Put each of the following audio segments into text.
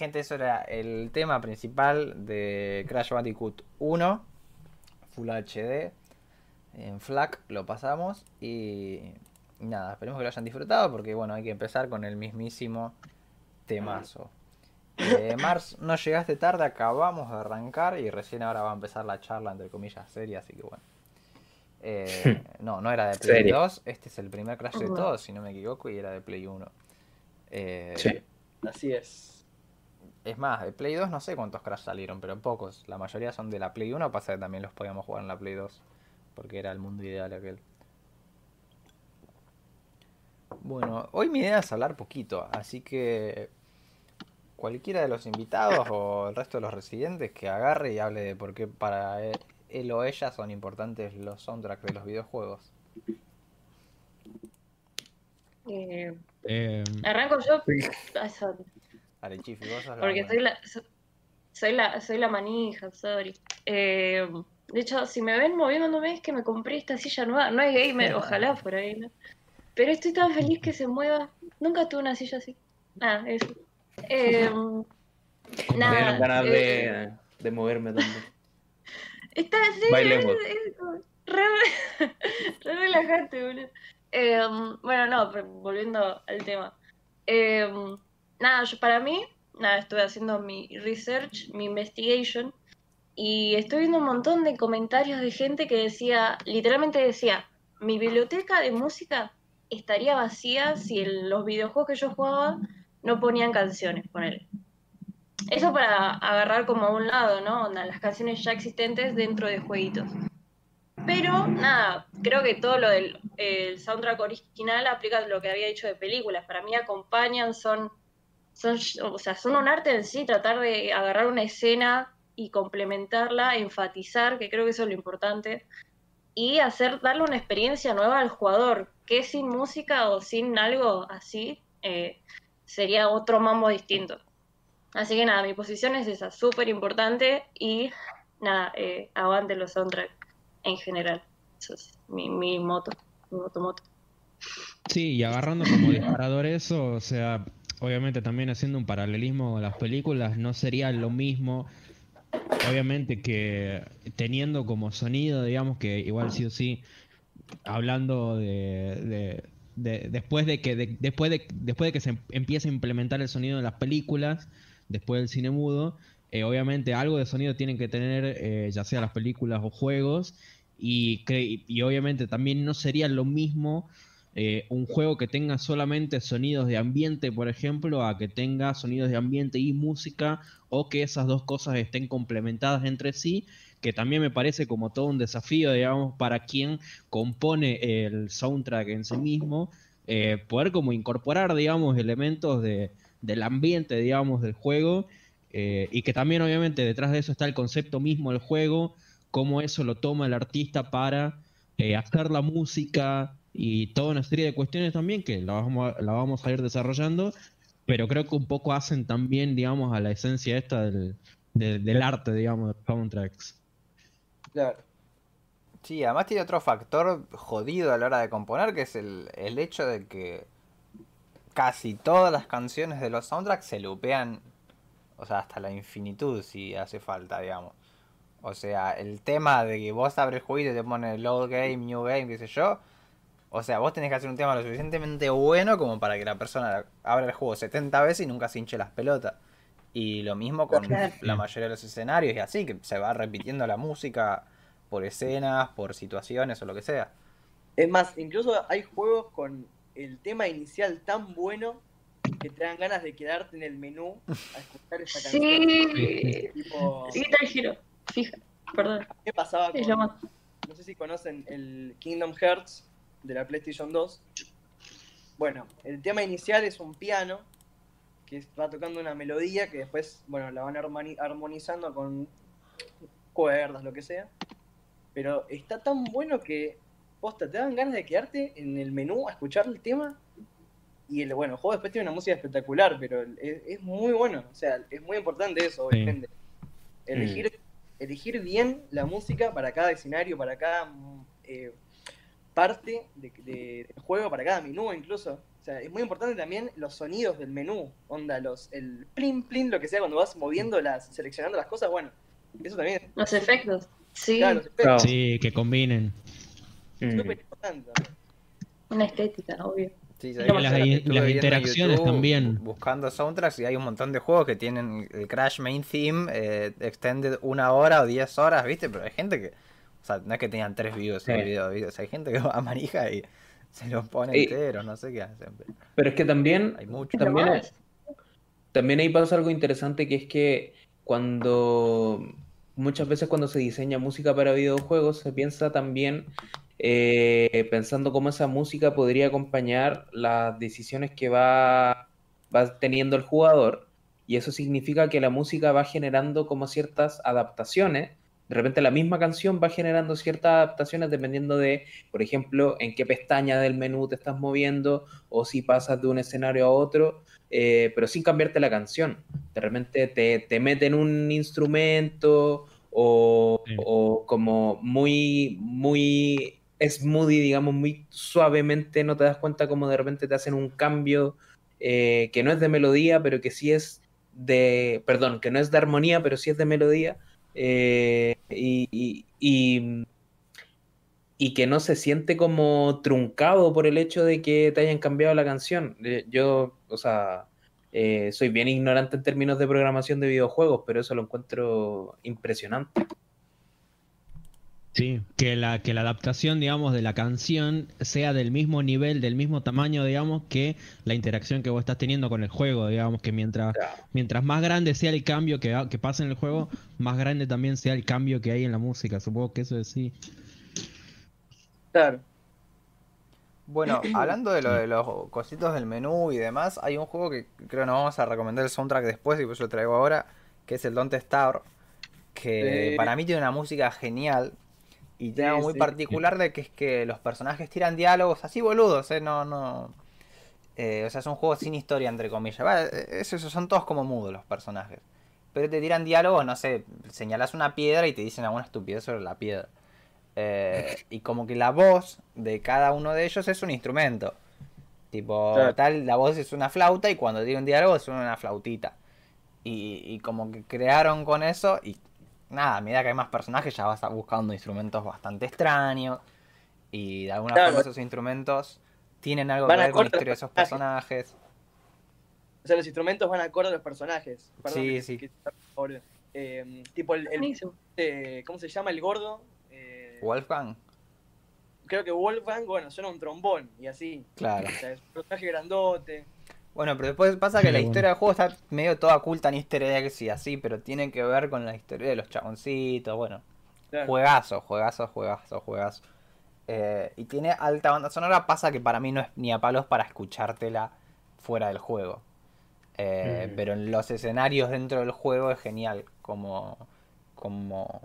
Gente, eso era el tema principal de Crash Bandicoot 1, Full HD, en FLAC lo pasamos y nada, esperemos que lo hayan disfrutado porque bueno, hay que empezar con el mismísimo temazo. Eh, Mars, no llegaste tarde, acabamos de arrancar y recién ahora va a empezar la charla entre comillas seria, así que bueno. Eh, no, no era de Play 2, este es el primer Crash de todos, si no me equivoco, y era de Play 1. Eh, sí, así es. Es más, de Play 2 no sé cuántos Crash salieron, pero pocos. La mayoría son de la Play 1, pasa que también los podíamos jugar en la Play 2, porque era el mundo ideal aquel. Bueno, hoy mi idea es hablar poquito, así que cualquiera de los invitados o el resto de los residentes que agarre y hable de por qué para él o ella son importantes los soundtracks de los videojuegos. Eh, eh, arranco yo. Porque soy la, soy la, soy la manija, sorry. Eh, de hecho, si me ven moviéndome es que me compré esta silla nueva. No es gamer, ojalá por ahí, ¿no? Pero estoy tan feliz que se mueva. Nunca tuve una silla así. Nada, eso. Eh, nada. ganas de, eh, de, moverme también. Está así. Bailemos. re, re, relajante, boludo. Eh, bueno, no, volviendo al tema. Nada, yo para mí, nada, estuve haciendo mi research, mi investigation, y estoy viendo un montón de comentarios de gente que decía, literalmente decía, mi biblioteca de música estaría vacía si los videojuegos que yo jugaba no ponían canciones, poner. Eso para agarrar como a un lado, ¿no? Las canciones ya existentes dentro de jueguitos. Pero nada, creo que todo lo del soundtrack original aplica lo que había dicho de películas. Para mí acompañan, son son, o sea, son un arte en sí, tratar de agarrar una escena y complementarla, enfatizar, que creo que eso es lo importante, y hacer, darle una experiencia nueva al jugador, que sin música o sin algo así eh, sería otro mambo distinto. Así que nada, mi posición es esa, súper importante y nada, eh, aguante los soundtracks en general. Eso es mi, mi moto, mi moto moto. Sí, y agarrando como disparador eso, o sea, obviamente también haciendo un paralelismo a las películas, no sería lo mismo, obviamente que teniendo como sonido, digamos que igual sí o sí, hablando de, después de que después de después de que se empiece a implementar el sonido en las películas, después del cine mudo, eh, obviamente algo de sonido tienen que tener, eh, ya sea las películas o juegos, y, y obviamente también no sería lo mismo eh, un juego que tenga solamente sonidos de ambiente, por ejemplo, a que tenga sonidos de ambiente y música, o que esas dos cosas estén complementadas entre sí, que también me parece como todo un desafío, digamos, para quien compone el soundtrack en sí mismo, eh, poder como incorporar, digamos, elementos de, del ambiente, digamos, del juego, eh, y que también obviamente detrás de eso está el concepto mismo del juego, cómo eso lo toma el artista para hacer la música, y toda una serie de cuestiones también que la vamos a, la vamos a ir desarrollando, pero creo que un poco hacen también, digamos, a la esencia esta del, del arte, digamos, de soundtracks. Claro. Sí, además tiene otro factor jodido a la hora de componer, que es el, el hecho de que casi todas las canciones de los soundtracks se lupean, o sea, hasta la infinitud si hace falta, digamos. O sea, el tema de que vos abres el juego y te pone load game, new game, qué sé yo, o sea, vos tenés que hacer un tema lo suficientemente bueno como para que la persona abra el juego 70 veces y nunca se hinche las pelotas. Y lo mismo con la mayoría de los escenarios y así, que se va repitiendo la música por escenas, por situaciones o lo que sea. Es más, incluso hay juegos con el tema inicial tan bueno que te dan ganas de quedarte en el menú a escuchar esa canción. Sí, sí, te giro. Fija, perdón. ¿Qué pasaba con, no sé si conocen el Kingdom Hearts, de la PlayStation 2. Bueno, el tema inicial es un piano que va tocando una melodía que después, bueno, la van armonizando con cuerdas, lo que sea. Pero está tan bueno que, posta, te dan ganas de quedarte en el menú a escuchar el tema. Y el, bueno, el juego después tiene una música espectacular, pero es, muy bueno. O sea, es muy importante eso, obviamente. Elegir, elegir bien la música para cada escenario, para cada eh, parte de, del juego para cada menú incluso. O sea, es muy importante también los sonidos del menú, onda, los, el plin plin, lo que sea, cuando vas moviendo las, seleccionando las cosas, bueno, eso también. Los efectos, sí. Claro, los efectos. Sí, que combinen. Es Mm. súper importante. Una estética, obvio. Sí, Las- las- interacciones YouTube también. Buscando soundtracks y hay un montón de juegos que tienen el Crash Main Theme eh, extended una hora o diez horas, ¿viste? Pero hay gente que. O sea, no es que tenían tres views Sí. el video, ¿viste? O sea, hay gente que va a manija y se los pone Y- enteros, no sé qué hacen. pero Pero es que también hay mucho. También. También ahí pasa algo interesante que es que cuando muchas veces cuando se diseña música para videojuegos se piensa también eh, pensando cómo esa música podría acompañar las decisiones que va, va teniendo el jugador y eso significa que la música va generando como ciertas adaptaciones. De repente la misma canción va generando ciertas adaptaciones dependiendo de, por ejemplo, en qué pestaña del menú te estás moviendo o si pasas de un escenario a otro eh, pero sin cambiarte la canción. De repente te, te meten un instrumento o, Sí. o como muy, muy smoothie, digamos, muy suavemente, no te das cuenta como de repente te hacen un cambio eh, que no es de melodía, pero que sí es de, perdón, que no es de armonía, pero sí es de melodía. Eh, y, y- y- y que no se siente como truncado por el hecho de que te hayan cambiado la canción. Eh, Yo, o sea, eh, soy bien ignorante en términos de programación de videojuegos, pero eso lo encuentro impresionante. Sí, que la, que la adaptación, digamos, de la canción sea del mismo nivel, del mismo tamaño, digamos, que la interacción que vos estás teniendo con el juego, digamos, que mientras, mientras más grande sea el cambio que, que pasa en el juego, más grande también sea el cambio que hay en la música. Supongo que eso es sí. Claro. Bueno, hablando de lo de los cositos del menú y demás, hay un juego que creo nos vamos a recomendar el soundtrack después y pues lo traigo ahora, que es el Don't Starve, que Sí. para mí tiene una música genial y tiene Sí, algo muy sí. particular de que es que los personajes tiran diálogos así boludos, ¿eh? No, no... eh, o sea, es un juego sin historia, entre comillas. Va, eh, eso, eso, son todos como mudos los personajes. Pero te tiran diálogos, no sé, señalas una piedra y te dicen alguna estupidez sobre la piedra. Eh, y como que la voz de cada uno de ellos es un instrumento. Tipo, Claro. tal, la voz es una flauta y cuando tiene un diálogo es una flautita. Y, y como que crearon con eso y nada, a medida que hay más personajes ya vas a- buscando instrumentos bastante extraños. Y de alguna Claro. forma esos instrumentos tienen algo que ver con la historia de esos personajes. O sea, los instrumentos van acorde a los personajes. Perdón, Sí, que- sí. que-. Eh, tipo el, eh, ¿cómo se llama? El gordo. Eh, Wolfgang, creo que Wolfgang, bueno, suena un trombón y así. claro. O sea, es un personaje grandote. Bueno, pero después pasa que Sí, la bueno. historia del juego está medio toda oculta en easter eggs y así, pero tiene que ver con la historia de los chaboncitos, bueno. Claro. Juegazo, juegazo, juegazo, juegazo. Eh, y tiene alta banda sonora, pasa que para mí no es ni a palos para escuchártela fuera del juego. Eh, Mm. Pero en los escenarios dentro del juego es genial, como... como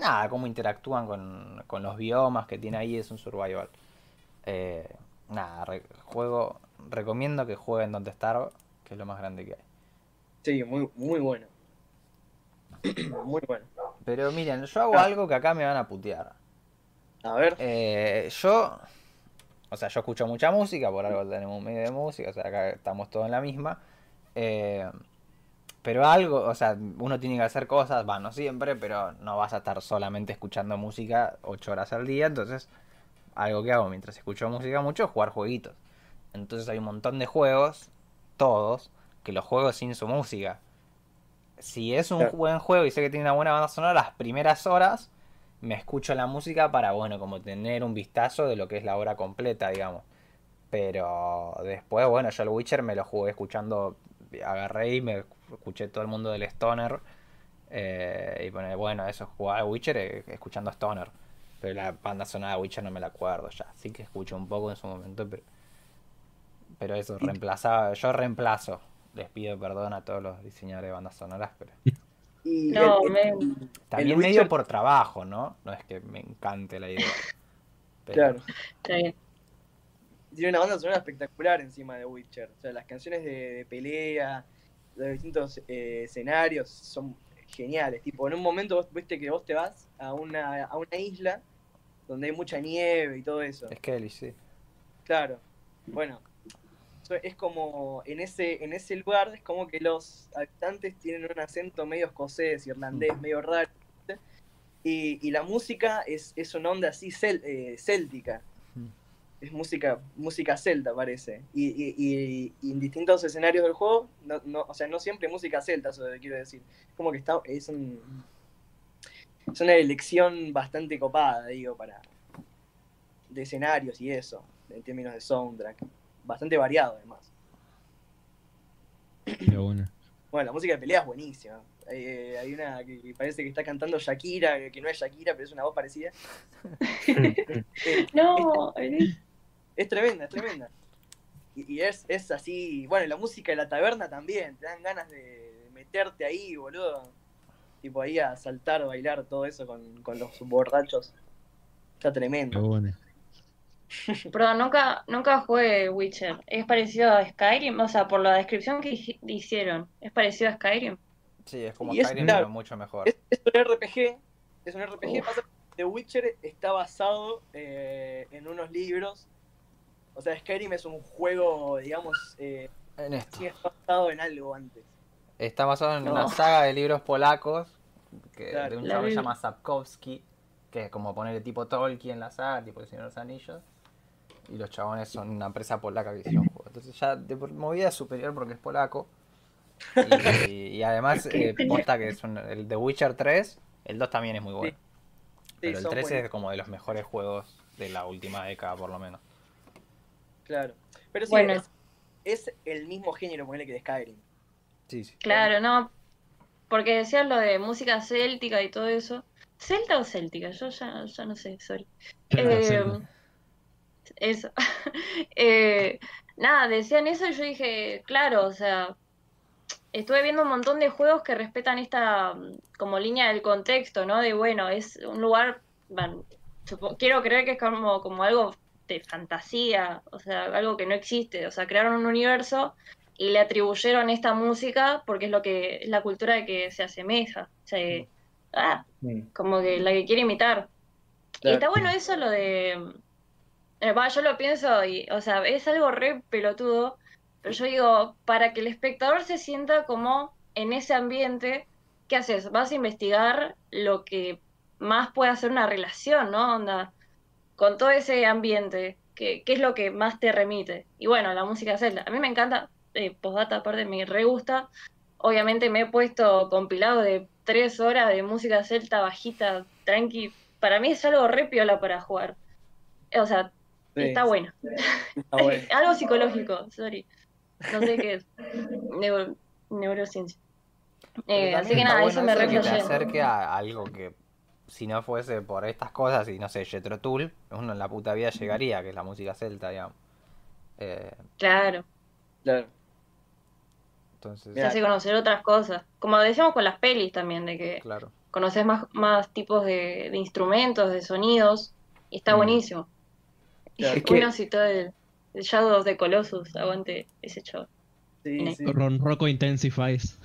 nada, cómo interactúan con, con los biomas que tiene ahí, es un survival. Eh, nada, re- juego, recomiendo que jueguen Don't Starve, que es lo más grande que hay. Sí, muy, muy bueno. muy bueno. Pero miren, yo hago Ah. algo que acá me van a putear. A ver. Eh, yo, o sea, yo escucho mucha música, por algo tenemos un medio de música, o sea, acá estamos todos en la misma. Eh, pero algo, o sea, uno tiene que hacer cosas, va, no siempre, pero no vas a estar solamente escuchando música 8 horas al día, entonces algo que hago mientras escucho música mucho es jugar jueguitos. Entonces hay un montón de juegos, todos, que los juego sin su música. Si es un Claro. buen juego y sé que tiene una buena banda sonora, las primeras horas me escucho la música para, bueno, como tener un vistazo de lo que es la obra completa, digamos. Pero después, bueno, yo el Witcher me lo jugué escuchando, agarré y me escuché todo el mundo del Stoner. eh, y pone, bueno, eso, jugar al Witcher eh, escuchando Stoner. Pero la banda sonora de Witcher no me la acuerdo ya. Sí que escucho un poco en su momento, pero. Pero eso, reemplazaba. Yo reemplazo. Les pido perdón a todos los diseñadores de bandas sonoras, pero. Y No, el- me- También El medio Witcher- por trabajo, ¿no? No es que me encante la idea. Pero- Claro. está bien. Tiene una banda sonora espectacular encima de Witcher. O sea, las canciones de, de pelea, los distintos eh, escenarios son geniales. Tipo, en un momento vos viste que vos te vas a una, a una isla donde hay mucha nieve y todo eso. Es Kelly, sí. Claro. Bueno, es como en ese, en ese lugar, es como que los habitantes tienen un acento medio escocés, irlandés, medio raro. Y, la música es, es una onda así eh, céltica. Es música, música celta, parece. Y, en distintos escenarios del juego, no, o sea, no siempre música celta, eso quiero decir. Como que está, es, un, es una elección bastante copada, digo, para de escenarios y eso, en términos de soundtrack bastante variado además. bueno. Bueno, la música de pelea es buenísima. Eh, hay una que parece que está cantando Shakira, que no es Shakira, pero es una voz parecida. no, es, tremenda, es tremenda. Y, es, es así, bueno, la música de la taberna también, te dan ganas de meterte ahí, boludo. Tipo ahí a saltar, bailar, todo eso con, con los borrachos. Está tremendo. bueno. Perdón, nunca, nunca jugué Witcher. ¿Es parecido a Skyrim? O sea, por la descripción que hicieron, ¿es parecido a Skyrim? Sí, es como Skyrim, pero mucho mejor. Es, un RPG. Es un RPG. The Witcher está basado eh, en unos libros. O sea, Skyrim es un juego, digamos, eh, en esto. está basado en algo antes. Está basado en una saga de libros polacos que de un chavo que se llama Sapkowski, que es como poner el tipo Tolkien en la saga, tipo El Señor de los Anillos y los chabones son una empresa polaca que hicieron juego. Entonces ya de movida superior porque es polaco. Y, además, eh, posta que es el The Witcher 3, el 2 también es muy bueno. Pero el 3 es como de los mejores juegos de la última década, por lo menos. Claro. Pero sí, es, el mismo género, ponele que de Skyrim. Sí, sí. Claro, no. Porque decías lo de música céltica y todo eso. ¿Celta o céltica? Yo ya, ya no sé, sorry. Eh, eso. Eh, nada, decían eso y yo dije, claro, o sea, estuve viendo un montón de juegos que respetan esta mm, como línea del contexto, ¿no? De bueno, es un lugar, bueno, quiero creer que es como, como algo de fantasía, o sea, algo que no existe, o sea, crearon un universo y le atribuyeron esta música porque es lo que es la cultura de que se asemeja, o sea, mm. ah, mm. como que la que quiere imitar. Y está bueno eso lo de eh, yo lo pienso y, o sea, es algo re pelotudo, pero yo digo, para que el espectador se sienta como en ese ambiente, ¿qué haces? Vas a investigar lo que más puede hacer una relación, ¿no? Onda, con todo ese ambiente, ¿qué, qué es lo que más te remite? Y bueno, la música celta. A mí me encanta, eh, postdata aparte me re gusta. Obviamente me he puesto compilado de tres horas de música celta bajita, tranqui. Para mí es algo re piola para jugar. O sea, está bueno. Algo psicológico, sorry. No sé qué es. neurociencia. Eh, así que nada, eso me refleja. Que te acerque a algo que si no fuese por estas cosas y no sé, Jetro Tool, uno en la puta vida llegaría, que es la música celta, digamos. Eh, claro. Claro. Entonces. Se hace conocer otras cosas. Como decíamos con las pelis también, de que claro. conoces más, más tipos de, instrumentos, de sonidos, y está mm. buenísimo. Es que... si todo el, el, Shadow of the Colossus, aguante ese show. Sí, sí. Ron Rocco Intensifies.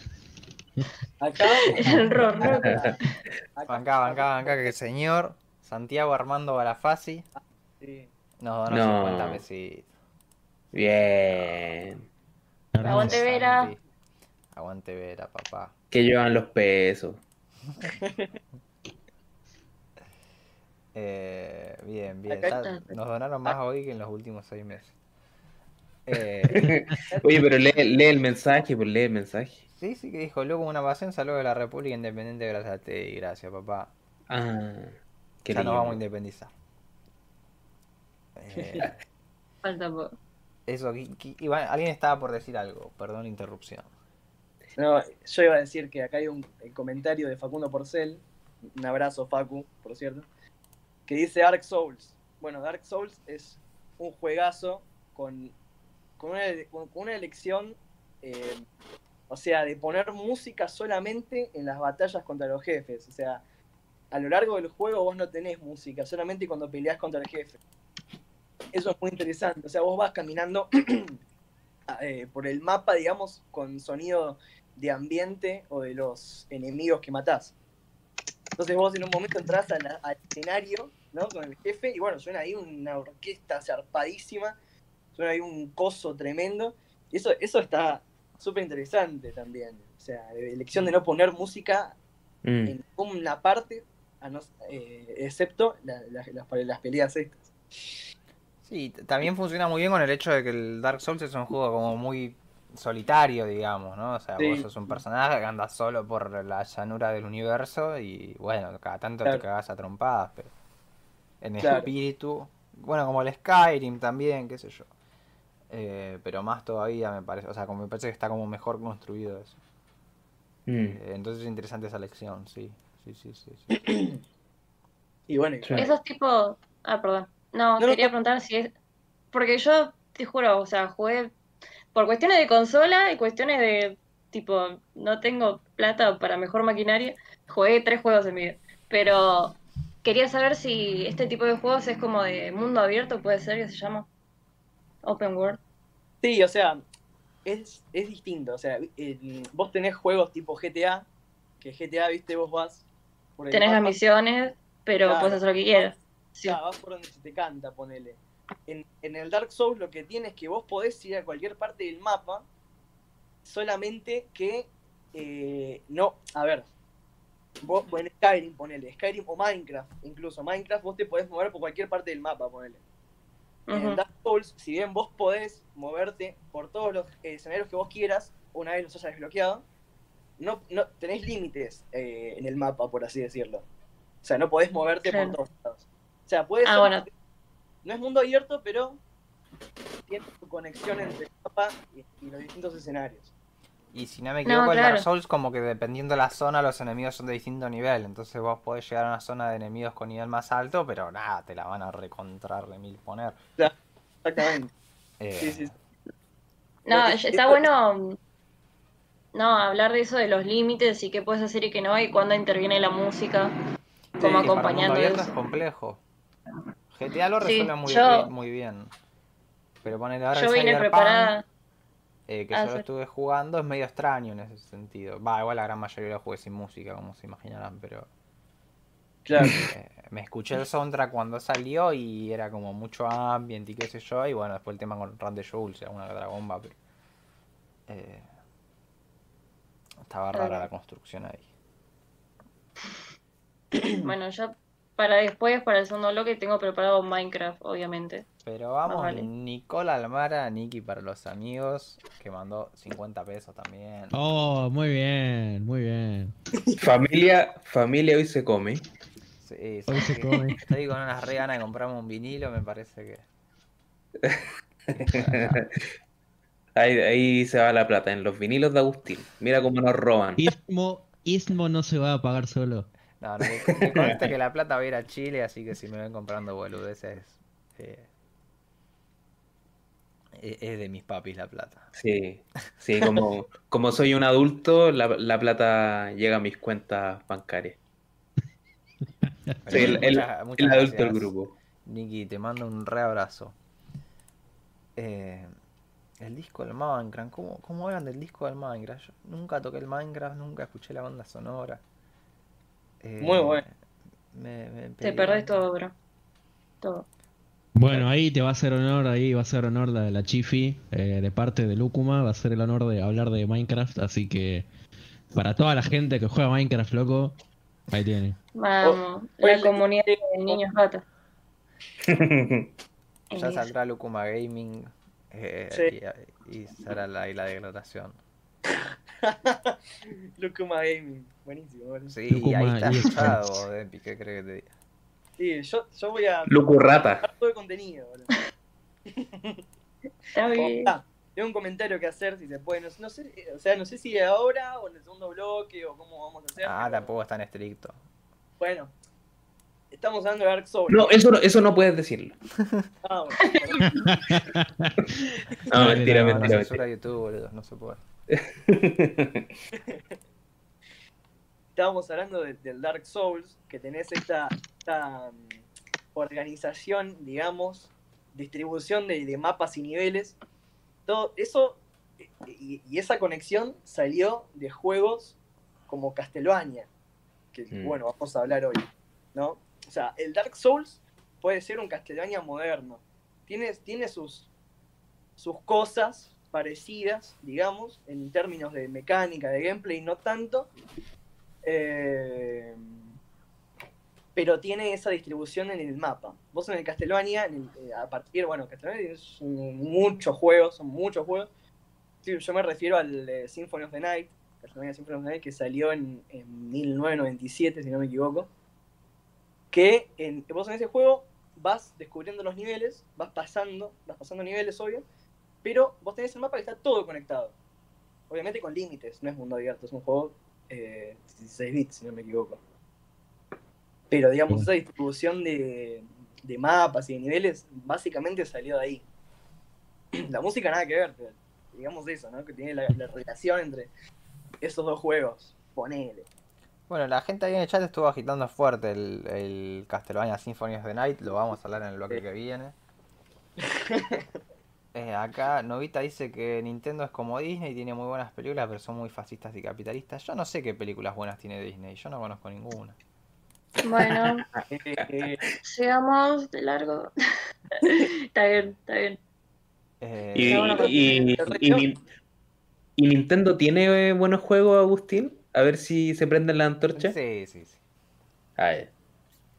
Acá. el Ron Rocco. Acá, acá, acá, que el señor Santiago Armando Barafasi sí. nos donó no. 50 pesitos. Bien. Aguante Vera. Aguante Vera, papá. Que llevan los pesos. Eh, bien, bien. nos donaron más hoy que en los últimos seis meses. Eh, Oye, pero lee, el mensaje, pues lee el mensaje. Sí, sí, que dijo, luego una pasión, saludo de la República Independiente, gracias a ti, gracias, papá. Ah, que ya nos vamos a independizar. Eh, Falta poco. Eso, alguien estaba por decir algo, perdón la interrupción. No, yo iba a decir que acá hay un comentario de Facundo Porcel, un abrazo Facu, por cierto, que dice Dark Souls. Bueno, Dark Souls es un juegazo con, con, una, elección, eh, o sea, de poner música solamente en las batallas contra los jefes. O sea, a lo largo del juego vos no tenés música, solamente cuando peleás contra el jefe. Eso es muy interesante. O sea, vos vas caminando eh, por el mapa, digamos, con sonido de ambiente o de los enemigos que matás. Entonces vos en un momento entras al escenario ¿no? Con el jefe, y bueno, suena ahí una orquesta zarpadísima, construyen ahí un coso tremendo. Y eso, eso está súper interesante también. O sea, elección de no poner música Mm. en una parte, a no- eh, excepto la- la- las, las peleas estas. Sí, también funciona muy bien con el hecho de que el Dark Souls es un juego como muy solitario, digamos, ¿no? O sea, Sí. vos sos un personaje que anda solo por la llanura del universo y bueno, cada tanto Claro. te cagas a trompadas, pero en Claro. espíritu, bueno, como el Skyrim también, qué sé yo. Eh, pero más todavía me parece, o sea, como me parece que está como mejor construido eso. Mm. Eh, entonces es interesante esa lección, sí. Sí, sí, sí. sí. Y bueno, y-. Esos tipos. Ah, perdón. No, No, no, quería no. preguntar si es. Porque yo, te juro, o sea, jugué por cuestiones de consola y cuestiones de. Tipo, no tengo plata para mejor maquinaria. Jugué tres juegos en mi vida. Pero quería saber si este tipo de juegos es como de mundo abierto, puede ser que se llama. Open World. Sí, o sea, es, es distinto. O sea, el- vos tenés juegos tipo GTA, que GTA, viste, vos vas por el Tenés las misiones, pero Claro. puedes hacer lo que quieras. Sí. vas por donde se te canta, ponele. En, en el Dark Souls lo que tienes es que vos podés ir a cualquier parte del mapa, solamente que eh, no, a ver, vos en Skyrim, ponele, Skyrim o Minecraft, incluso Minecraft, vos te podés mover por cualquier parte del mapa, ponele. En. Dark Souls, si bien vos podés moverte por todos los eh, escenarios que vos quieras, una vez los hayas desbloqueado, no, no tenés límites eh, en el mapa, por así decirlo. O sea, no podés moverte Claro. por todos lados. O sea, puede Ah, bueno. no es mundo abierto, pero tiene su conexión entre el mapa y, y los distintos escenarios. Y si no me No, equivoco, el Dark claro. Souls como que dependiendo de la zona los enemigos son de distinto nivel. Entonces vos podés llegar a una zona de enemigos con nivel más alto, pero nada, te la van a recontrar de mil poner. Exactamente. Eh, Sí, sí, sí. No, está bueno no hablar de eso de los límites y qué puedes hacer y qué no, y cuándo interviene la música, Sí, como que para mundo acompañando abierto es complejo. GTA lo Sí, resuelve muy, yo- muy bien. Pero poner ahora Yo el vine Cyberpunk, preparada. Eh, que Ah, yo lo sí. estuve jugando, es medio extraño en ese sentido. Va, igual la gran mayoría lo jugué sin música, como se imaginarán, pero... Claro. Eh, me escuché el soundtrack cuando salió y era como mucho ambient y qué sé yo. Y bueno, después el tema con Run the Jules alguna que otra bomba, pero. eh, estaba rara la construcción ahí. Bueno, yo para después, para el segundo bloque, tengo preparado Minecraft, obviamente. Pero vamos, vale. Nicola Almara, Niki para los amigos, que mandó 50 pesos también. Oh, muy bien, muy bien. Familia, familia hoy se come. Sí, Hoy se que come. Estoy con unas re ganas de comprarme un vinilo, me parece que. Ahí, ahí se va la plata, en los vinilos de Agustín. Mira cómo nos roban. Istmo, Istmo no se va a pagar solo. No, no, que conste que la plata va a ir a Chile, así que si me ven comprando boludeces. eh, es, es de mis papis la plata. Sí, sí, como, como soy un adulto, la, la plata llega a mis cuentas bancarias. Soy el, el- Muchas- muchas el adulto del grupo. Niki, te mando un re abrazo. Eh, el disco del Minecraft, ¿cómo, ¿cómo hablan del disco del Minecraft? Yo nunca toqué el Minecraft, nunca escuché la banda sonora. Eh, Muy bueno. me- me Te perdés todo, bro. Todo. Bueno, ahí te va a hacer honor, ahí va a ser honor la, la Chifi, eh, de parte de Lúcuma, va a ser el honor de hablar de Minecraft, así que para toda la gente que juega Minecraft, loco, ahí tiene. Vamos, Oye, la comunidad de niños gatos. Ya saldrá Lukuma Gaming eh, Sí. y, y será la, ahí la declaración. Lukuma Gaming. Buenísimo, buenísimo. Sí, Lukuma ahí está escuchado, Dempi, ¿qué crees que te diga? Sí, yo, yo voy a Lucurrata. todo el contenido. boludo. Está bien. Ah, tengo un comentario que hacer, si se puede. No, no sé, eh, o sea, no sé si ahora o en el segundo bloque o cómo vamos a hacer. Ah, pero, tampoco es tan estricto. Bueno, estamos hablando de Dark Souls. No, eso no, eso no puedes decirlo. Ah, bueno, No, mentira, mentira, censura YouTube, boludo, no se puede. estábamos hablando de- del Dark Souls, que tenés esta, esta, mm, organización, digamos, distribución de, de mapas y niveles. Todo eso y, y esa conexión salió de juegos como Castlevania, que Mm. bueno, vamos a hablar hoy, ¿no? O sea, el Dark Souls puede ser un Castlevania moderno. Tiene, tiene sus, sus cosas parecidas, digamos, en términos de mecánica, de gameplay, no tanto. Eh, pero tiene esa distribución en el mapa. Vos en el Castlevania, eh, a partir, bueno, Castlevania es muchos juegos, son muchos juegos. yo me refiero al eh, Symphony of the Night, Castlevania Symphony of the Night, que salió en, 1997, si no me equivoco. Que en, vos en ese juego vas descubriendo los niveles, vas pasando, vas pasando niveles, obvio, pero vos tenés el mapa que está todo conectado. Obviamente con límites, no es mundo abierto, es un juego eh, 16 bits, si no me equivoco. Pero digamos, esa distribución de, mapas y de niveles básicamente salió de ahí. La música nada que ver, digamos eso, ¿no? Que tiene la, relación entre esos dos juegos. Ponele. Bueno, la gente ahí en el chat estuvo agitando fuerte el, el Castlevania Symphony of the Night, lo vamos a hablar en el bloque que viene. Eh, acá Novita dice que Nintendo es como Disney, tiene muy buenas películas, pero son muy fascistas y capitalistas. Yo no sé qué películas buenas tiene Disney, yo no conozco ninguna. Bueno, sigamos de largo. está bien, está bien. Eh, y, Nintendo tiene buenos juegos, Agustín? A ver si se prende la antorcha. Sí, sí, sí. Ah,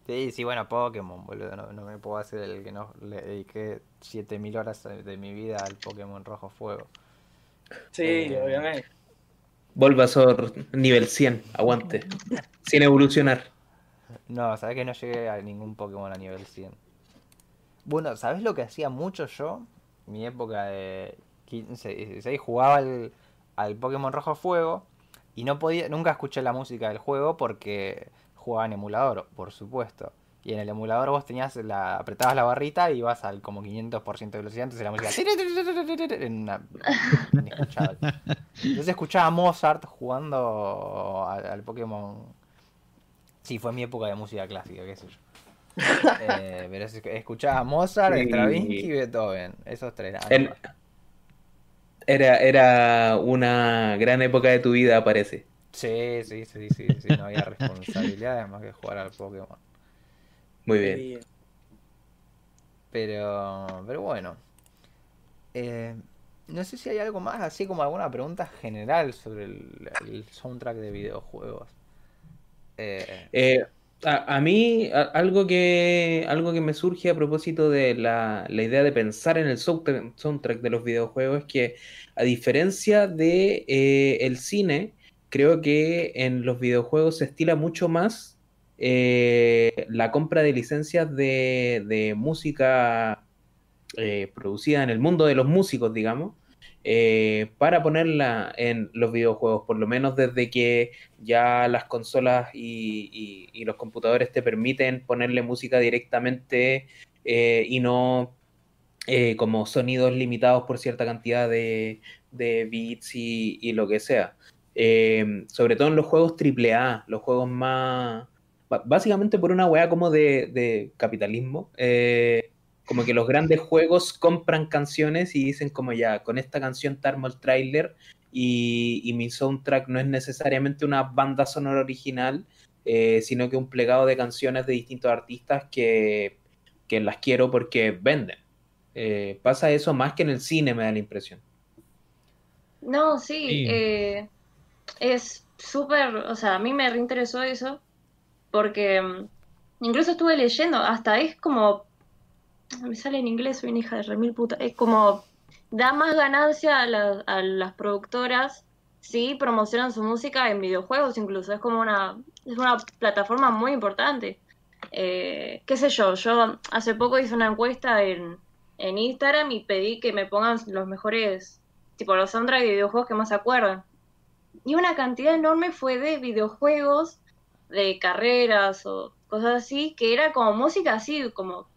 Sí, sí, bueno, Pokémon, boludo. No, me puedo hacer el que no le dediqué 7000 horas de mi vida al Pokémon Rojo Fuego. Sí, eh, obviamente. Bulbasaur nivel 100, aguante. Sin evolucionar. No, sabes que no llegué a ningún Pokémon a nivel 100. Bueno, ¿sabes lo que hacía mucho yo? Mi época de 15, 16 jugaba al, al Pokémon Rojo Fuego y no podía, nunca escuché la música del juego porque jugaba en emulador, por supuesto. Y en el emulador vos tenías la, apretabas la barrita y ibas al como 500% de velocidad, entonces la música Entonces escuchaba a Mozart jugando al, Pokémon. Sí, fue mi época de música clásica, qué sé yo. Eh, pero escuchaba a Mozart, Stravinsky y Beethoven, esos tres. Era, era una gran época de tu vida, parece. Sí, sí, sí, sí, sí, no había responsabilidad más que jugar al Pokémon. Muy bien. Pero, pero bueno. Eh, no sé si hay algo más, así como alguna pregunta general sobre el, soundtrack de videojuegos. Eh, eh, a, mí, algo, que, algo que me surge a propósito de la, la idea de pensar en el soundtrack, de los videojuegos es que, a diferencia de el cine, creo que en los videojuegos se estila mucho más eh, la compra de licencias de, música eh, producida en el mundo de los músicos, digamos, eh, para ponerla en los videojuegos, por lo menos desde que ya las consolas y, los computadores te permiten ponerle música directamente y no como sonidos limitados por cierta cantidad de, de bits y, lo que sea. Sobre todo en los juegos AAA, los juegos más... Básicamente por una weá como de, capitalismo. Eh, como que los grandes juegos compran canciones y dicen como ya, con esta canción te armo el trailer y, mi soundtrack no es necesariamente una banda sonora original, eh, sino que un plegado de canciones de distintos artistas que, las quiero porque venden. pasa eso más que en el cine, me da la impresión. No, sí es súper, o sea, a mí me reinteresó eso, porque mm, incluso estuve leyendo, hasta es como, me sale en inglés, soy una hija de remil puta, es como, da más ganancia a, las productoras si promocionan su música en videojuegos incluso, es como una, es una plataforma muy importante. Eh, qué sé yo, yo hace poco hice una encuesta en, en Instagram y pedí que me pongan los mejores, tipo los soundtracks de videojuegos que más se acuerdan y una cantidad enorme fue de videojuegos, de carreras o cosas así, que era como música así, como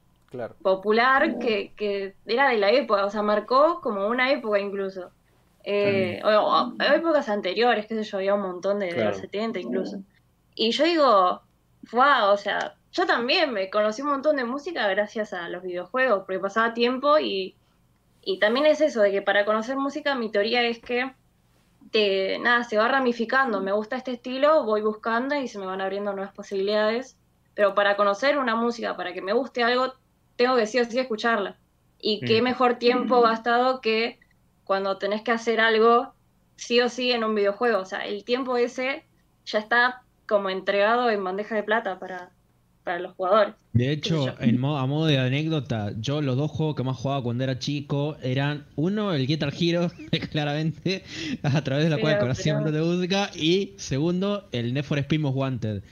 popular, que, que, era de la época, o sea, marcó como una época incluso. Eh, o, épocas anteriores, qué sé yo, había un montón de, los 70 incluso. Y yo digo, wow, o sea, yo también me conocí un montón de música gracias a los videojuegos, porque pasaba tiempo y, y también es eso, de que para conocer música mi teoría es que nada, se va ramificando. Me gusta este estilo, voy buscando y se me van abriendo nuevas posibilidades. Pero para conocer una música, para que me guste algo, tengo que sí o sí escucharla. Y qué Mm. mejor tiempo gastado que cuando tenés que hacer algo sí o sí en un videojuego. O sea, el tiempo ese ya está como entregado en bandeja de plata para, para los jugadores. De hecho, en modo, a modo de anécdota, yo los dos juegos que más jugaba cuando era chico eran uno, el Guitar Hero, claramente, a través de la cual Pero, conocía pero- de música, y segundo, el Need for Speed Most Wanted.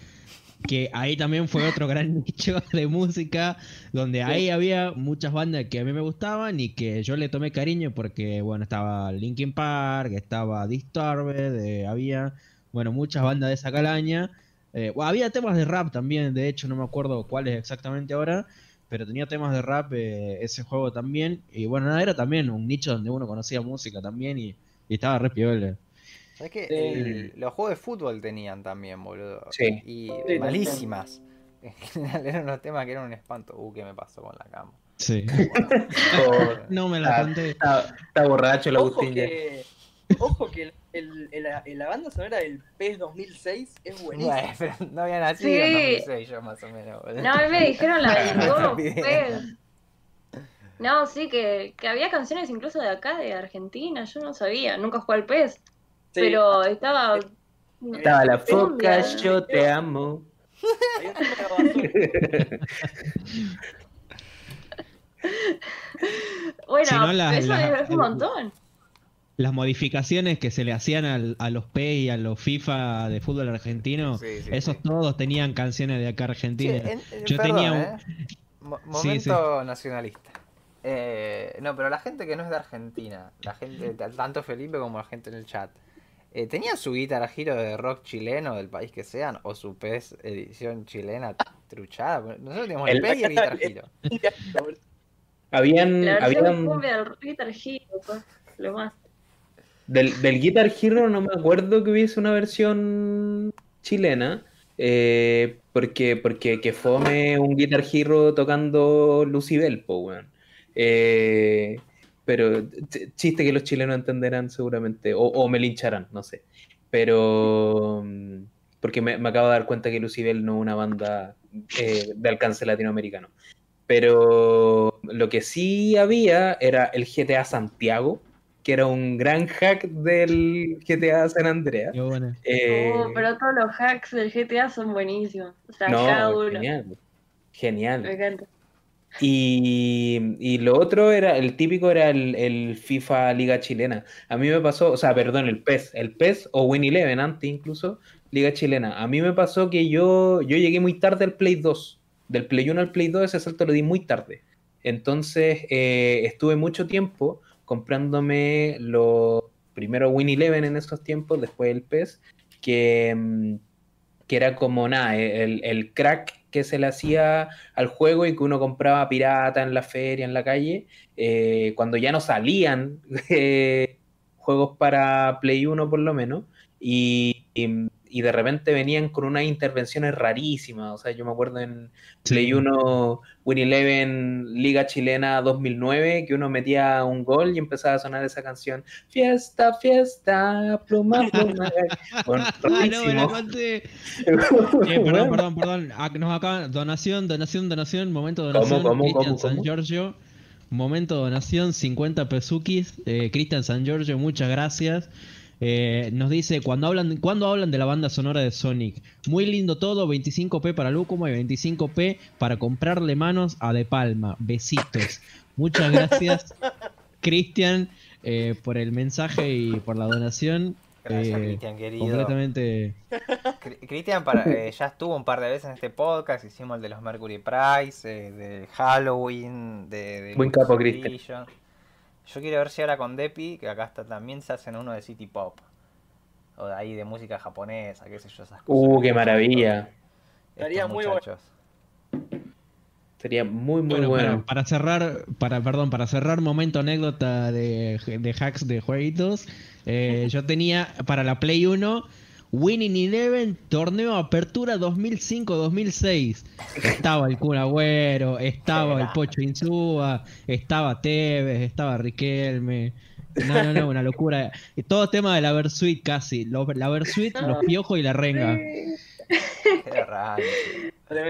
Que ahí también fue otro gran nicho de música, donde ahí había muchas bandas que a mí me gustaban y que yo le tomé cariño porque, bueno, estaba Linkin Park, estaba Disturbed, eh, había, bueno, muchas bandas de esa calaña. Eh, bueno, había temas de rap también, de hecho, no me acuerdo cuáles exactamente ahora, pero tenía temas de rap eh, ese juego también. Y bueno, nada, era también un nicho donde uno conocía música también y, y estaba re piola. ¿Sabes. El- los juegos de fútbol tenían también, boludo. Sí. Y Sí, malísimas. En general eran unos temas que eran un espanto. Uh, ¿qué me pasó con la cama? Sí. No me la Ah, conté. está, está borracho el Agustín que, ojo que el, el- el- la banda sonora del PES 2006 es buenísima. Bueno, pero no había nacido Sí. en 2006 yo más o menos, boludo. No, a mí me dijeron la del No Go, pues. No, sí, que, que había canciones incluso de acá, de Argentina, yo no sabía, nunca jugué al PES, Sí. pero estaba... Estaba la foca, Cumbia. yo te amo. Bueno, Si no, eso las- es un montón. Las modificaciones que se le hacían al- a los P y a los FIFA de fútbol argentino, Sí, sí, esos sí. todos tenían canciones de acá Argentina. en- en- Yo perdón, tenía un- ¿eh? Mo- Sí, momento nacionalista. Eh, no, pero la gente que no es de Argentina, la gente, tanto Felipe como la gente en el chat, eh, ¿tenían su guitarra giro de rock chileno del país que sean? ¿O su PES edición chilena truchada? Nosotros teníamos el, El- PES y el guitar giro. Habían, La habían cumbia Guitar Hero, pues, lo más. Del, del Guitar Hero no me acuerdo que hubiese una versión chilena. eh, porque, porque que fome un Guitar Hero tocando Lucibel, po, weón. Eh, pero ch- chiste que los chilenos entenderán seguramente, o, o me lincharán, no sé. Pero porque me, me acabo de dar cuenta que Lucibel no es una banda eh, de alcance latinoamericano. Pero lo que sí había era el GTA Santiago, que era un gran hack del GTA San Andreas. Eh, Oh, pero todos los hacks del GTA son buenísimos. O sea, no, cada uno. genial. Genial. Me encanta. Y, y lo otro era, el típico era el, el FIFA Liga Chilena. A mí me pasó, o sea, perdón, el PES, el PES o Win Eleven antes incluso, Liga Chilena. A mí me pasó que yo, yo llegué muy tarde al Play 2. Del Play 1 al Play 2 ese salto lo di muy tarde. Entonces eh, estuve mucho tiempo comprándome los primero Win Eleven en esos tiempos, después el PES, que, mm, que era como nada, el, el crack que se le hacía al juego y que uno compraba pirata en la feria, en la calle, eh, cuando ya no salían eh, juegos para Play 1 por lo menos, y- y de repente venían con unas intervenciones rarísimas, o sea, yo me acuerdo en Play Sí. 1, Win Eleven, Liga Chilena 2009, que uno metía un gol y empezaba a sonar esa canción, fiesta, fiesta, pluma, pluma. Bueno, Ah, no rarísimo. Eh, perdón, perdón, perdón. Nos acá, donación, donación, donación, momento de donación. cómo, Cristian cómo, San cómo? Giorgio. Momento de donación, 50 pesukis. Eh, Cristian San Giorgio, muchas gracias. Eh, nos dice, cuando hablan, cuando hablan de la banda sonora de Sonic, muy lindo todo, 25p para Lúcuma y 25p para comprarle manos a De Palma. Besitos. Muchas gracias, Cristian, eh, por el mensaje y por la donación. Gracias, Eh, Cristian, querido. Completamente. Cri- Cristian eh, ya estuvo un par de veces en este podcast, hicimos el de los Mercury Prize, eh, de Halloween, de, de Buen capo, Cristian. Yo quiero ver si ahora con Depi, que acá está también se hacen uno de City Pop. O de ahí de música japonesa, qué sé yo, esas cosas. Uh, qué maravilla. Estaría muy bueno. Sería muy, muy Bueno, bueno. para, para cerrar, para, perdón, para cerrar momento anécdota de, de hacks de jueguitos, eh, yo tenía para la Play 1 Winning Eleven Torneo Apertura 2005-2006. Estaba el Kun Agüero, estaba el Pocho Insúa, estaba Tevez, estaba Riquelme. No, no, no, una locura. Y todo tema de la Versuit casi. La Versuit, los piojos y la renga. Era raro.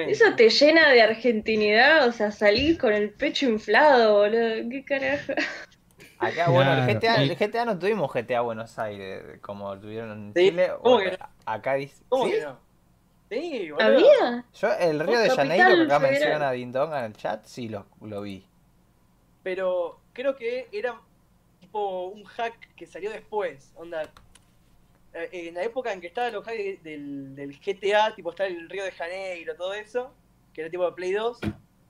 Eso te llena de argentinidad, o sea, salís con el pecho inflado, boludo. ¿Qué carajo? Acá, bueno, el GTA, el GTA no tuvimos GTA Buenos Aires como tuvieron en Chile. ¿Cómo que no? Acá dice. ¿Cómo ¿Sí? que no? Sí, boludo. ¿Había? Yo, el Río de Janeiro, que acá Federal. menciona Dindong en el chat, sí lo, lo vi. Pero creo que era tipo un hack que salió después. Onda. eh, En la época en que estaban los hacks del, del GTA, tipo está el Río de Janeiro, todo eso, que era tipo de Play 2.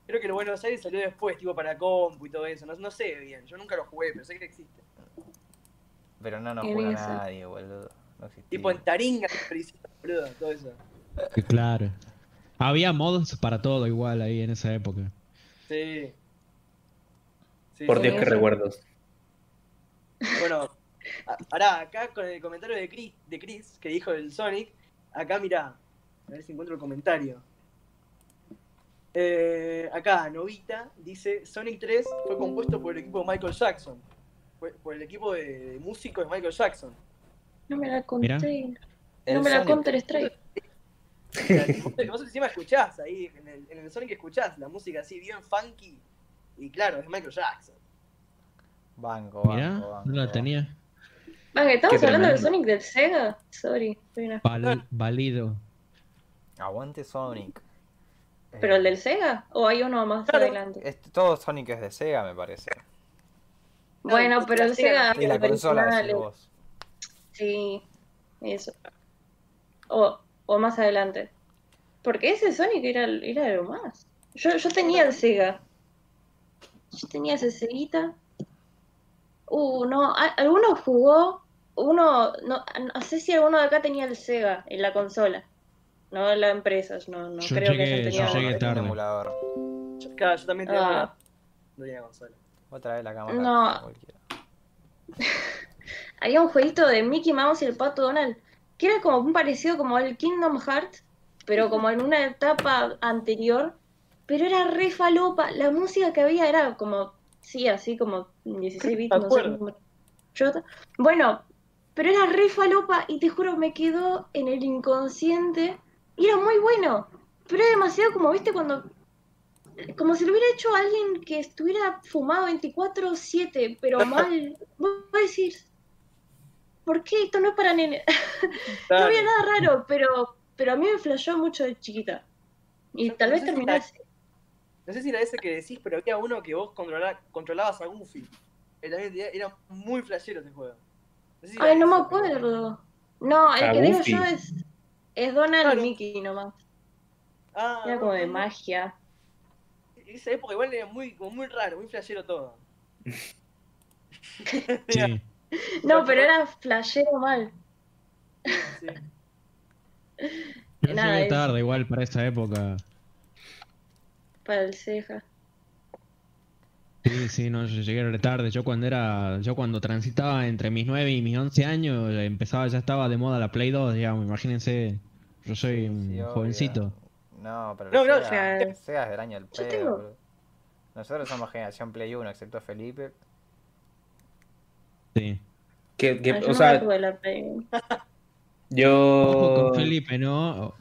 Creo que el Buenos Aires salió después, tipo para compu y todo eso. No, no sé bien, yo nunca lo jugué, pero sé que existe. Pero no nos juega sí. nadie, boludo. No. Tipo en Taringa, boludo, todo eso. Que Claro. Había mods para todo igual ahí en esa época. Sí. Sí, Por sí. Dios, qué eso. recuerdos. Bueno, ahora acá con el comentario de Chris, de Chris que dijo del Sonic, acá mirá, a ver si encuentro el comentario. Eh, acá, Novita dice, Sonic 3 fue compuesto por el equipo de Michael Jackson, Fue- por el equipo de, de músicos de Michael Jackson. No me la conté. No me la Sonic. Counter Strike. Vos, encima escuchás ahí, en el, en el Sonic escuchás la música así bien funky, y claro, es Michael Jackson. Banco, Mirá, banco, banco. no la tenía. Que estamos Qué hablando del. Sonic del Sega. Sorry, soy una- Val- válido. Aguante Sonic. ¿Pero el del Sega? ¿O hay uno más Claro. adelante? este- todo Sonic es de Sega, me parece. Bueno, No, pero el Sega-. Y la consola vos. Sí, eso. O, o más adelante. Porque ese Sonic era, era de lo más. Yo, yo tenía el Sega. Yo tenía ese Seguita. Uh, no, alguno jugó. Uno, no, no sé si alguno de acá tenía el Sega en la consola. No la empresa, no, no Yo creo que llegué- hayan yo tenido. No, llegué tarde. un emulador. Yo, claro, yo también tenía Ah. una- no consola. Otra vez la cámara. No. Había un jueguito de Mickey Mouse y el Pato Donald que era como un parecido como al Kingdom Hearts, pero como en una etapa anterior, pero era re falopa. La música que había era como, sí, así como 16 bits, no sé cómo-. Bueno, pero era re falopa y te juro, me quedó en el inconsciente y era muy bueno, pero era demasiado como, viste, cuando... Como si lo hubiera hecho alguien que estuviera fumado 24-7, pero mal. Vos decís, ¿por qué esto no es para nene? No había nada raro, pero, pero a mí me flashó mucho de chiquita. Y tal no vez si la- así. No sé si era ese que decís, pero había uno que vos controla- controlabas a Goofy. Era muy flashero ese juego. No sé si Ay, no me pero- acuerdo. No, el A que digo yo es, es Donald Claro. y Mickey nomás. Ah, Era como de magia. Esa época igual era muy, como muy raro, muy flashero todo. Sí. No, pero era flashero mal. Sí. Yo Nada, llegué es- tarde igual para esa época. Para el ceja. Sí, sí, no, yo llegué tarde. Yo cuando era, yo cuando transitaba entre mis 9 y mis 11 años, eh, empezaba, ya estaba de moda la Play 2, digamos, imagínense. Yo soy un Sí, obvio. jovencito. No, pero No, no, el Sega es del año del pedo, tengo-. Nosotros somos generación Play 1, excepto Felipe. Sí. Que, que, Ah, yo o no sea, la Play. Ojo yo. con Felipe, ¿no?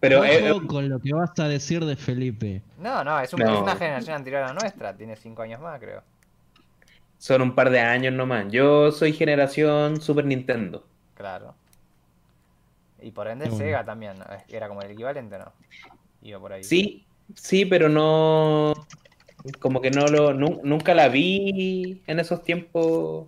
Pero Ojo eh, con lo que vas a decir de Felipe. No, no, es, un- No. es una generación anterior a la nuestra, tiene 5 años más, creo. son un par de años nomás. Yo soy generación Super Nintendo. Claro. Y por ende bueno. Sega también, era como el equivalente, ¿no? Iba por ahí. Sí, sí, pero no. Como que no lo. nu- nunca la vi en esos tiempos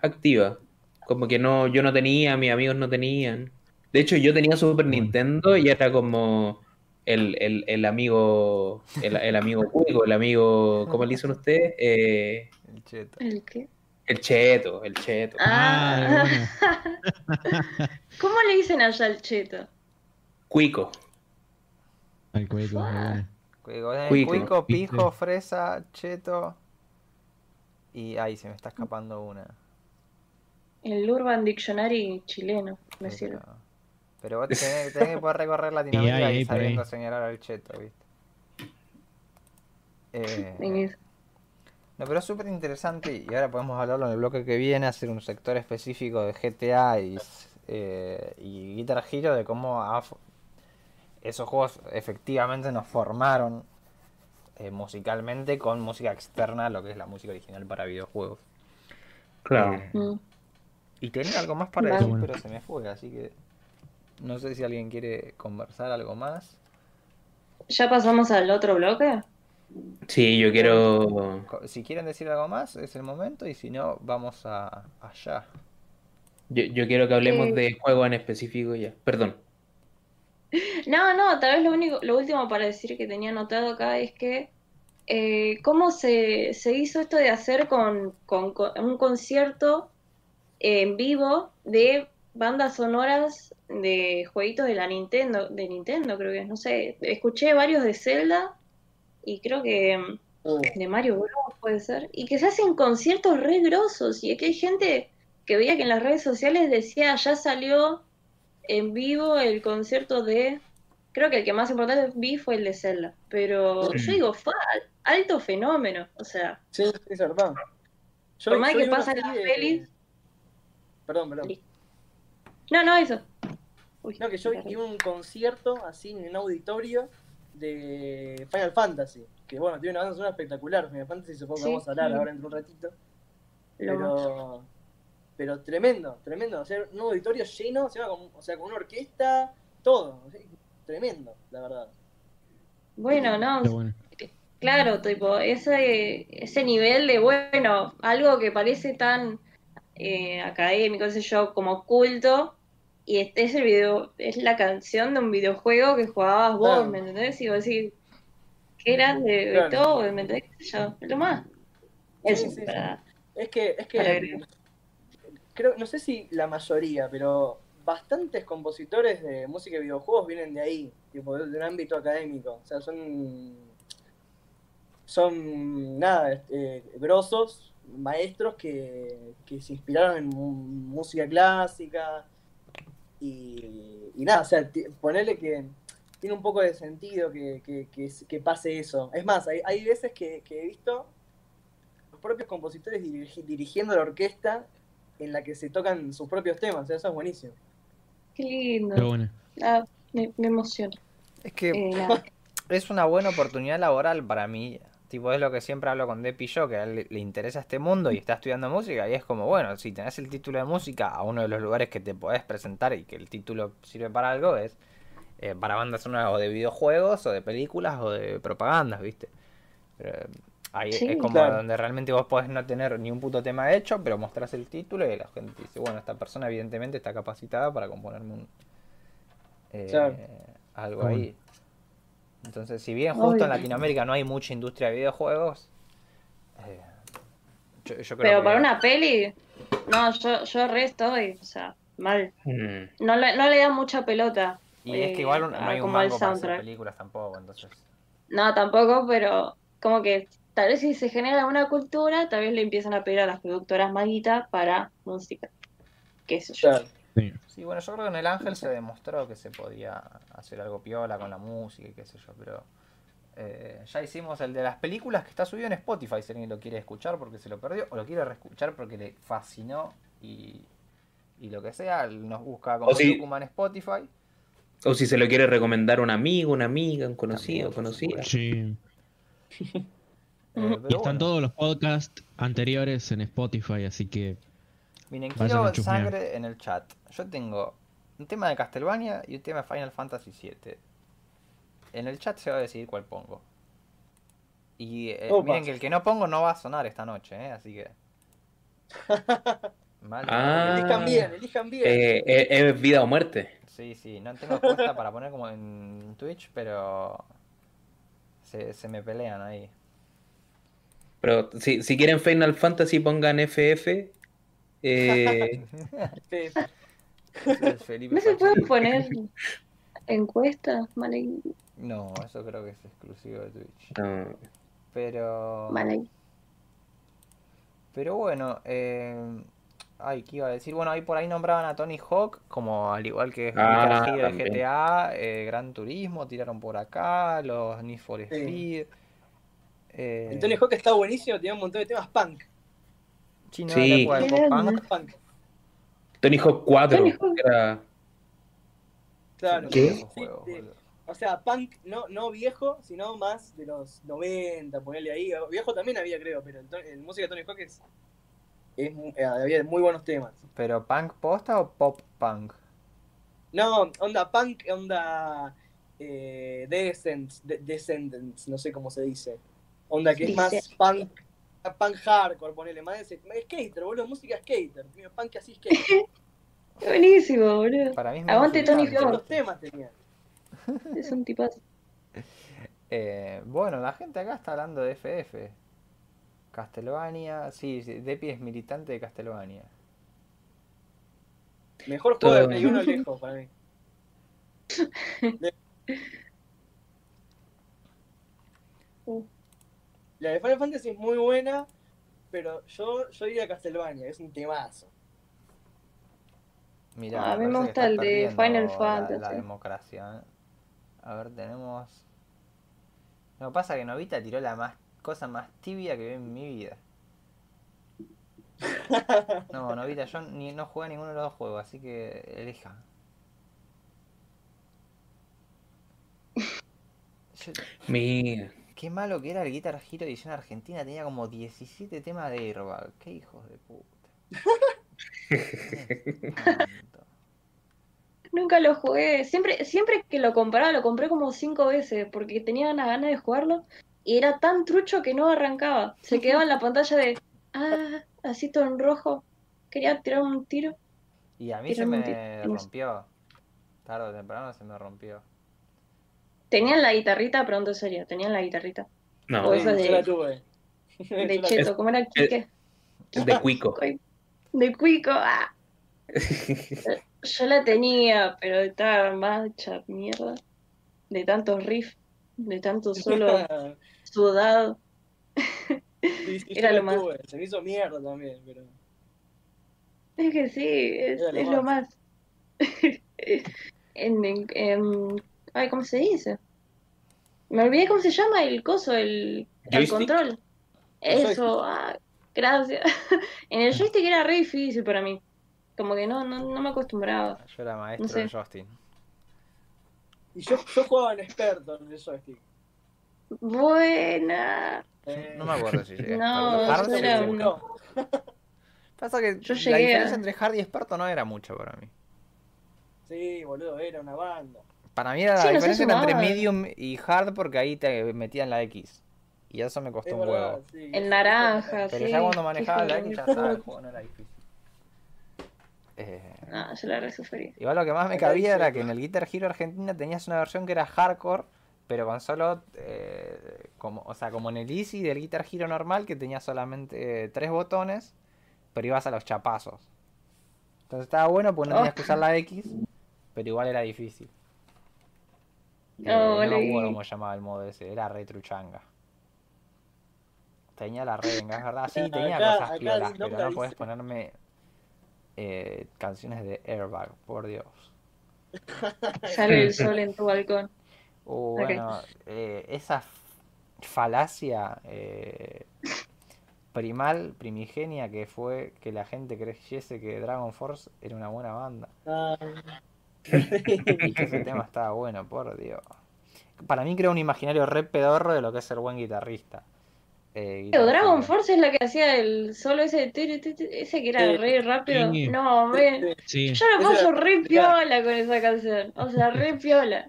activa. Como que no, yo no tenía, mis amigos no tenían. De hecho, yo tenía Super. Nintendo y era como el, el, el amigo. El, el amigo cuico, el amigo. ¿Cómo le dicen ustedes? Eh, El cheto. ¿El qué? el cheto, el cheto. Ah, bueno. ¿Cómo le dicen allá al cheto? Cuico. Ay, cueco, Ah. Cuico, eh, Cuico, cuico, ¿viste? pijo, fresa, cheto. Y ahí se me está escapando una. El Urban Dictionary chileno, me sirve. Pero- vos tenés, tenés que poder recorrer Latinoamérica y ahí ahí. sabiendo señalar al cheto, ¿viste? Eh. No, pero es súper interesante y ahora podemos hablarlo en el bloque que viene, hacer un sector específico de GTA y, eh, y Guitar Hero, de cómo esos juegos efectivamente nos formaron eh, musicalmente con música externa a lo que es la música original para videojuegos. Claro. Eh, Mm. y tenía algo más para decir, Bueno. pero se me fue, así que no sé si alguien quiere conversar algo más. ¿Ya pasamos al otro bloque? Sí, yo quiero. Si quieren decir algo más, es el momento, y si no, vamos a allá. Yo, yo quiero que hablemos Eh. de juegos en específico ya. Perdón. No, no, tal vez lo único, lo último para decir que tenía anotado acá es que eh, cómo se, se hizo esto de hacer con, con- con un concierto en vivo de bandas sonoras de jueguitos de la Nintendo, de Nintendo creo que es, no sé, escuché varios de Zelda y creo que Uh, de Mario Bros puede ser, y que se hacen conciertos re grosos, y que hay gente que veía que en las redes sociales decía, ya salió en vivo el concierto de, creo que el que más importante vi fue el de Zelda, pero yo digo, fue alto fenómeno, o sea, sí, es verdad. Yo, Por más que vi uno pasa en así las de- pelis. Perdón, perdón. No, no, eso. Uy, No, que yo vi un concierto así en un auditorio de Final Fantasy. Que bueno, tiene una banda sonora espectacular. Final Fantasy supongo que Sí, vamos a hablar sí. ahora dentro de un ratito. Pero, pero tremendo, tremendo. O sea, un auditorio lleno, o sea, con, o sea, con una orquesta, todo. O sea, tremendo, la verdad. Bueno, no, bueno. Claro, tipo, ese, ese nivel de, bueno, algo que parece tan eh, académico, sé yo, como culto, y este es el video, es la canción de un videojuego que jugabas vos, Claro. ¿me entendés? Y vos decís, qué grande de Claro. todo, ¿me entendés? ¿Qué sé yo? Es lo más. Sí, Eso, sí, sí. para- Es que, es que creo, no sé si la mayoría, pero bastantes compositores de música y videojuegos vienen de ahí, tipo, de un ámbito académico. O sea, son son nada, eh, grosos, maestros que, que se inspiraron en música clásica y, y nada, o sea, ponerle que tiene un poco de sentido que, que, que, que pase eso. Es más, hay, hay veces que, que he visto los propios compositores dirigi- dirigiendo la orquesta en la que se tocan sus propios temas, o sea, eso es buenísimo. Qué lindo. Bueno. Ah, me, me emociona. Es que Eh, es una buena oportunidad laboral para mí. Tipo, es lo que siempre hablo con Depi y yo, que a él le, interesa este mundo y está estudiando música. Y es como, bueno, si tenés el título de música a uno de los lugares que te podés presentar y que el título sirve para algo, es eh, para bandas sonoras o de videojuegos o de películas o de propagandas, ¿viste? Pero, eh, ahí Sí, es como claro. donde realmente vos podés no tener ni un puto tema hecho, pero mostrás el título y la gente dice, bueno, esta persona evidentemente está capacitada para componerme un, eh, Claro. algo Bueno. ahí. Entonces, si bien justo en. Latinoamérica no hay mucha industria de videojuegos, eh, yo, yo creo Pero que para una peli, no, yo, yo re estoy, o sea, mal. Mm. No le, no le da mucha pelota. y es eh, que igual no a- hay un mango para hacer películas tampoco, entonces. No, tampoco, pero como que tal vez si se genera una cultura, tal vez le empiezan a pedir a las productoras maguita para música. Qué sé yo. Claro. Sí. Sí, bueno, yo creo que en el Ángel se demostró que se podía hacer algo piola con la música y qué sé yo, pero eh, ya hicimos el de las películas que está subido en Spotify, si alguien lo quiere escuchar porque se lo perdió o lo quiere reescuchar porque le fascinó y, y lo que sea, nos busca como si- Tucumán Spotify. O si se lo quiere recomendar un amigo, una amiga, un conocido, conocida. Sí. Eh, Y están bueno. todos los podcasts anteriores en Spotify, así que Miren, Vayan quiero sangre en el chat. Yo tengo un tema de Castlevania y un tema de Final Fantasy VII. En el chat se va a decidir cuál pongo. Y eh, miren que el que no pongo no va a sonar esta noche, ¿eh? Así que... Mal. Ah. Elijan bien, elijan bien. Eh, eh, es vida o muerte. Sí, sí, no tengo puesta para poner como en Twitch, pero... Se, se me pelean ahí. Pero si, si quieren Final Fantasy, pongan FF. Eh, Felipe ¿No se puede Pacheli. poner encuestas? Vale, No, eso creo que es exclusivo de Twitch. no. Pero... vale. Pero bueno, eh... Ay, ¿qué iba a decir? Bueno, ahí por ahí nombraban a Tony Hawk, como al igual que Ah, de. GTA, eh, Gran Turismo, tiraron por acá, los Need for Sí. Speed. Eh... El Tony Hawk está buenísimo, tiene un montón de temas punk. Sí, ¿no? Sí. Punk. Punk, Tony Hawk 4. Tony Hawk. Era... claro. ¿Qué? Sí, o sea, punk no, no viejo, sino más de los 90, ponerle ahí. Viejo también había, creo, pero en, música de Tony Hawk es, eh, había muy buenos temas. ¿Pero punk posta o pop punk? No, onda punk, onda eh, Descendants, no sé cómo se dice. Onda que es más punk, punk hardcore, ponele, más ese, skater, boludo, música skater, punk así skater. Buenísimo, boludo. Para mí Aguante Tony los temas tenía. Es un tipazo. Eh, bueno, la gente acá está hablando de FF. Castlevania, sí, Depi es militante de Castlevania. Mejor juego de Play 1 lejos para mí. La de Final Fantasy es muy buena, pero yo, yo diría Castlevania, es un temazo. Mira, a mí me gusta el de Final Fantasy. La, democracia. ¿eh? A ver, tenemos. No pasa que Novita tiró la más cosa más tibia que vi en mi vida. No, Novita, yo ni, no jugué a ninguno de los dos juegos, así que elija. Mira. Qué malo que era el Guitar Hero edición argentina, tenía como 17 temas de Airbag. Qué hijos de puta. Nunca lo jugué. Siempre, siempre que lo compraba, lo compré como cinco veces porque tenía una gana de jugarlo y era tan trucho que no arrancaba. Se quedaba en la pantalla de, ah, así todo en rojo. Quería tirar un tiro. Y a mí se me rompió. Tarde o temprano se me rompió. ¿Tenían la guitarrita? Pronto serio, ¿tenían la guitarrita? No, o de, la tuve. De Cheto, ¿cómo era el Quique? De Cuico. De Cuico, ah. Yo la tenía, pero estaba más hecha mierda. De tantos riffs, de tanto solo sudado. Era lo más. Se me hizo mierda también, pero. Es que sí, es, lo, más. en, en, Ay, ¿cómo se dice? Me olvidé cómo se llama el coso, el, el control. Eso, ah, gracias. en el joystick era re difícil para mí. Como que no, no, no me acostumbraba. Yo era maestro de Justin. Y yo, yo jugaba en experto en el joystick. Buena. No me acuerdo si llegué. No, yo era uno. Pasa que yo la diferencia entre hard y experto no era mucho para mí. Sí, boludo, era una banda. Para mí era la diferencia entre medium y hard porque ahí te metían la X. Y eso me costó un huevo. el naranja, Pero ya cuando manejaba la X ya sabes, el juego no era difícil. Eh, no, yo la resuferí. Igual lo que más me cabía era que en el Guitar Hero Argentina tenías una versión que era hardcore, pero con solo, eh, como, o sea, como en el Easy del Guitar Hero normal, que tenía solamente tres botones, pero ibas a los chapazos. Entonces estaba bueno porque no tenías que usar la X, pero igual era difícil. No, eh, no me acuerdo cómo llamaba el modo ese, era retruchanga. Tenía la renga, es verdad, sí, tenía cosas piolas, pero no puedes ponerme eh, canciones de Airbag, por Dios. Sale el sol en tu balcón. Uh, bueno, eh, esa falacia eh, primal, primigenia que fue que la gente creyese que Dragon Force era una buena banda. Ah. y que ese tema estaba bueno, por Dios. Para mí crea un imaginario re pedorro de lo que es ser buen guitarrista. Eh, Dragon Force es la que hacía el solo ese, ese que era re rápido. No, me... yo lo paso re piola con esa canción. O sea, re piola.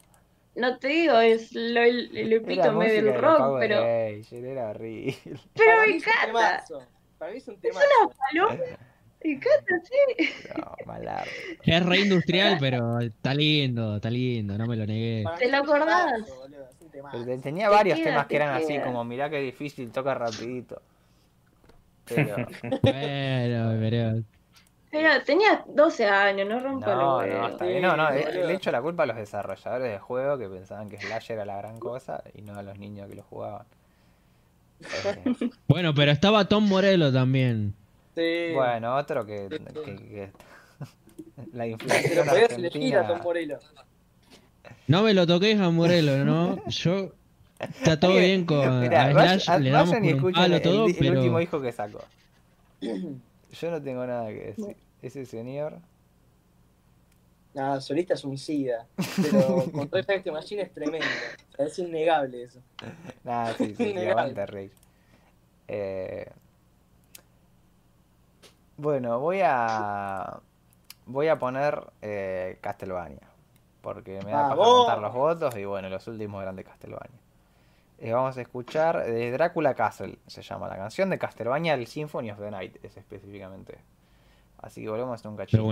No te digo, es lo, el, el epítome del rock, pero. era horrible. Pero me encanta. Para mí es un tema. Es una paloma. Sí. No. Es re industrial, pero está lindo, está lindo, no me lo negué. ¿Te lo acordás? Tenía varios temas que eran así, como mirá qué difícil, toca rapidito. Pero... bueno, pero... Pero tenía 12 años, no rompa no, no, está bien. No, no, le echo la culpa a los desarrolladores de juego que pensaban que Slash era la gran cosa y no a los niños que lo jugaban. bueno, pero estaba Tom Morello también. Sí. Bueno, otro que, que, la inflación. Pero elegir a Tom Morello. No me lo toques a Morelo, ¿no? Yo. Está todo bien con Mira, Slash, le damos por un palo todo, el, pero... último hijo que sacó. Yo no tengo nada que decir. Ese señor. Nada, solista es un SIDA, pero con todo este Machine es tremendo. es innegable eso. Nada, sí, sí, sí, Rey. Eh... Bueno, voy a. Voy a poner eh, Castlevania. Porque me da para contar los votos y bueno, los últimos grandes Castlevania. Eh, vamos a escuchar de Drácula Castle, se llama la canción de Castlevania, el Symphony of the Night, es específicamente. Así que volvemos a un cachito.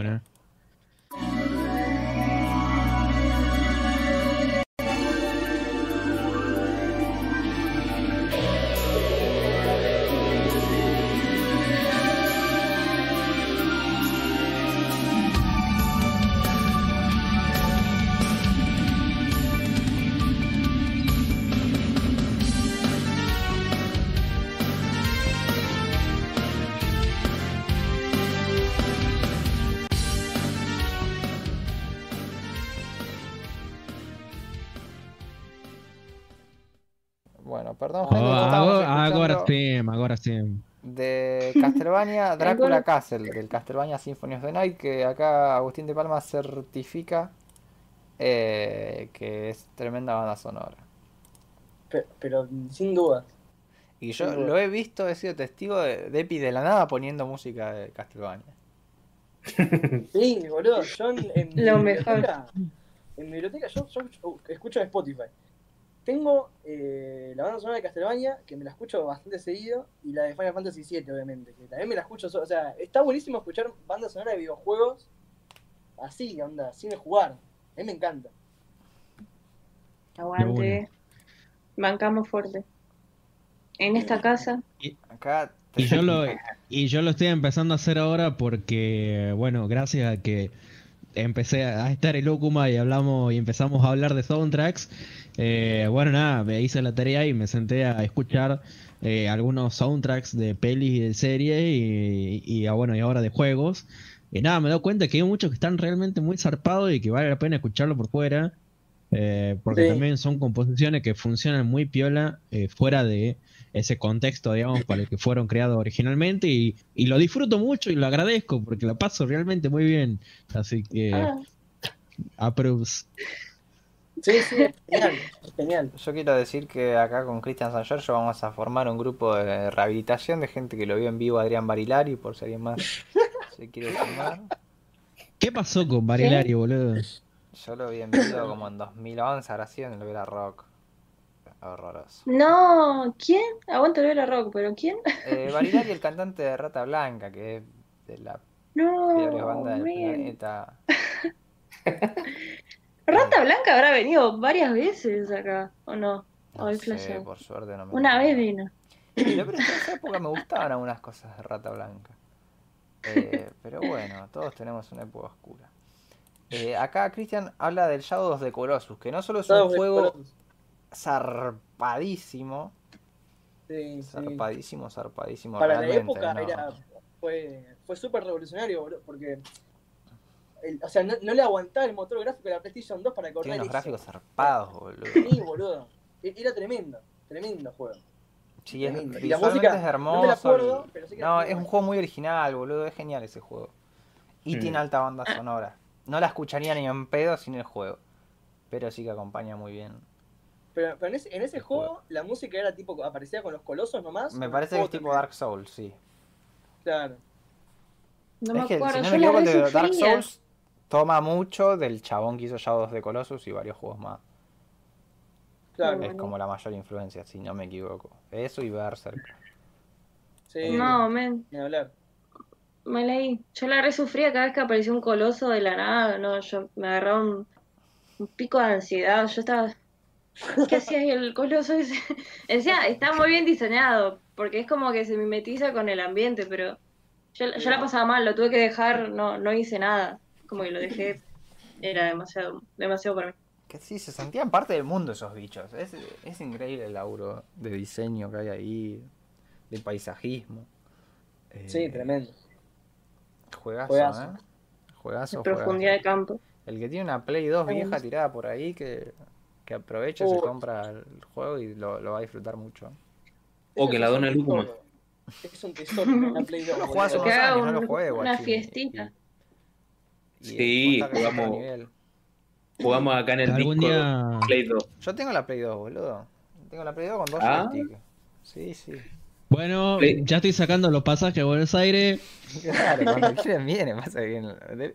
Buena. De Castlevania Drácula Castle, del Castlevania Symphony of the Night, que acá Agustín de Palma certifica eh, que es tremenda banda sonora. Pero, sin duda. Y yo lo he visto, he sido testigo de, Epi de la nada poniendo música de Castlevania. Sí, boludo, yo en, lo mejor. en mi biblioteca yo, yo escucho Spotify. Tengo eh, la banda sonora de Castlevania, que me la escucho bastante seguido, y la de Final Fantasy VII, obviamente, que también me la escucho. O sea, está buenísimo escuchar banda sonora de videojuegos así, onda, sin jugar. A mí me encanta. Aguante. Bancamos fuerte. En esta casa. Y, y, yo lo, y yo lo estoy empezando a hacer ahora porque, bueno, gracias a que empecé a estar en Locuma y hablamos y empezamos a hablar de soundtracks eh, bueno, nada, me hice la tarea y me senté a escuchar eh, algunos soundtracks de pelis y de series y, y, bueno, y ahora de juegos. Y nada, me doy cuenta que hay muchos que están realmente muy zarpados y que vale la pena escucharlo por fuera. Eh, porque también son composiciones que funcionan muy piola fuera de ese contexto, digamos, para el que fueron creados originalmente. Y, y, lo disfruto mucho y lo agradezco porque lo paso realmente muy bien. Así que, ah. approves. Sí, sí, genial, genial. Yo quiero decir que acá con Cristian San Giorgio vamos a formar un grupo de rehabilitación de gente que lo vio en vivo Adrián Barilari, por si alguien más se quiere sumar. ¿Qué pasó con Barilari, boludo? Yo lo vi en vivo como en 2011, ahora sí, en el Vera Rock. Horroroso. No, ¿quién? Aguanta el Vera Rock, pero ¿quién? Eh, Barilari, el cantante de Rata Blanca, que es de la peor banda del planeta. Rata Blanca habrá venido varias veces acá, ¿o no? no sé, por suerte no me Una vez vino. Pero, en esa época me gustaban algunas cosas de Rata Blanca. Eh, pero bueno, todos tenemos una época oscura. Eh, acá Cristian habla del Shadow of the Colossus, que no solo es un juego zarpadísimo. Sí, zarpadísimo, zarpadísimo. Para la época era, fue, fue súper revolucionario, porque o sea, no, le aguantaba el motor gráfico de la PlayStation 2 para correr. Tiene unos gráficos zarpados, boludo. Sí, boludo. E-, era tremendo, tremendo juego. Sí, es, y la música es hermoso. No, es un juego muy original, boludo. Es genial ese juego. Y mm. tiene alta banda sonora. No la escucharía ni en pedo sin el juego. Pero sí que acompaña muy bien. Pero, en ese, en ese juego, la música era tipo, aparecía con los colosos nomás. Me parece que es tipo Dark Souls, sí. Claro. No me acuerdo, yo la de Dark Souls toma mucho del chabón que hizo Shadows de Colossus y varios juegos más. Claro. Es como la mayor influencia, si no me equivoco. Eso y Berserk. Sí. No, men. hablar. Me leí. Yo la resufría cada vez que apareció un coloso de la nada. No, yo me agarraba un, pico de ansiedad. Yo estaba. ¿Qué hacía ahí el coloso ese? Decía, está muy bien diseñado. Porque es como que se mimetiza con el ambiente, pero. Yo, yo la pasaba mal, lo tuve que dejar, no, no hice nada como que lo dejé, era demasiado, demasiado para mí. Que sí, se sentían parte del mundo esos bichos. Es, es increíble el laburo de diseño que hay ahí, de paisajismo. sí, eh, tremendo. Juegazo, juegazo. ¿eh? Juegazo, profundidad de campo. El que tiene una Play 2 vieja tirada por ahí, que, que aproveche, se compra el juego y lo, lo va a disfrutar mucho. O que la dona el Luma. Es un tesoro, una Play 2. No lo juegas unos años, no lo juegues, Una fiestita. sí, jugamos, jugamos acá en el ¿Algún día... Play 2. Yo tengo la Play 2, boludo. Tengo la Play 2 con dos ¿Ah? Sí, sí. Bueno, ya estoy sacando los pasajes a Buenos Aires. Claro, cuando quieren viene, pasa que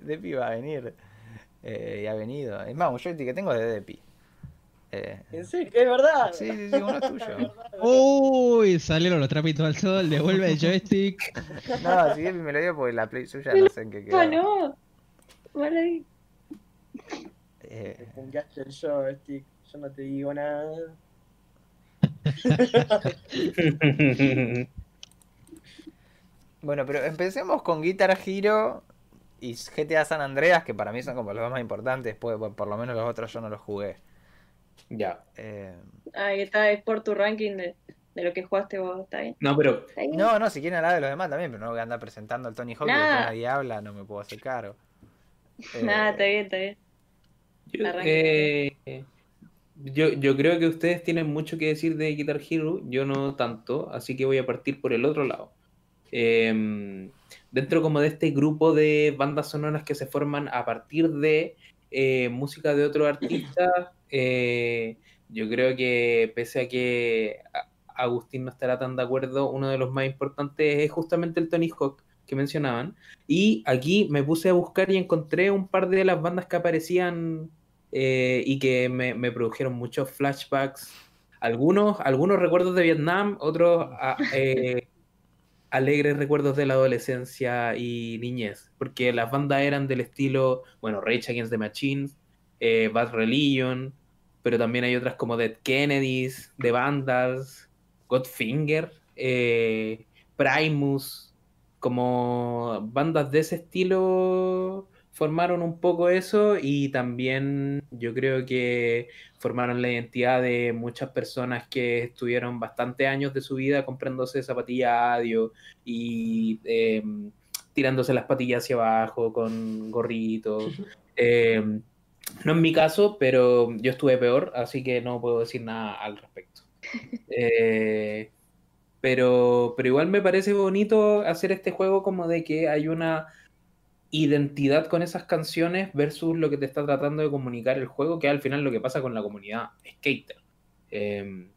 Depi va a venir. Eh, y ha venido. Es más, un joystick que tengo es de Depi. Eh, ¿En serio? ¿Es verdad? Sí, sí, sí, uno es tuyo. Uy, salieron los trapitos al sol, devuelve el joystick. no, si Depi me lo dio porque la Play suya no sé en qué quedó. No, vale ahí. Eh... el joystick, yo no te digo nada. bueno, pero empecemos con Guitar Hero y GTA San Andreas, que para mí son como los más importantes, pues, por lo menos los otros yo no los jugué. Ya. Eh... Ahí está, es por tu ranking de, lo que jugaste vos, ¿está ahí? No, pero... No, no, si quieren hablar de los demás también, pero no voy a andar presentando al Tony Hawk, que nadie habla, no me puedo hacer caro. Nada, está bien, está bien. eh, yo, yo creo que ustedes tienen mucho que decir de Guitar Hero, yo no tanto, así que voy a partir por el otro lado. Em, dentro como de este grupo de bandas sonoras que se forman a partir de eh, música de otro artista, eh, yo creo que pese a que Agustín no estará tan de acuerdo, uno de los más importantes es justamente el Tony Hawk que mencionaban. Y aquí me puse a buscar y encontré un par de las bandas que aparecían eh, y que me, produjeron muchos flashbacks, algunos, algunos recuerdos de Vietnam, otros eh, alegres recuerdos de la adolescencia y niñez, porque las bandas eran del estilo, bueno, Rage Against the Machines, eh, Bad Religion, pero también hay otras como Dead Kennedys, The Vandals, Godfinger, Primus, como bandas de ese estilo formaron un poco eso y también yo creo que formaron la identidad de muchas personas que estuvieron bastantes años de su vida comprándose zapatillas Adio y em, tirándose las patillas hacia abajo con gorritos. Em, no en mi caso, pero yo estuve peor, así que no puedo decir nada al respecto. Eh, pero, pero igual me parece bonito hacer este juego como de que hay una identidad con esas canciones versus lo que te está tratando de comunicar el juego, que al final lo que pasa con la comunidad skater. Em,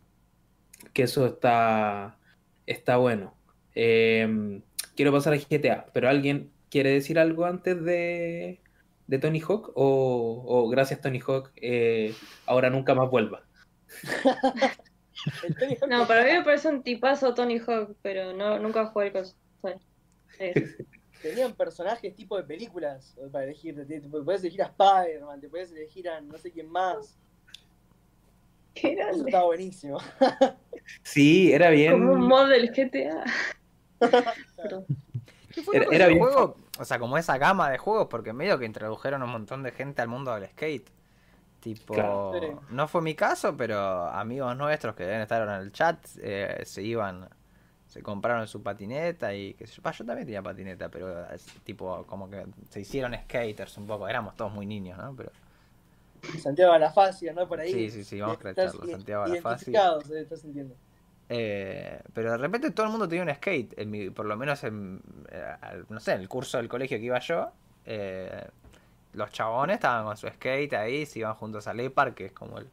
que eso está, está bueno. Em, quiero pasar a GTA, pero ¿alguien quiere decir algo antes de, de Tony Hawk? O, gracias Tony Hawk, eh, ahora nunca más vuelva. no, para mí me parece un tipazo Tony Hawk, pero no, nunca jugué con tenían personajes tipo de películas para elegir. Te, puedes elegir a Spider-Man, te puedes elegir a no sé quién más. Qué Eso estaba buenísimo. sí, era bien. Como un mod del GTA. era, bien. Juego? O sea, como esa gama de juegos, porque medio que introdujeron un montón de gente al mundo del skate. Tipo, no fue mi caso, pero amigos nuestros que deben estar en el chat eh, se iban se compraron su patineta y que yo, yo también tenía patineta, pero tipo como que se hicieron skaters un poco, éramos todos muy niños, ¿no? Pero Santiago Alafacia, ¿no? Por ahí. Sí, sí, sí, vamos a cracharlo, Santiago Alafacia. estás sintiendo. Eh, pero de repente todo el mundo tenía un skate, en por lo menos en, eh, no sé, en el curso del colegio que iba yo, eh, los chabones estaban con su skate ahí, se iban juntos al E-Park, que es como el,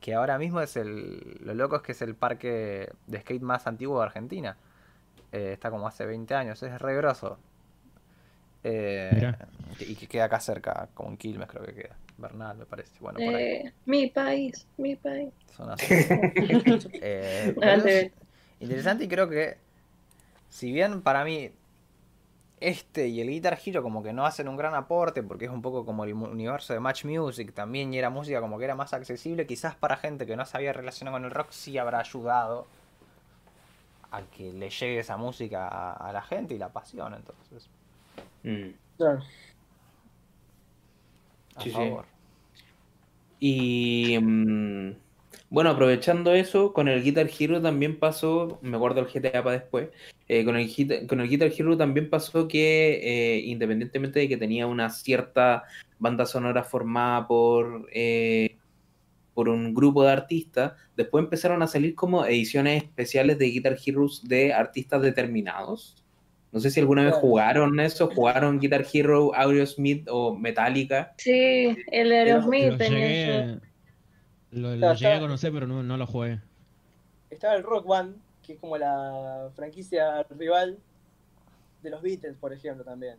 que ahora mismo es el, lo loco es que es el parque de skate más antiguo de Argentina. Eh, está como hace 20 años, es re grosso. Eh, y que queda acá cerca, como en Quilmes creo que queda. Bernal, me parece. Bueno, por ahí. Eh, mi país, mi país. Son así. interesante y creo que, si bien para mí este y el Guitar Hero como que no hacen un gran aporte porque es un poco como el universo de Match Music también y era música como que era más accesible, quizás para gente que no se había relacionado con el rock sí habrá ayudado a que le llegue esa música a, la gente y la pasión, entonces. Mm. Claro. A favor. Y mm, bueno, aprovechando eso, con el Guitar Hero también pasó, me guardo el GTA para después, eh, con, el, con el Guitar Hero también pasó que eh, independientemente de que tenía una cierta banda sonora formada por eh, por un grupo de artistas, después empezaron a salir como ediciones especiales de Guitar Heroes de artistas determinados. No sé si alguna vez jugaron eso, jugaron Guitar Hero, Aerosmith o Metallica. Sí, el Aerosmith Lo tenía llegué, eso. lo, lo Claro, llegué a conocer, pero no, no lo jugué. Estaba el Rock Band, que es como la franquicia rival de los Beatles, por ejemplo, también.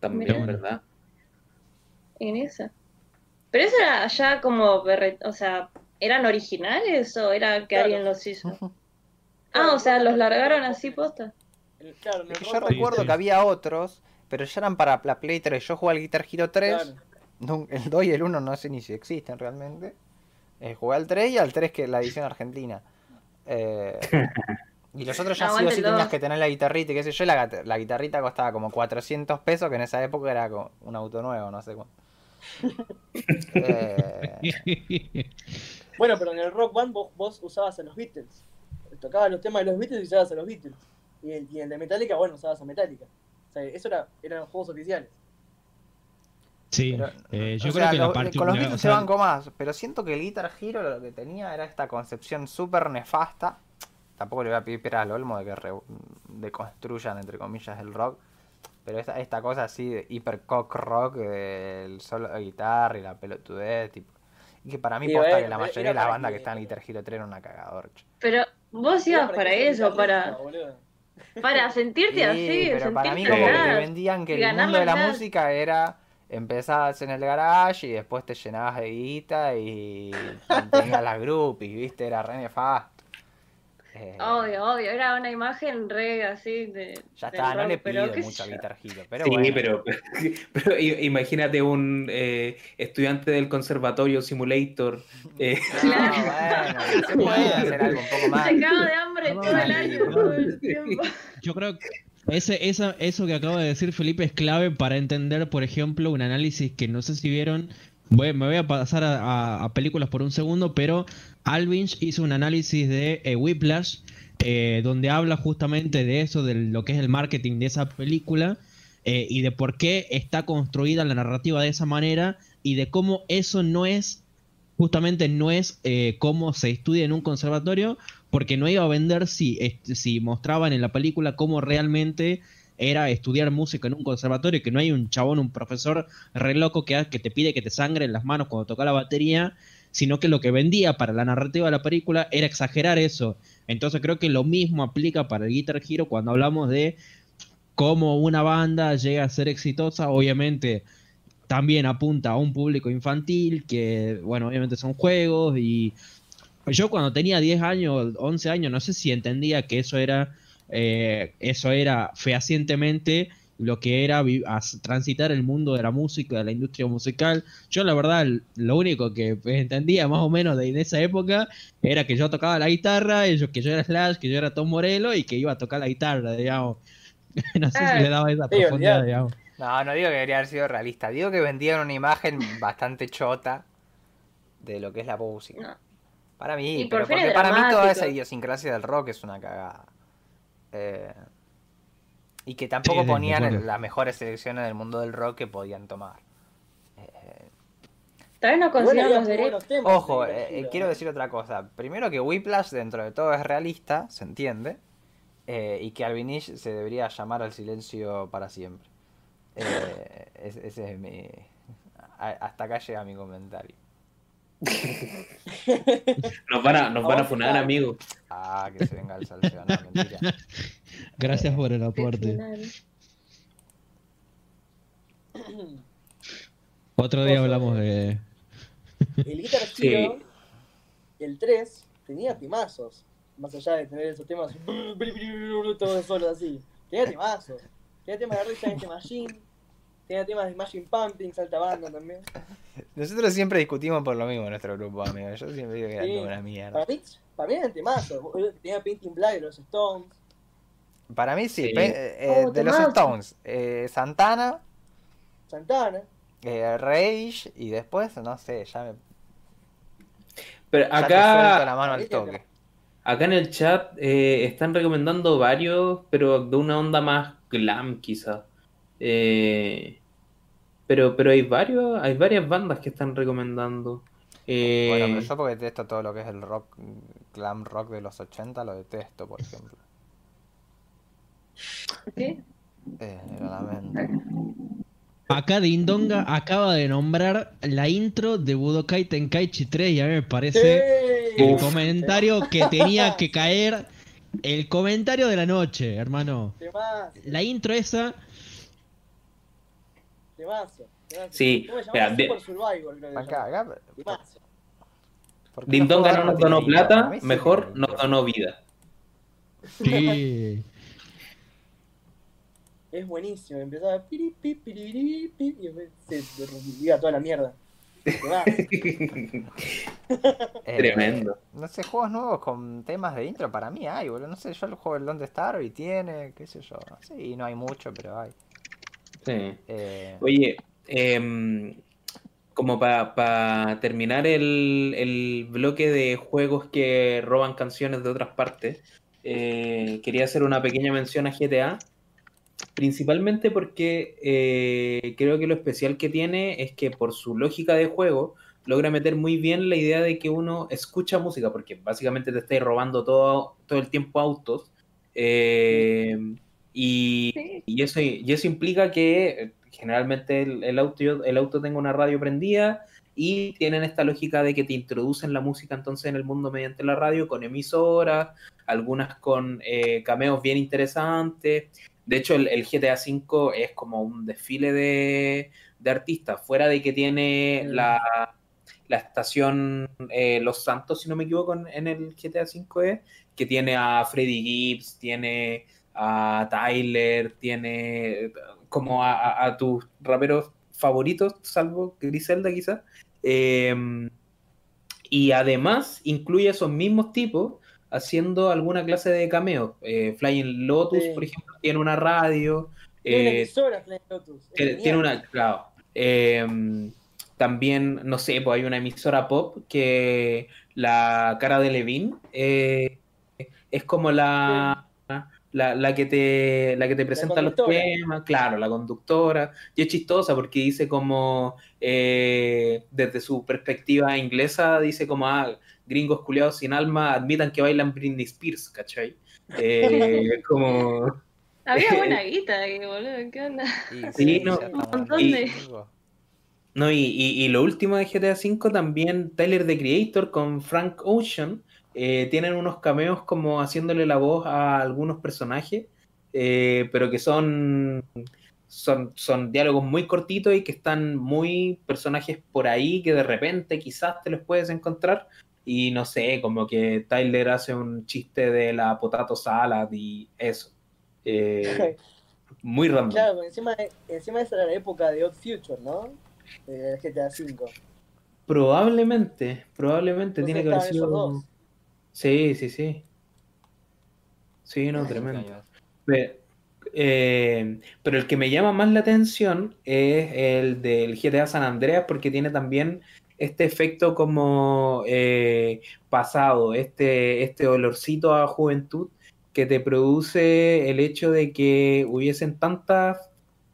También, Mirá. ¿verdad? En esa. Pero eso era ya como, o sea, ¿eran originales o era que Claro. alguien los hizo? Ah, o sea, los largaron así posta. Claro, Es que yo recuerdo sí. que había otros, pero ya eran para la Play 3. Yo jugué al Guitar Hero 3. claro. nun- El 2 y el 1 no sé ni si existen realmente. Eh, jugué al 3 y al 3 que es la edición argentina. Eh, y los otros ya sí o sí tenías que tener la guitarrita y qué sé yo. La, la guitarrita costaba como 400 pesos, que en esa época era como un auto nuevo, no sé cuánto. Eh, Bueno, pero en el Rock Band vos, vos usabas a los Beatles. Tocabas los temas de los Beatles y usabas a los Beatles. Y el, y el de Metallica, bueno, usabas a Metallica. O sea, eso era, eran los juegos oficiales. Sí, pero, eh, yo creo sea, que lo- la parte. con los Beatles o se sea, banco más, pero siento que el Guitar Hero lo que tenía era esta concepción súper nefasta. Tampoco le voy a pedir piedra al olmo de que re- deconstruyan, entre comillas, el rock. Pero esta, esta cosa así de hiper cock rock, del solo de guitarra y la pelotudez, tipo. Y que para mí posta que la mayoría de las bandas que- que están en Guitar Hero 3 eran una cagador. Pero vos ibas para eso, para, para sentirte Sí, así, pero para mí como que te vendían que el mundo de la música era empezabas en el garage y después te llenabas de guita y tenías las groupies, viste, era re nefasto. Eh, Obvio, obvio, era una imagen re así de. Ya está, no rock, le pero pido qué mucho a. Guitar Hero, pero sí, bueno. pero, pero imagínate un eh, estudiante del conservatorio simulator. eh, No, bueno, se puede hacer algo un poco más. Se caga de hambre No, todo el no, año, no. todo el tiempo. Yo creo que ese, esa, eso que acaba de decir Felipe es clave para entender, por ejemplo, un análisis que no sé si vieron. Voy- me voy a pasar a, a- a películas por un segundo, pero Alvinch hizo un análisis de eh, Whiplash, eh, donde habla justamente de eso, de lo que es el marketing de esa película eh, y de por qué está construida la narrativa de esa manera y de cómo eso no es, justamente no es eh, cómo se estudia en un conservatorio, porque no iba a vender si, si mostraban en la película cómo realmente era estudiar música en un conservatorio, que no hay un chabón, un profesor re loco que, que te pide que te sangre en las manos cuando toca la batería, sino que lo que vendía para la narrativa de la película era exagerar eso. Entonces creo que lo mismo aplica para el Guitar Hero cuando hablamos de cómo una banda llega a ser exitosa, obviamente también apunta a un público infantil, que bueno, obviamente son juegos y yo cuando tenía 10 años, 11 años, no sé si entendía que eso era eh, eso era fehacientemente lo que era transitar el mundo de la música, de la industria musical. Yo la verdad lo único que entendía más o menos de, de esa época era que yo tocaba la guitarra, y yo- que yo era Slash, que yo era Tom Morello y que iba a tocar la guitarra, digamos. no sé si le daba esa Sí, profundidad, digamos. No, no digo que debería haber sido realista, digo que vendían una imagen bastante chota de lo que es la música. No. Para mí, Y por pero porque para mí toda esa idiosincrasia del rock es una cagada. Eh, y que tampoco Sí, ponían el- las mejores selecciones del mundo del rock que podían tomar. Eh, Tal vez no había los derechos. ojo, eh, eh, quiero decir otra cosa. Primero que Whiplash dentro de todo es realista, se entiende. eh, y que Alvinish se debería llamar al silencio para siempre. Eh, es- ese es mi... Hasta acá llega mi comentario. nos van a, nos van a funar, amigo. Ah, que se venga el salseo, no, mentira. Gracias por el aporte. Otro día hablamos de- de... El Guitar Sí. Hero, el 3, tenía timazos. Más allá de tener esos temas todo solo así. Tenía timazos. Tenía temas de Against the Machine. Tenía temas de Machine Pumping, Salta Banda también. Nosotros siempre discutimos por lo mismo en nuestro grupo, amigos. Yo siempre digo que era Sí. toda una mierda. Para para mí eran temazos. Tenía Painting Black de los Stones. Para mí sí, Sí. pe- eh, Oh, de los. Stones, eh, Santana, Santana. eh, Rage y después, no sé, ya, me, Pero ya te suelto la acá, mano al toque. acá en el chat eh, están recomendando varios, pero de una onda más glam quizá. Eh, pero, pero hay varios, hay varias bandas que están recomendando. Eh, Bueno, pero yo porque detesto todo lo que es el rock, glam rock de los 80, lo detesto, por ejemplo. ¿Sí? Eh, lo lamento. Acá Dindonga acaba de nombrar la intro de Budokai Tenkaichi 3 y a mí me parece el Uf. comentario que tenía que caer. El comentario de la noche, hermano. La intro esa. temazo. Sí, ¿Cómo se mira, llama? de- Super Survival, creo que se Acá, acá. Temazo. ¿por qué Dindonga no nos donó plata, A mejor nos donó vida. Sí. Es buenísimo, empezaba piri, pi, piri, piri, pi, y se iba toda la mierda. Eh, Tremendo. No sé, juegos nuevos con temas de intro para mí hay, boludo. No sé, yo el juego el Don't Star y tiene, qué sé yo. Sí, no hay mucho, pero hay. Sí. Eh, Oye, em, como para terminar el, el bloque de juegos que roban canciones de otras partes, eh, quería hacer una pequeña mención a GTA, principalmente porque eh, creo que lo especial que tiene es que por su lógica de juego logra meter muy bien la idea de que uno escucha música, porque básicamente te estáis robando todo, todo el tiempo autos. eh, y, y eso, y eso implica que generalmente el, el auto, el auto tenga una radio prendida y tienen esta lógica de que te introducen la música entonces en el mundo mediante la radio con emisoras, algunas con eh, cameos bien interesantes. De hecho, el, el GTA V es como un desfile de, de artistas, fuera de que tiene Mm. la, la estación eh, Los Santos, si no me equivoco, en, en el GTA V, es, que tiene a Freddie Gibbs, tiene a Tyler, tiene como a, a- a tus raperos favoritos, salvo Griselda quizás. Eh, y además incluye a esos mismos tipos haciendo alguna clase de cameo. Eh, Flying Lotus, Sí. por ejemplo, tiene una radio. Tiene una eh, emisora, Flying Lotus. tiene, una, claro. Eh, también, no sé, pues hay una emisora pop que la cara de Levin eh, es como la, la, la que te, la que te presenta los temas, claro, la conductora. Y es chistosa porque dice como, eh, desde su perspectiva inglesa, dice como, ah, gringos culiados sin alma admitan que bailan Britney Spears, ¿cachai? Eh, como... Había buena guita ahí, boludo. ¿Qué onda? y Sí, no, un montón de- algo. No, y, y- y lo último de GTA V también, Tyler the Creator con Frank Ocean, eh, tienen unos cameos como haciéndole la voz a algunos personajes, eh, pero que son, son, son diálogos muy cortitos y que están muy personajes por ahí que de repente quizás te los puedes encontrar. Y no sé, como que Tyler hace un chiste de la potato salad y eso. Eh, muy random. Claro, encima, encima esa era la época de Odd Future, ¿no? De GTA V. Probablemente, probablemente Entonces tiene que haber sido. Sí, sí, sí. Sí, no, Ay, tremendo. eh, pero el que me llama más la atención es el del GTA San Andreas porque tiene también este efecto como eh, pasado, este, este olorcito a juventud que te produce el hecho de que hubiesen tantas,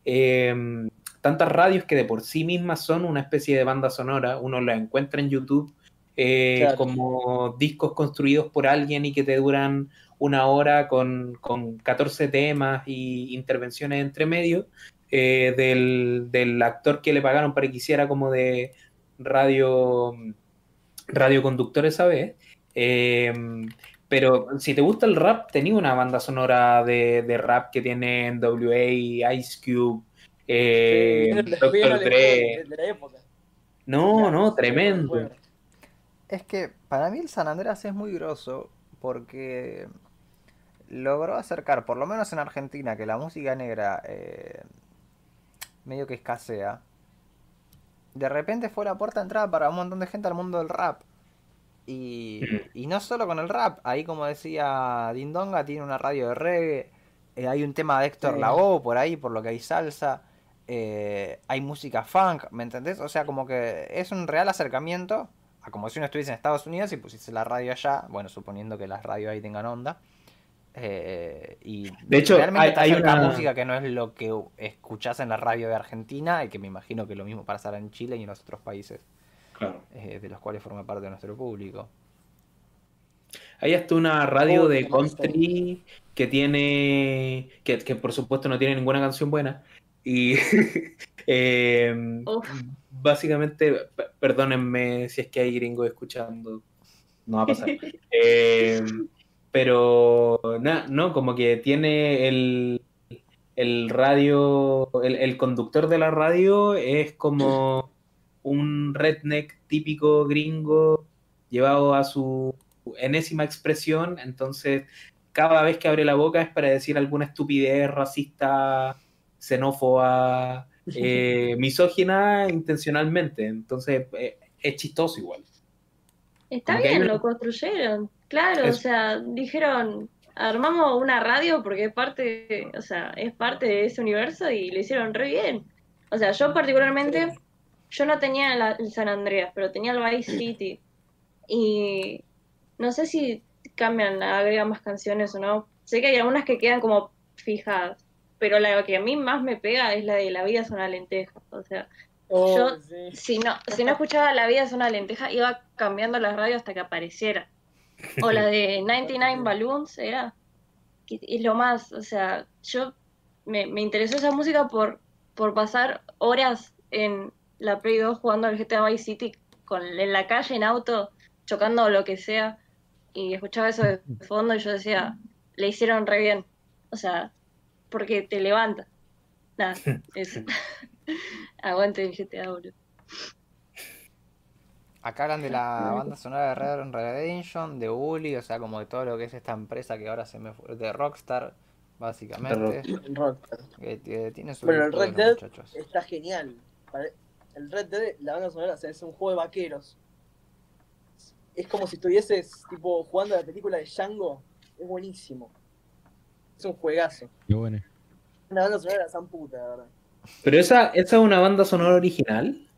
eh, tantas radios que de por sí mismas son una especie de banda sonora, uno la encuentra en YouTube eh, Claro. como discos construidos por alguien y que te duran una hora con, con 14 temas y intervenciones entre medio eh, del, del actor que le pagaron para que hiciera como de radio radioconductor esa vez. Eh, pero si te gusta el rap, tenía una banda sonora de, de rap que tiene NWA, Ice Cube, eh, Sí, viene Dre. de, de la época. No, no, tremendo. Es que para mí el San Andreas es muy grosso porque logró acercar, por lo menos en Argentina, que la música negra eh, medio que escasea. De repente fue la puerta de entrada para un montón de gente al mundo del rap. Y, y no solo con el rap, ahí como decía Dindonga, tiene una radio de reggae, eh, hay un tema de Héctor Sí. Lavoe por ahí, por lo que hay salsa, eh, hay música funk, ¿me entendés? O sea, como que es un real acercamiento a como si uno estuviese en Estados Unidos y pusiese la radio allá, bueno, suponiendo que las radios ahí tengan onda. eh, y De hecho, realmente hay- una- música que no es lo que escuchás en la radio de Argentina y que me imagino que lo mismo pasará en Chile y en los otros países Claro. eh, de los cuales forma parte de nuestro público. Hay hasta una radio de country que tiene, que, que, por supuesto no tiene ninguna canción buena. Y eh, básicamente, perdónenme si es que hay gringos escuchando, no va a pasar. Eh, pero nada, no, como que tiene el, el radio, el, el, conductor de la radio es como un redneck típico gringo llevado a su enésima expresión, entonces cada vez que abre la boca es para decir alguna estupidez racista, xenófoba, eh, misógina intencionalmente, entonces eh, es chistoso igual. Está bien, lo construyeron, claro, o sea, dijeron, armamos una radio porque es parte, o sea, es parte de ese universo y lo hicieron re bien. O sea, yo particularmente, yo no tenía el San Andreas, pero tenía el Vice City. Y no sé si cambian, agregan más canciones o no. Sé que hay algunas que quedan como fijadas, pero la que a mí más me pega es la de La vida es una lenteja. O sea, oh, yo si no si no escuchaba La vida es una lenteja, iba cambiando la radio hasta que apareciera. O la de 99 Balloons era. Es lo más, o sea, yo me, me interesó esa música por, por pasar horas en la Play 2 jugando al GTA Vice City con, en la calle, en auto, chocando lo que sea y escuchaba eso de fondo y yo decía, le hicieron re bien. O sea, porque te levanta. Nada, eso. Aguante el GTA, boludo. Acá hablan de la banda sonora de Red Dead Redemption, de Uli, o sea, como de todo lo que es esta empresa que ahora se me fue, de Rockstar, básicamente. Rockstar. Que, tiene su bueno, el Red Dead está genial. El Red Dead, la banda sonora, o sea, es un juego de vaqueros es como si estuvieses tipo jugando la película de Django. Es buenísimo. Es un juegazo. Qué bueno. Una banda sonora de la San puta, la verdad. Pero esa, esa es una banda sonora original.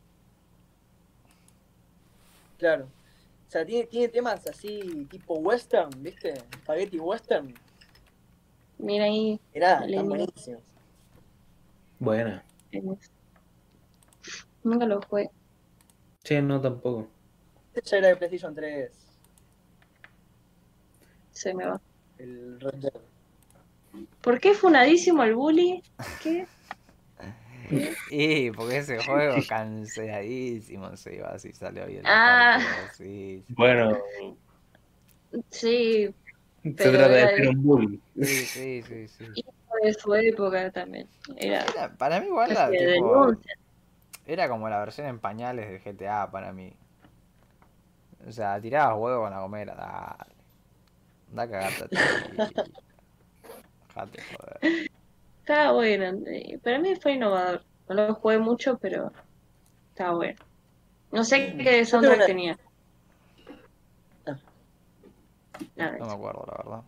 Claro. O sea, tiene, tiene temas así tipo western, ¿viste? Spaghetti western. Mira ahí. Era, están buenísimos. Buena. Nunca lo fue. Sí, no tampoco. Este ya era de PlayStation 3. Se me va. El Red. ¿Por qué funadísimo el bully? ¿Qué? y porque ese juego canceladísimo se iba así salió bien. Ah. sí, Bueno. Sí. Se trata de ser un bully. Sí, sí, sí. sí. Y de su época también. Era, para mí igual la, tipo, era como la versión en pañales de GTA para mí. O sea, tirabas huevo con la gomera, dale. Da cagarte Dejate joder. Estaba bueno. Para mí fue innovador. No lo jugué mucho, pero estaba bueno. No sé qué soundtrack tenía. no me acuerdo, la verdad.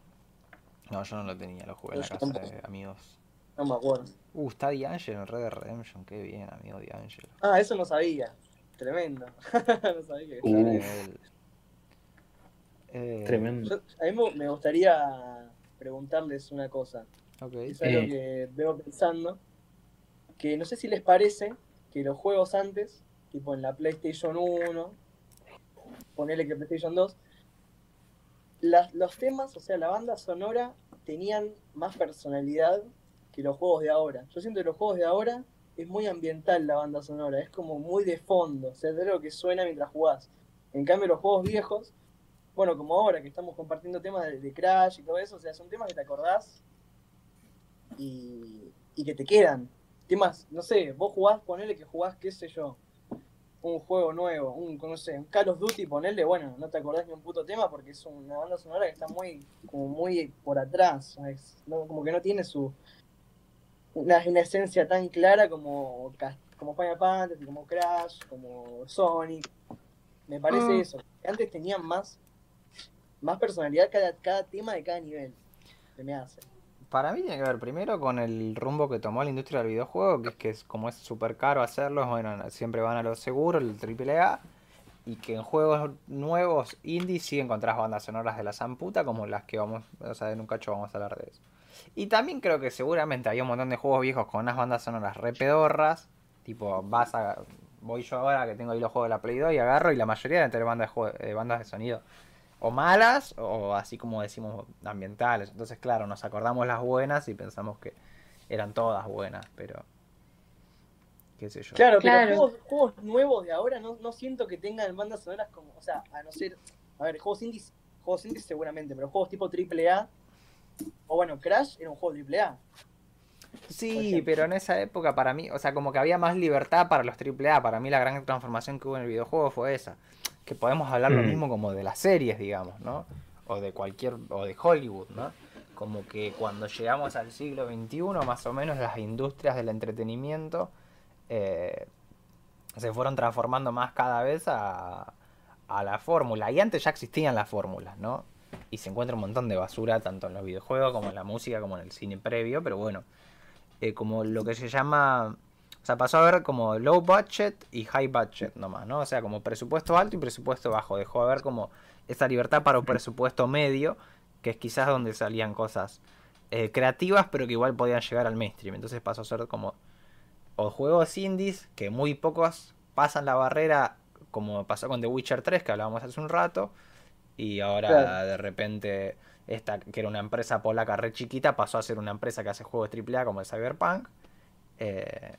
No, yo no lo tenía, lo jugué en la casa de amigos. No me acuerdo. Uh, está D'Angelo en Red Dead Redemption, qué bien, amigo D'Angelo. Ah, eso no sabía. Tremendo. no sabía que eh, Tremendo. a mí me gustaría preguntarles una cosa. Es algo eh. que veo pensando. Que no sé si les parece que los juegos antes, tipo en la PlayStation 1, ponerle que PlayStation 2, los temas, o sea, la banda sonora, tenían más personalidad que los juegos de ahora. Yo siento que los juegos de ahora es muy ambiental la banda sonora, es como muy de fondo, o sea, es lo que suena mientras jugás. En cambio, los juegos viejos, bueno, como ahora que estamos compartiendo temas de, Crash y todo eso, o sea, son temas que te acordás y, y que te quedan. Temas, no sé, vos jugás, ponele que jugás, qué sé yo, un juego nuevo, un, no sé, un Call of Duty, ponele, bueno, no te acordás ni un puto tema porque es una banda sonora que está muy, como muy por atrás, como que no tiene su, una, esencia tan clara como, como Final Fantasy, como Crash, como Sonic. Me parece mm. eso. Antes tenían más, más personalidad cada, cada tema de cada nivel. Se me hace. Para mí tiene que ver primero con el rumbo que tomó la industria del videojuego, que es que es, como es súper caro hacerlo, bueno, siempre van a lo seguro, el AAA, y que en juegos nuevos indie sí encontrás bandas sonoras de la zamputa como las que vamos, o sea, en un cacho vamos a hablar de eso. Y también creo que seguramente había un montón de juegos viejos con unas bandas sonoras re pedorras. Tipo, vas a. Voy yo ahora que tengo ahí los juegos de la Play 2 y agarro y la mayoría deben tener bandas de, bandas de sonido o malas o así como decimos ambientales. Entonces, claro, nos acordamos las buenas y pensamos que eran todas buenas, pero qué sé yo. Claro, pero Juegos, nuevos de ahora no, no siento que tengan bandas sonoras como, o sea, a no ser, a ver, juegos indies, juegos indies seguramente, pero juegos tipo AAA, o bueno, Crash era un juego AAA. Sí, pero en esa época para mí, o sea, como que había más libertad para los AAA. Para mí la gran transformación que hubo en el videojuego fue esa. Que podemos hablar lo mm. mismo como de las series, digamos, ¿no? O de cualquier, o de Hollywood, ¿no? Como que cuando llegamos al siglo XXI, más o menos las industrias del entretenimiento eh, se fueron transformando más cada vez a, a la fórmula. Y antes ya existían las fórmulas, ¿no? Y se encuentra un montón de basura, tanto en los videojuegos como en la música, como en el cine previo, pero bueno eh, como lo que se llama, o sea, pasó a ver como low budget y high budget nomás, ¿no? O sea, como presupuesto alto y presupuesto bajo. Dejó de ver como esa libertad para un presupuesto medio, que es quizás donde salían cosas eh, creativas, pero que igual podían llegar al mainstream. Entonces pasó a ser como o juegos indies, que muy pocos pasan la barrera, como pasó con The Witcher 3, que hablábamos hace un rato, y ahora de repente esta, que era una empresa polaca re chiquita, pasó a ser una empresa que hace juegos AAA como el Cyberpunk. Eh,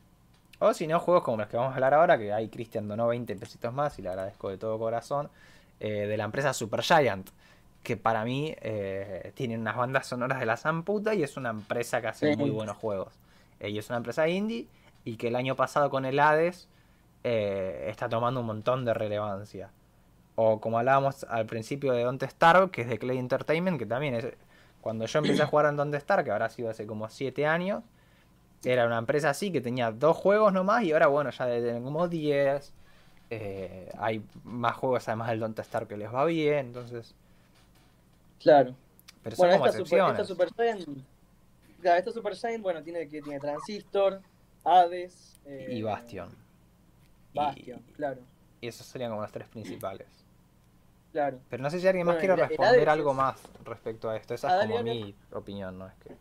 o si no, juegos como los que vamos a hablar ahora, que hay Cristian donó 20 pesitos más y le agradezco de todo corazón, eh, de la empresa Supergiant, que para mí eh, tiene unas bandas sonoras de la zamputa y es una empresa que hace muy buenos juegos. y es una empresa indie y que el año pasado con el Hades está tomando un montón de relevancia. O como hablábamos al principio de Don't Starve, que es de Clay Entertainment, que también es. Cuando yo empecé a jugar en Don't Starve, que habrá sido hace como 7 años, era una empresa así que tenía dos juegos nomás y ahora, bueno, ya de como 10. Eh, hay más juegos además del Don't Starve que les va bien, entonces. Claro. Pero son como esta excepciones. Super, esta Super Saiyan, esta Super Saiyan, bueno, tiene, que tiene Transistor, Hades. Eh, y Bastion. Bastion, claro. Y esos serían como los tres principales. Pero no sé si alguien más quiere responder algo más respecto a esto. Esa es como mi opinión, ¿no? Es que...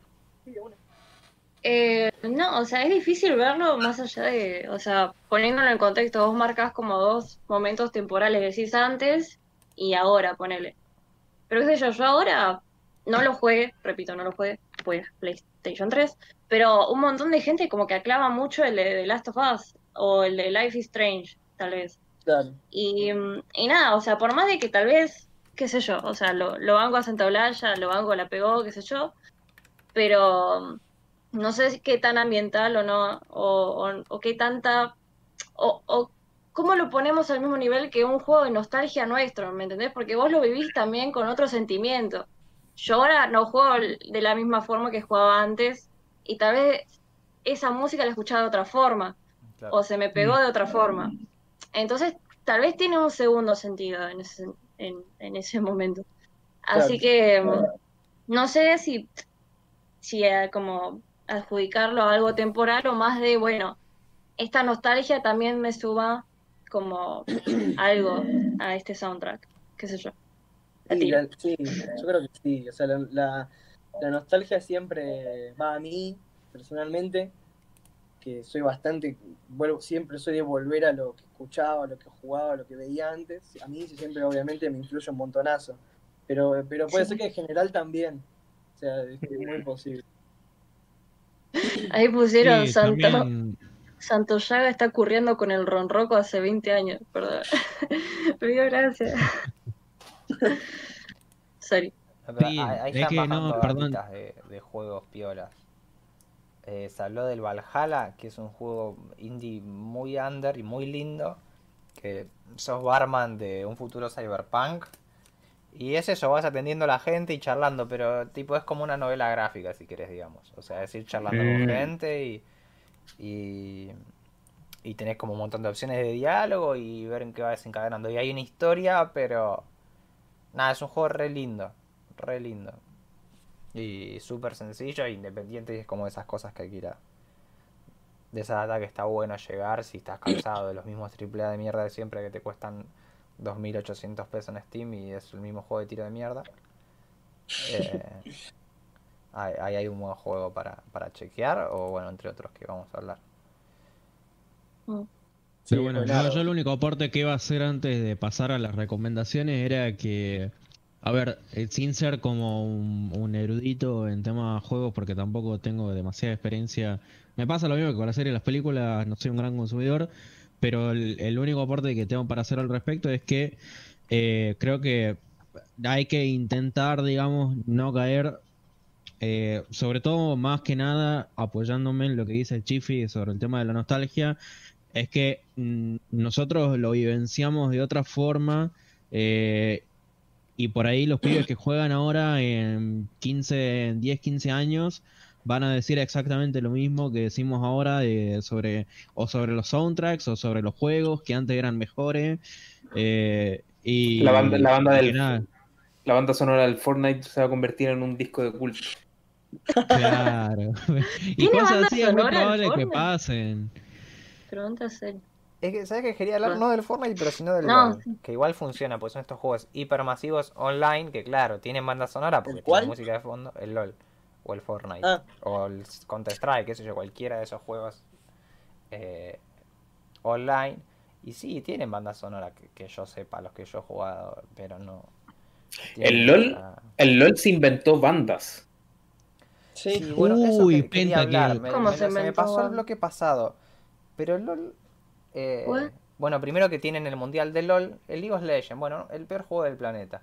Eh, no, o sea, es difícil verlo más allá de, o sea, poniéndolo en contexto, vos marcas como dos momentos temporales, decís antes y ahora, ponele. Pero qué sé yo, yo ahora no lo juegue, repito, no lo juegue, pues PlayStation 3, pero un montón de gente como que aclama mucho el de The Last of Us o el de Life is Strange, tal vez. Y, y, nada, o sea, por más de que tal vez, qué sé yo, o sea, lo, lo banco a Santa Blaya, lo banco la pegó, qué sé yo, pero no sé qué tan ambiental o no, o, o, qué tanta, o, o cómo lo ponemos al mismo nivel que un juego de nostalgia nuestro, ¿me entendés? Porque vos lo vivís también con otro sentimiento. Yo ahora no juego de la misma forma que jugaba antes y tal vez esa música la escuchaba de otra forma o se me pegó de otra forma. Entonces, tal vez tiene un segundo sentido en ese, en, ese momento. Así que no sé si, si eh, como adjudicarlo a algo temporal o más de, bueno, esta nostalgia también me suba como algo a este soundtrack, qué sé yo. Sí, yo creo que sí. O sea, la, la nostalgia siempre va a mí, personalmente, que soy bastante, vuelvo, siempre soy de volver a lo que escuchaba, a lo que jugaba, a lo que veía antes. A mí siempre obviamente me influye un montonazo. Pero, pero puede ser que en general también. O sea, es muy posible. Ahí pusieron Santo. Santo Llaga está ocurriendo con el Ronroco hace 20 años, perdón. Me dio gracias. Sorry. Sí, hay, es que no, perdón. De, de juegos piolas. Eh, se habló del Valhalla, que es un juego indie muy under y muy lindo. Que sos barman de un futuro cyberpunk. Y es eso, vas atendiendo a la gente y charlando, pero tipo es como una novela gráfica, si querés, digamos. O sea, es ir charlando con gente y, y, y tenés como un montón de opciones de diálogo y ver en qué va desencadenando. Y hay una historia, pero nada, es un juego re lindo, re lindo. Y súper sencillo e independiente y es como esas cosas que hay que ir a... De esa data que está bueno llegar si estás cansado de los mismos AAA de mierda de siempre que te cuestan 2.800 pesos en Steam y es el mismo juego de tiro de mierda. Eh, ahí hay un buen juego para, para chequear o bueno, entre otros que vamos a hablar. Mm. Sí, bueno, yo, yo, el único aporte que iba a hacer antes de pasar a las recomendaciones era que A ver, eh, sin ser como un, erudito en temas de juegos, porque tampoco tengo demasiada experiencia. Me pasa lo mismo que con la serie y las películas, no soy un gran consumidor, pero el, único aporte que tengo para hacer al respecto es que eh, creo que hay que intentar, digamos, no caer, eh, sobre todo más que nada apoyándome en lo que dice el Chifi sobre el tema de la nostalgia, es que mm, nosotros lo vivenciamos de otra forma eh, y por ahí los pibes que juegan ahora en 15, 10, 15 años van a decir exactamente lo mismo que decimos ahora sobre o sobre los soundtracks o sobre los juegos que antes eran mejores eh, y la banda, la banda del la banda sonora del Fortnite se va a convertir en un disco de culto. Claro. Y cosas así es muy probable que pasen. Pregunta seria. Es que, ¿sabes que Quería hablar no del Fortnite, pero sino del LOL. Que igual funciona, pues son estos juegos hipermasivos online que, claro, tienen banda sonora porque tienen música de fondo. El LOL. O el Fortnite. Ah. O el Counter-Strike, qué sé yo, cualquiera de esos juegos eh, online. Y sí, tienen banda sonora que, yo sepa, los que yo he jugado, pero no. El LOL, el LOL se inventó bandas. Sí, bueno, Uy, eso que hablar. ¿Cómo se, me pasó el bloque pasado. Pero el LOL eh, bueno, primero que tienen el mundial de LOL, el League of Legends, bueno, el peor juego del planeta.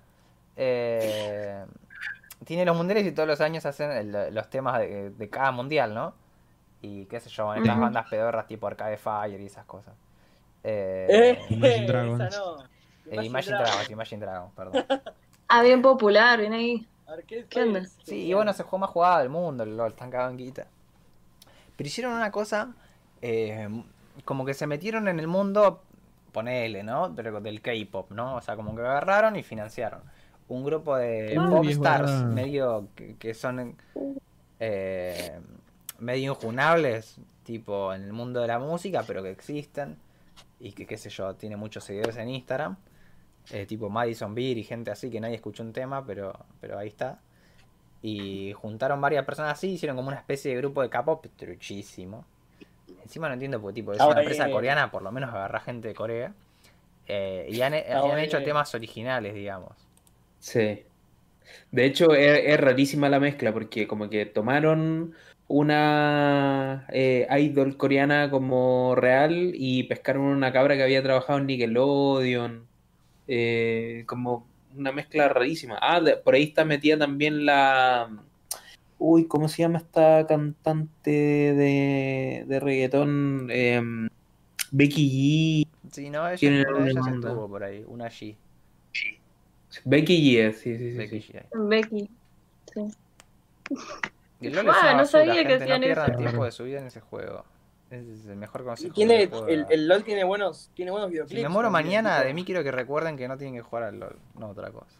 Eh, tiene los mundiales y todos los años hacen los temas de, cada mundial, ¿no? Y qué sé yo, van las bandas pedorras tipo Arcade Fire y esas cosas. Eh, eh Imagine Dragons. Eh, Imagine, Dragons, Imagine Dragons, perdón. Ah, bien popular, viene ahí. ¿Qué onda? Sí, y bueno, se juego más jugado del mundo, el LOL, están. Pero hicieron una cosa eh, como que se metieron en el mundo, ponele, ¿no? Pero del K-pop, ¿no? O sea, como que agarraron y financiaron. Un grupo de pop stars medio que, son eh, medio injunables, tipo en el mundo de la música, pero que existen y que, qué sé yo, tiene muchos seguidores en Instagram. Eh, tipo Madison Beer y gente así que nadie escuchó un tema, pero, pero ahí está. Y juntaron varias personas así, hicieron como una especie de grupo de K-pop truchísimo. Encima no entiendo porque tipo, es una empresa coreana, por lo menos agarra gente de Corea. Eh, y han, hecho temas originales, digamos. Sí. De hecho, es, rarísima la mezcla, porque como que tomaron una eh, idol coreana como real y pescaron una cabra que había trabajado en Nickelodeon. Eh, como una mezcla rarísima. Ah, por ahí está metida también la Uy, ¿cómo se llama esta cantante de, de reggaetón? Em, Becky G. Sí, no, ella, Tiene ella se estuvo por ahí, una G. Becky G, sí, sí, sí. Becky. Sí. Becky, sí. Y el ah, no sabía que hacían no eso. el tiempo de su vida en ese juego. Es el mejor consejo. Tiene, el, el, LOL tiene buenos, tiene buenos videoclips. Si me muero mañana, de mí quiero que recuerden que no tienen que jugar al LOL, no otra cosa.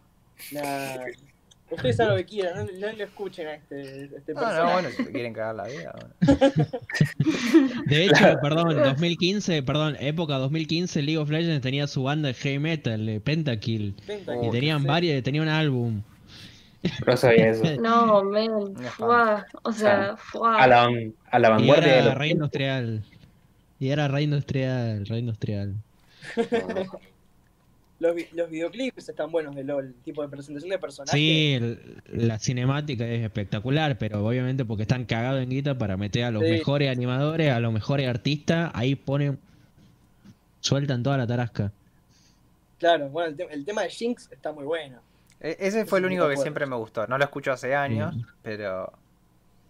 Nah, Ustedes saben lo que quieran, no, no, lo escuchen a este, este personaje. No, no, bueno, si quieren cagar la vida. De hecho, perdón, 2015, perdón, época 2015, League of Legends tenía su banda de heavy metal, de Pentakill. Pentakill y tenían varios, tenían un álbum. No sabía eso. No, men, o sea, A la, a la vanguardia. Y era rey industrial. Y era rey industrial, rey industrial. los, videoclips están buenos de LOL, tipo de presentación de personajes. Sí, la cinemática es espectacular, pero obviamente porque están cagados en guita para meter a los mejores animadores, a los mejores artistas, ahí ponen, sueltan toda la tarasca. Claro, bueno, el, tema de Jinx está muy bueno. E, ese fue el único que siempre me gustó. No lo escucho hace años, pero.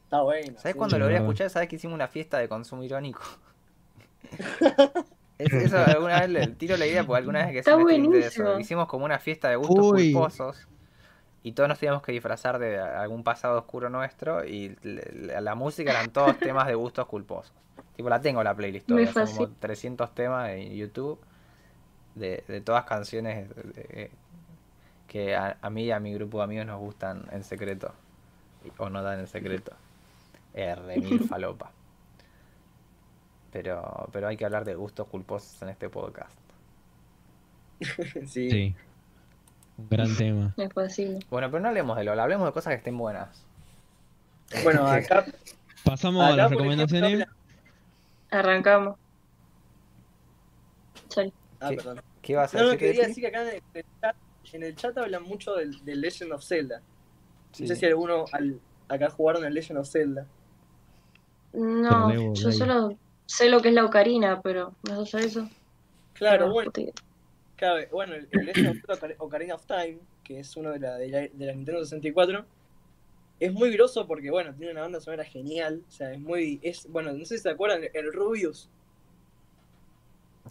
Está bueno. ¿Sabes cuando lo voy a escuchar? ¿Sabes que hicimos una fiesta de consumo irónico? eso alguna vez le tiro la idea porque alguna vez que se eso. Hicimos como una fiesta de gustos culposos y todos nos teníamos que disfrazar de algún pasado oscuro nuestro y la, música eran todos temas de gustos culposos. Tipo, la tengo la playlist toda, como 300 temas en YouTube de, de todas canciones que a, mí y a mi grupo de amigos nos gustan en secreto o no dan en secreto. R, mil falopa. Pero, pero hay que hablar de gustos culposos en este podcast. sí. sí. Un gran tema. Es posible. Bueno, pero no hablemos de LOL, hablemos de cosas que estén buenas. Bueno, acá. Pasamos a las recomendaciones. Arrancamos. Sorry. Ah, ¿Qué, perdón. ¿Qué vas a decir? No, quería decir que acá en el chat en el chat hablan mucho del, Legend of Zelda. No sé si alguno acá jugaron el Legend of Zelda. No, yo solo sé lo que es la ocarina, pero no sé eso. Claro, bueno. bueno, el, Zelda Ocarina of Time, que es uno de la, de la, Nintendo 64, es muy groso porque, bueno, tiene una banda sonora genial. O sea, es muy. Es, bueno, no sé si se acuerdan, el Rubius.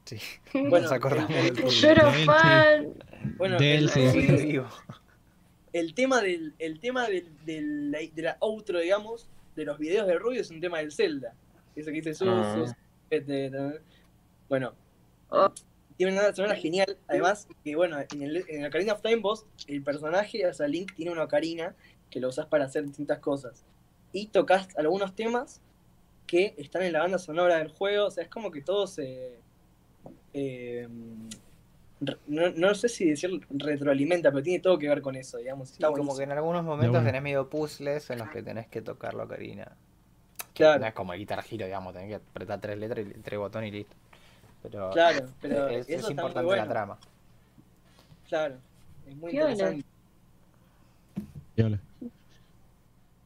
Sí, bueno, nos acordamos del Yo era fan. Bueno, el, el, el, tema del, el tema del, del, de la outro, digamos, de los videos de Rubio es un tema del Zelda. Eso que dice sus, ah. este, Bueno, oh. tiene una sonora genial. Además, que bueno, en, el, en Ocarina of Time Boss, el personaje, o sea, Link tiene una ocarina que lo usas para hacer distintas cosas. Y tocas algunos temas que están en la banda sonora del juego. O sea, es como que todo se. Eh, no, sé si decir retroalimenta, pero tiene todo que ver con eso, digamos. como que en algunos momentos tenés medio puzzles en los que tenés que tocar la ocarina. Claro. No es como el Guitar Hero, digamos, tenés que apretar tres letras y tres botones y listo. Pero, claro, pero es, importante la trama. Claro, es muy interesante.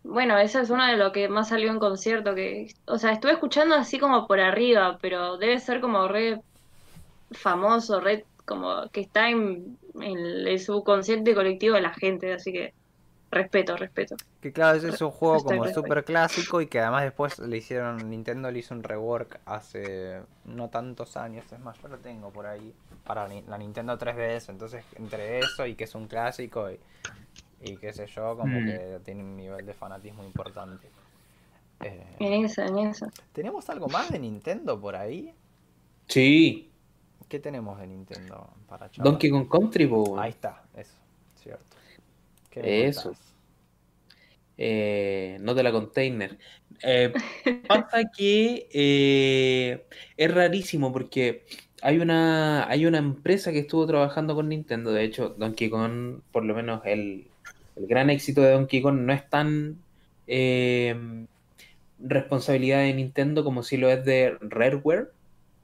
Bueno, eso es uno de lo que más salió en concierto, que, o sea, estuve escuchando así como por arriba, pero debe ser como re famoso, re como que está en, el subconsciente colectivo de la gente, así que respeto, respeto. Que claro, ese es un juego como súper clásico y que además después le hicieron, Nintendo le hizo un rework hace no tantos años, es más, yo lo tengo por ahí, para la Nintendo 3DS, entonces entre eso y que es un clásico y, y qué sé yo, como mm. que tiene un nivel de fanatismo importante. Eh, en eso, en eso. ¿Tenemos algo más de Nintendo por ahí? Sí, ¿Qué tenemos de Nintendo para Donkey Kong Country, Ahí está. Eso. Eh, no de la container. Eh, pasa que eh, es rarísimo porque hay una, hay una empresa que estuvo trabajando con Nintendo. De hecho, Donkey Kong, por lo menos el, el gran éxito de Donkey Kong, no es tan responsabilidad de Nintendo como si lo es de Rareware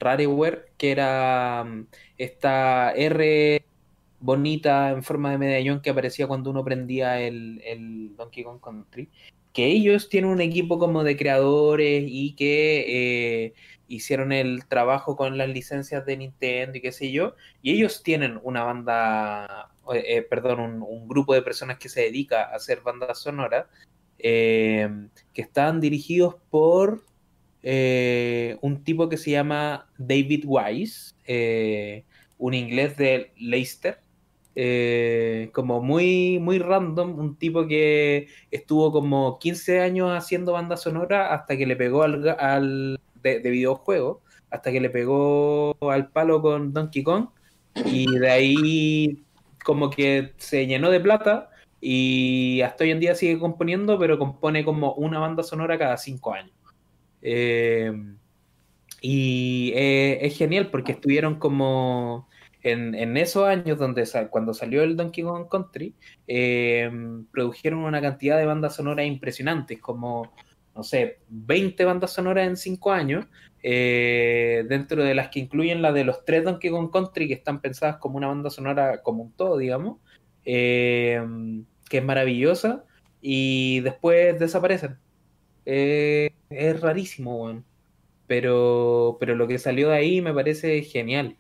Rareware, que era mm, esta R bonita en forma de medallón que aparecía cuando uno prendía el, Donkey Kong Country, que ellos tienen un equipo como de creadores y que eh, hicieron el trabajo con las licencias de Nintendo y qué sé yo, y ellos tienen una banda, eh, eh, perdón, un, grupo de personas que se dedica a hacer bandas sonoras, que están dirigidos por un tipo que se llama David Wise, un inglés de Leicester, eh, como muy, muy random, un tipo que estuvo como 15 años haciendo banda sonora hasta que le pegó al, de, videojuego, hasta que le pegó al palo con Donkey Kong y de ahí como que se llenó de plata y hasta hoy en día sigue componiendo, pero compone como una banda sonora cada cinco años. Eh, y eh, es genial porque estuvieron como en, esos años donde cuando salió el Donkey Kong Country, eh, produjeron una cantidad de bandas sonoras impresionantes, como, no sé, 20 bandas sonoras en 5 años, dentro de las que incluyen la de los tres Donkey Kong Country, que están pensadas como una banda sonora como un todo, digamos, que es maravillosa, y después desaparecen. Eh, es rarísimo, Pero, pero lo que salió de ahí me parece genial.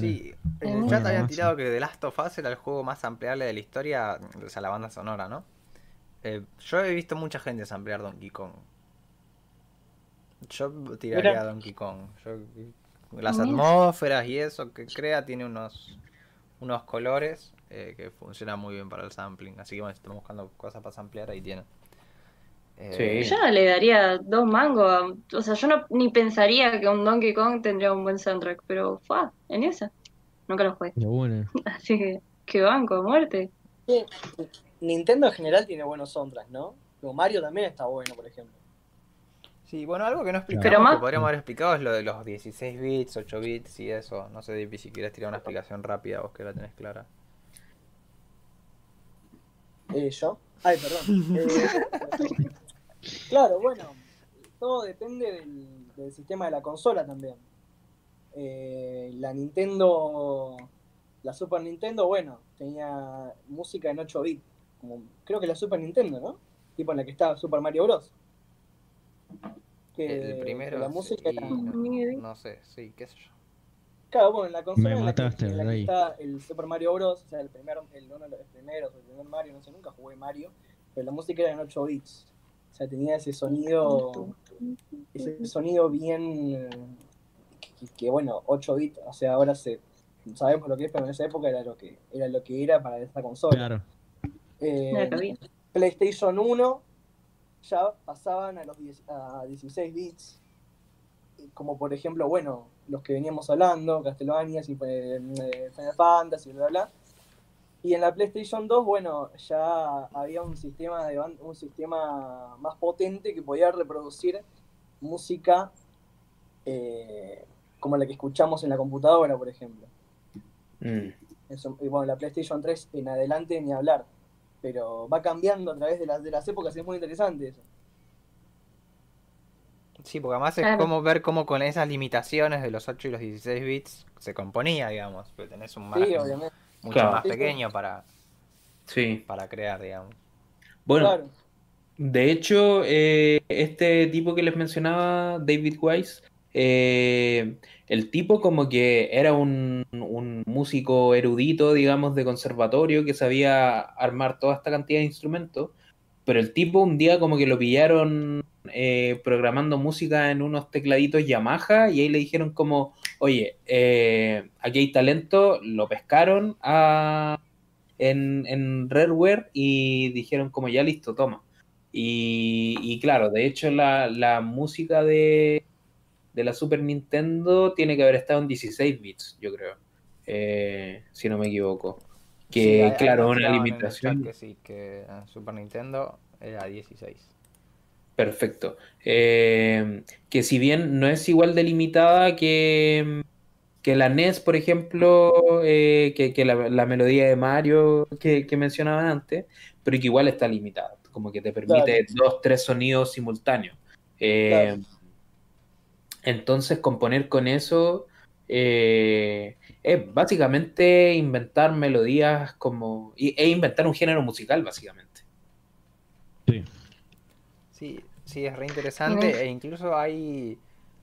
Sí, en el chat habían tirado que The Last of Us era el juego más ampliable de la historia, o sea, la banda sonora, ¿no? Eh, yo he visto mucha gente ampliar Donkey Kong. Yo tiraría a Donkey Kong. las atmósferas y eso que crea tiene unos, unos colores eh, que funcionan muy bien para el sampling. Así que bueno, si estamos buscando cosas para ampliar, ahí tienen. Eh, yo no le daría dos mangos. o sea, yo no ni pensaría que un Donkey Kong tendría un buen soundtrack, pero fue en esa. Nunca lo jugué. Así que, que banco, a muerte. Nintendo en general tiene buenos soundtracks, ¿no? Pero Mario también está bueno, por ejemplo. Sí, bueno, algo que no explicamos, que podríamos haber explicado es lo de los 16 bits, 8 bits y eso. No sé, si quieres tirar una explicación rápida, vos que la tenés clara. Eh, ¿Yo? Ay, perdón. Eh, Claro, bueno, todo depende del, sistema de la consola también. Eh, la Nintendo La Super Nintendo, bueno, tenía música en 8 bits. Como, creo que la Super Nintendo, ¿no? Tipo en la que estaba Super Mario Bros. Que, el primero. la música no, sé, sí, qué sé yo. Claro, bueno, en la consola en la, que, está el Super Mario Bros. O sea, el, primer, el uno de los primeros, el primer Mario, no sé, nunca jugué Mario. Pero la música era en 8 bits. O sea, tenía ese sonido. Ese sonido bien. Que, bueno, 8 bits. O sea, ahora se sabemos lo que es, pero en esa época era lo que era, lo que era para esta consola. Claro. Eh, PlayStation 1 ya pasaban a los a 16 bits, como por ejemplo, bueno, los que veníamos hablando, Castlevania, y, eh, Final Fantasy, bla, bla. Y en la PlayStation 2, bueno, ya había un sistema, de, un sistema más potente que podía reproducir música eh, como la que escuchamos en la computadora, por ejemplo. Mm. y bueno, la PlayStation 3 en adelante ni hablar. Pero va cambiando a través de, las de las épocas y es muy interesante eso. Sí, porque además es como ver cómo con esas limitaciones de los 8 y los 16 bits se componía, digamos. Pero tenés un margen mucho más pequeño para, sí. para crear, digamos. Bueno, de hecho, eh, este tipo que les mencionaba, David Wise, eh, el tipo como que era un, músico erudito, digamos, de conservatorio que sabía armar toda esta cantidad de instrumentos, pero el tipo un día como que lo pillaron eh, programando música en unos tecladitos Yamaha y ahí le dijeron como, oye, eh, aquí hay talento, lo pescaron en, en Rareware y dijeron como ya listo, toma. Y, claro, de hecho la música de, de la Super Nintendo tiene que haber estado en 16 bits, yo creo. Eh, si no me equivoco. Que, claro, una limitación. Que sí, que Super Nintendo era 16. Perfecto. Eh, que si bien no es igual de limitada que, que la NES, por ejemplo, eh, que, la, melodía de Mario que, mencionaban antes, pero que igual está limitada. Como que te permite dos, tres sonidos simultáneos. Entonces, componer con eso eh, es básicamente inventar melodías como. e inventar un género musical, básicamente. Sí. Sí, es re interesante. E incluso hay,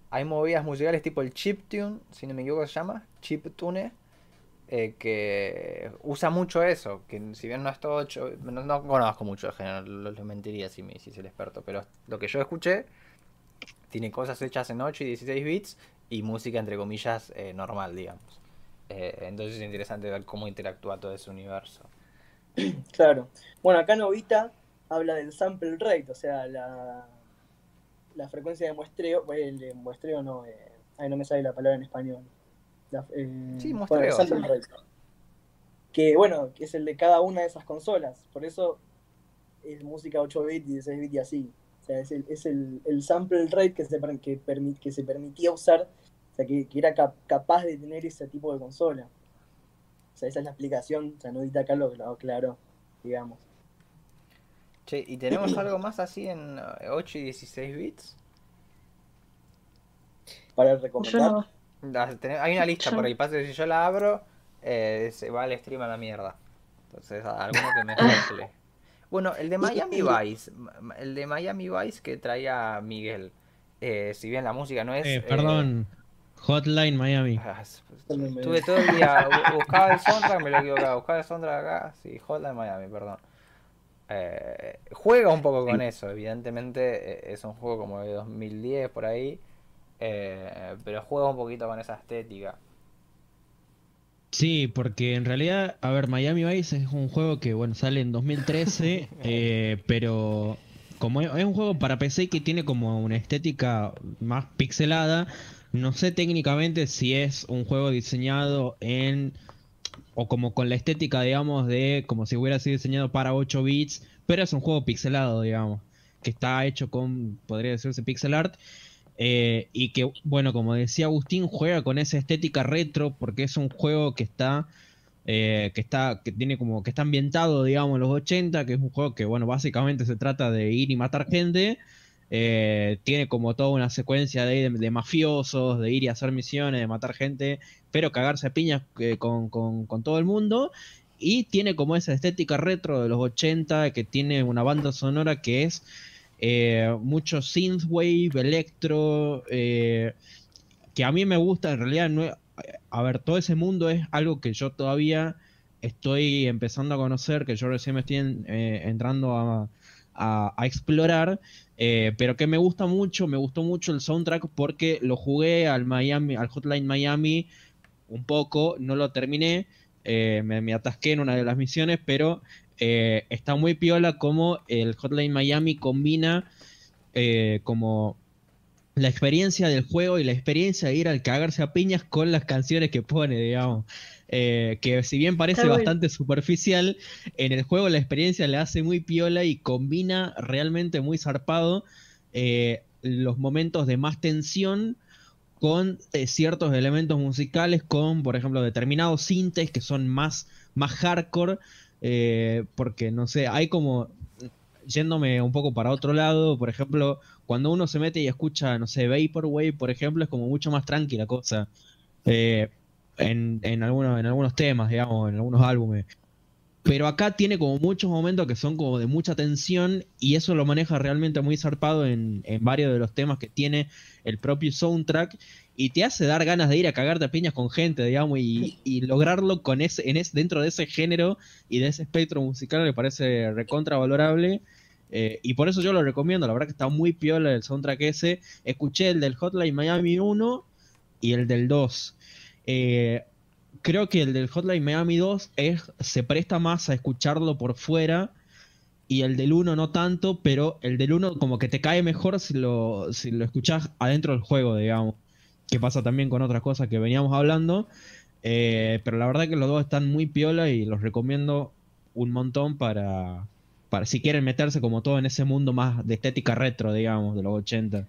hay movidas musicales tipo el chiptune, si no me equivoco se llama, chiptune. Eh, que usa mucho eso, que si bien no es todo no, conozco mucho de género, lo, mentiría si me hiciese el experto, pero lo que yo escuché tiene cosas hechas en 8 y 16 bits y música entre comillas eh, normal, digamos. Eh, entonces es interesante ver cómo interactúa todo ese universo. Claro. Bueno, acá Novita habla del sample rate, o sea, la, la frecuencia de muestreo, bueno, el de muestreo no, eh, no me sale la palabra en español. Eh, sí, muestreo. sample rate. Que bueno, que es el de cada una de esas consolas, por eso es música 8 bits, 16 bits y así es el, es el, el sample rate que se, que, que se permitía usar, o sea, que, era capaz de tener ese tipo de consola. O sea, esa es la explicación, o sea, Nudita acá lo, claro, digamos. Che, ¿y tenemos algo más así en 8 y 16 bits? Para recomendar. Hay una lista por ahí, pasa que si yo la abro, eh, se va el stream a la mierda. Entonces, alguno que me ejemple. Bueno, el de Miami Vice, el de Miami Vice que traía Miguel, eh, si bien la música no es... Eh, perdón, Hotline Miami. Ah, pues, estuve todo el día, buscaba el soundtrack, me lo equivocaba, buscaba el soundtrack acá, sí, Hotline Miami, perdón. Eh, juega un poco con eso, evidentemente es un juego como de 2010 por ahí, pero juega un poquito con esa estética. Sí, porque en realidad, a ver, Miami Vice es un juego que, bueno, sale en 2013, eh, pero como es un juego para PC que tiene como una estética más pixelada, no sé técnicamente si es un juego diseñado en o como con la estética, digamos, de como si hubiera sido diseñado para 8 bits, pero es un juego pixelado, digamos, que está hecho con, podría decirse, pixel art. Eh, y que, bueno, como decía Agustín, juega con esa estética retro porque es un juego que está, eh, que está, que tiene como, que está ambientado, digamos, en los 80, que es un juego que, bueno, básicamente se trata de ir y matar gente. Eh, tiene como toda una secuencia de, mafiosos, de ir y hacer misiones, de matar gente, pero cagarse a piñas eh, con, todo el mundo. Y tiene como esa estética retro de los 80, que tiene una banda sonora que es eh, mucho synthwave, electro, que a mí me gusta, en realidad, no, a ver, todo ese mundo es algo que yo todavía estoy empezando a conocer, que yo recién me estoy entrando a, a, explorar, eh, pero que me gusta mucho, me gustó mucho el soundtrack porque lo jugué al Miami, al Hotline Miami un poco, no lo terminé, eh, me, atasqué en una de las misiones, pero eh, está muy piola como el Hotline Miami combina como la experiencia del juego y la experiencia de ir al cagarse a piñas con las canciones que pone, digamos. Eh, que si bien parece bastante superficial, en el juego la experiencia le hace muy piola y combina realmente muy zarpado eh, los momentos de más tensión con eh, ciertos elementos musicales, con por ejemplo determinados sintes que son más, más hardcore, porque no sé, hay como yéndome un poco para otro lado, por ejemplo, cuando uno se mete y escucha, no sé, Vaporwave, por ejemplo, es como mucho más tranquila cosa. Eh, en, en, algunos, en algunos temas, digamos, en algunos álbumes. Pero acá tiene como muchos momentos que son como de mucha tensión y eso lo maneja realmente muy zarpado en, en varios de los temas que tiene el propio soundtrack y te hace dar ganas de ir a cagarte a piñas con gente, digamos, y, y lograrlo con ese, en ese, dentro de ese género y de ese espectro musical me parece recontra valorable. Eh, y por eso yo lo recomiendo, la verdad que está muy piola el soundtrack ese. Escuché el del Hotline Miami 1 y el del 2. Eh, creo que el del Hotline Miami 2 es, se presta más a escucharlo por fuera y el del 1 no tanto, pero el del 1 como que te cae mejor si lo, si lo escuchás adentro del juego, digamos. Que pasa también con otras cosas que veníamos hablando. Eh, pero la verdad que los dos están muy piola y los recomiendo un montón para, para si quieren meterse como todo en ese mundo más de estética retro, digamos, de los 80.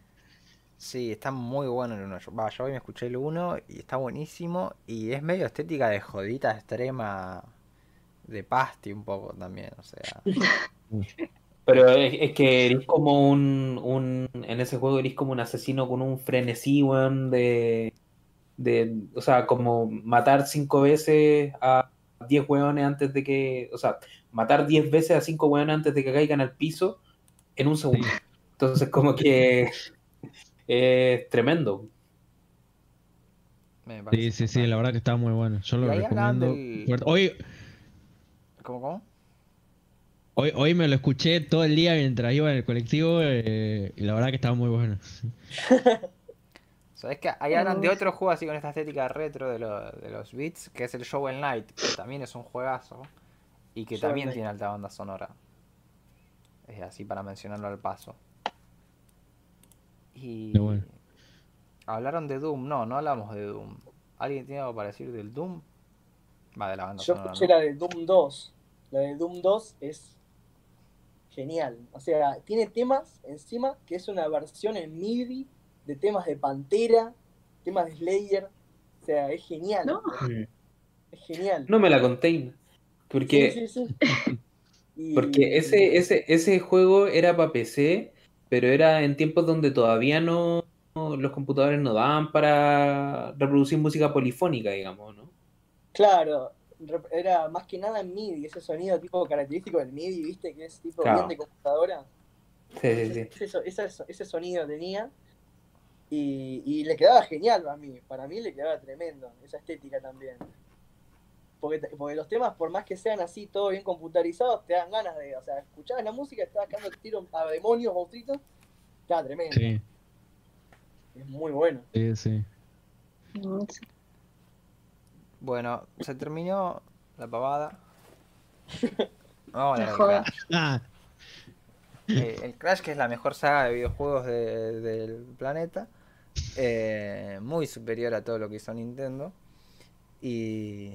Sí, está muy bueno el 1. Yo, yo hoy me escuché el 1 y está buenísimo. Y es medio estética de jodita extrema de pasti un poco también, o sea. Pero es, que eres como un, un, En ese juego eres como un asesino con un frenesí, weón, de, de. O sea, como matar cinco veces a diez weones antes de que. O sea, matar diez veces a cinco weones antes de que caigan al piso en un segundo. Entonces, como que es tremendo. Sí, sí, sí, la verdad que está muy bueno. Yo lo recomiendo. Hoy. ¿Cómo, cómo? Hoy, hoy me lo escuché todo el día mientras iba en el colectivo eh, y la verdad que estaba muy bueno. ¿Sabes que Ahí hablan de otro juego así con esta estética retro de, de los beats, que es el Show and Night, que también es un juegazo y que también tiene alta banda sonora. Es así para mencionarlo al paso. Y hablaron de Doom, no, no hablamos de Doom. ¿Alguien tiene algo para decir del Doom? Va de la banda Yo escuché la de Doom 2. La de Doom 2 es genial. O sea, tiene temas encima que es una versión en MIDI de temas de Pantera, temas de Slayer. O sea, es genial. No. Es genial. No me la conté. Porque, porque ese, ese, ese juego era para PC pero era en tiempos donde todavía no los computadores no daban para reproducir música polifónica, digamos, ¿no? Claro, era más que nada en MIDI, ese sonido tipo característico del MIDI, ¿viste? Que es tipo bien de computadora. Sí, sí, sí. Ese, ese, sonido tenía y, y, le quedaba genial a mí, para mí le quedaba tremendo, esa estética también. Porque, porque los temas, por más que sean así, todo bien computarizados, te dan ganas de, o sea, escuchabas la música, estabas el tiro a demonios, monstruitos, está tremendo. Sí. Es muy bueno. Sí, sí. Bueno, se terminó la pavada. Vamos a ver ah. eh, el Crash, que es la mejor saga de videojuegos del planeta. Eh, muy superior a todo lo que hizo Nintendo. Y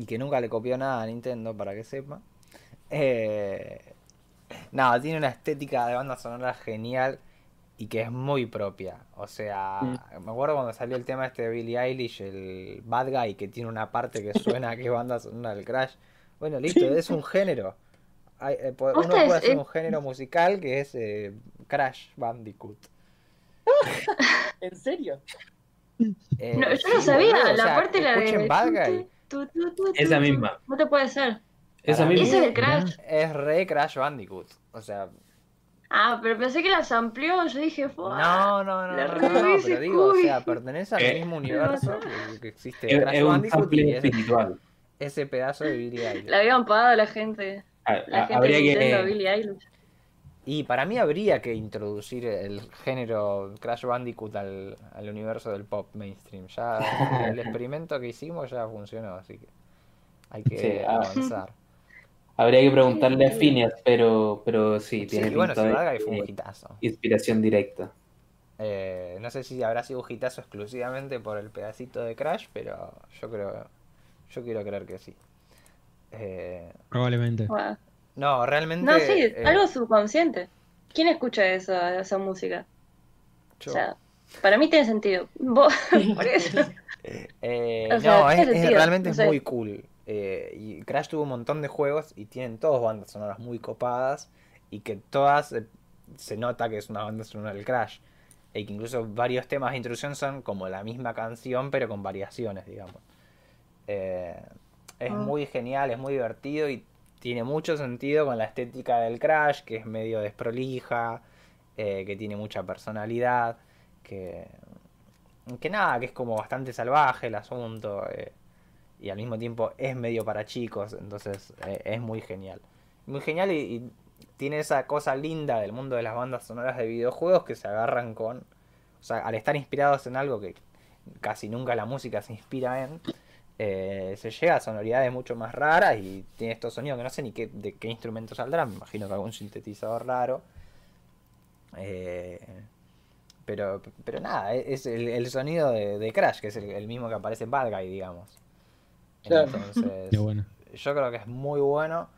y que nunca le copió nada a Nintendo, para que sepa. Eh, nada, tiene una estética de banda sonora genial y que es muy propia. O sea, me acuerdo cuando salió el tema este de Billie Eilish, el Bad Guy, que tiene una parte que suena que es banda sonora del Crash. Bueno, listo, es un género. eh, uno puede hacer un género musical que es eh, Crash Bandicoot. ¿En serio? Eh, no, yo no sabía, la parte la de. Bad Guy. Esa misma. No te puede ser. Esa misma. Ese es el Crash. Es re Crash Bandicoot. O sea. Ah, pero pensé que las amplió, yo dije, fue. No, no, no, no, no, pero digo, o sea, pertenece al mismo universo que, existe es, Crash Bandicoot y espiritual. ese pedazo de Billy Eilish. Le habían pagado a la gente. la gente habría que... Billy Eilish. Y para mí habría que introducir el género Crash Bandicoot al, al universo del pop mainstream. Ya el experimento que hicimos ya funcionó, así que hay que ah. avanzar. Habría que preguntarle a Phineas, pero, pero sí, tiene sí, bueno, fue un hitazo. Inspiración directa. Eh, no sé si habrá sido un hitazo exclusivamente por el pedacito de Crash, pero yo creo, yo quiero creer que sí. Eh, Probablemente. No, realmente. No, sí, eh, algo subconsciente. ¿Quién escucha esa, esa música? O sea, para mí tiene sentido. Vos, por eso. Eh, no, es, realmente es muy cool. Eh, y Crash tuvo un montón de juegos y tienen todas bandas sonoras muy copadas y que todas se nota que es una banda sonora del Crash. Y que incluso varios temas de introducción son como la misma canción pero con variaciones, digamos. es ah. muy genial, es muy divertido y tiene mucho sentido con la estética del Crash, que es medio desprolija, eh, que tiene mucha personalidad, que, que nada, que es como bastante salvaje el asunto, eh, y al mismo tiempo es medio para chicos, entonces eh, es muy genial. Muy genial y, tiene esa cosa linda del mundo de las bandas sonoras de videojuegos que se agarran con, o sea, al estar inspirados en algo que casi nunca la música se inspira en, eh, se llega a sonoridades mucho más raras y tiene estos sonidos que no sé ni qué, de qué instrumento saldrá, me imagino que algún sintetizador raro. Eh, pero, pero nada, e-, es el, sonido de, Crash, que es el, mismo que aparece en Bad Guy, digamos. Entonces, yo creo que es muy bueno.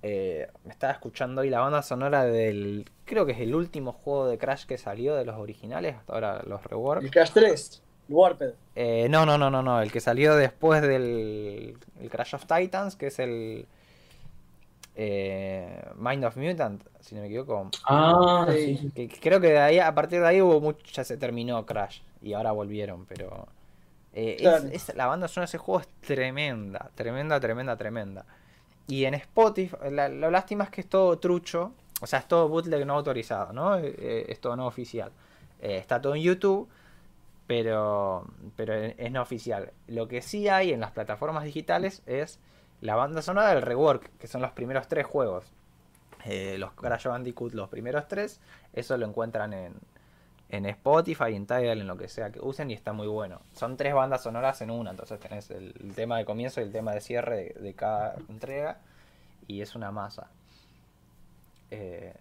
Eh, me estaba escuchando hoy la banda sonora del. Creo que es el último juego de Crash que salió de los originales, hasta ahora los rework. El Crash 3. Warped. Eh, no, no, no, no, no. El que salió después del el Crash of Titans, que es el eh, Mind of Mutant, si no me equivoco. Ah, sí. creo que de ahí, a partir de ahí hubo mucho, ya se terminó Crash y ahora volvieron, pero eh, es, la banda sonora de ese juego es tremenda, tremenda, tremenda, tremenda. Y en Spotify, lo lástima es que es todo trucho, o sea, es todo bootleg no autorizado, ¿no? Eh, es todo no oficial. está todo en YouTube pero, pero es no oficial. Lo que sí hay en las plataformas digitales es la banda sonora del rework, que son los primeros tres juegos. Eh, los Crash Bandicoot, los primeros tres, eso lo encuentran en, en Spotify, en Tidal, en lo que sea que usen y está muy bueno. Son tres bandas sonoras en una, entonces tenés el, tema de comienzo y el tema de cierre de, cada entrega y es una masa. Eh,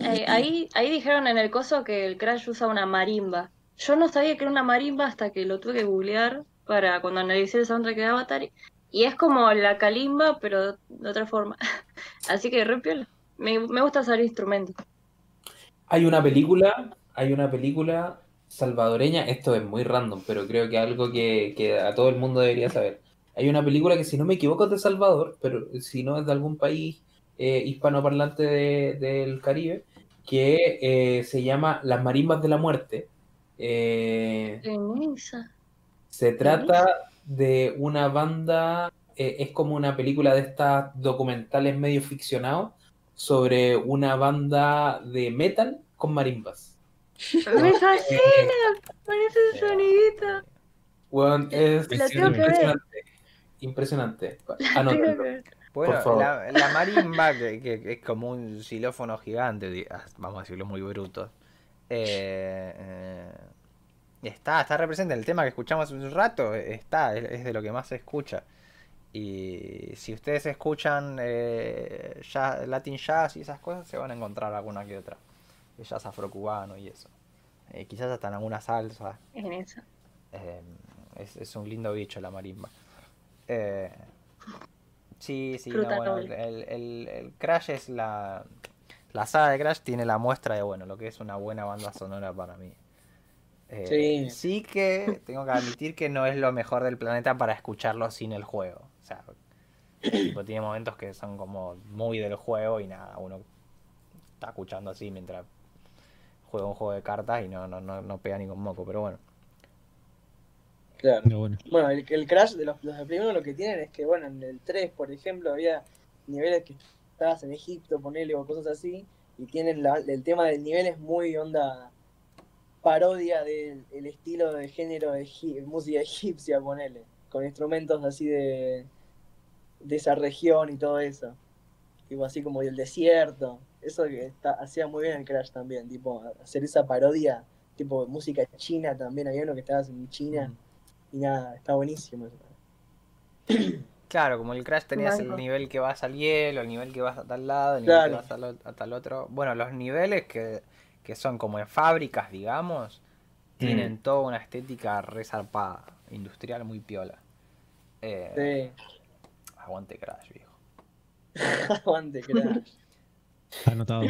eh, ahí, ahí dijeron en el coso que el Crash usa una marimba. Yo no sabía que era una marimba hasta que lo tuve que googlear para cuando analicé el soundtrack de Avatar. Y es como la kalimba, pero de otra forma. Así que re Me, me gusta usar instrumentos. Hay una película, hay una película salvadoreña, esto es muy random, pero creo que algo que, a todo el mundo debería saber. Hay una película que si no me equivoco es de Salvador, pero si no es de algún país eh, hispanoparlante del Caribe, que eh, se llama Las Marimbas de la Muerte, eh, se trata de una banda, eh, es como una película de estas documentales medio ficcionados sobre una banda de metal con marimbas. Me fascina, parece ese sonidito. Bueno, es, impresionante. Impresionante. Bueno, la, marimba, que, es como un xilófono gigante, vamos a decirlo muy bruto, eh, eh, está, está represente. El tema que escuchamos hace un rato está, es, de lo que más se escucha. Y si ustedes escuchan eh, Latin Jazz y esas cosas, se van a encontrar alguna que otra. El jazz afrocubano y eso. quizás hasta en alguna salsa. es, un lindo bicho la marimba. sí, sí, bueno, el, el, el Crash es la la saga de Crash tiene la muestra de bueno lo que es una buena banda sonora para mí. Eh, sí. que tengo que admitir que no es lo mejor del planeta para escucharlo sin el juego. O sea, tipo, tiene momentos que son como muy del juego y nada, uno está escuchando así mientras juega un juego de cartas y no, no, no, no pega ni con moco, pero bueno. Claro. Bueno, el, el, Crash de los, los de Play lo que tienen es que, bueno, en el 3, por ejemplo, había niveles que estabas en Egipto, ponele, o cosas así, y tienen la, el tema del nivel es muy onda parodia del estilo de género de música egipcia, ponele, con instrumentos así de, de esa región y todo eso. Tipo así como del desierto. Eso que está, hacía muy bien el Crash también, tipo hacer esa parodia, tipo música china también, había uno que estaba en China y nada, está buenísimo eso. Claro, como el Crash tenías el nivel que vas al hielo, el nivel que vas a tal lado, el nivel que vas a, tal otro. Bueno, los niveles que que son como en fábricas, digamos, tienen mm. toda una estética resarpada, industrial muy piola. Eh, sí. Aguante Crash, viejo. aguante Crash. Anotado.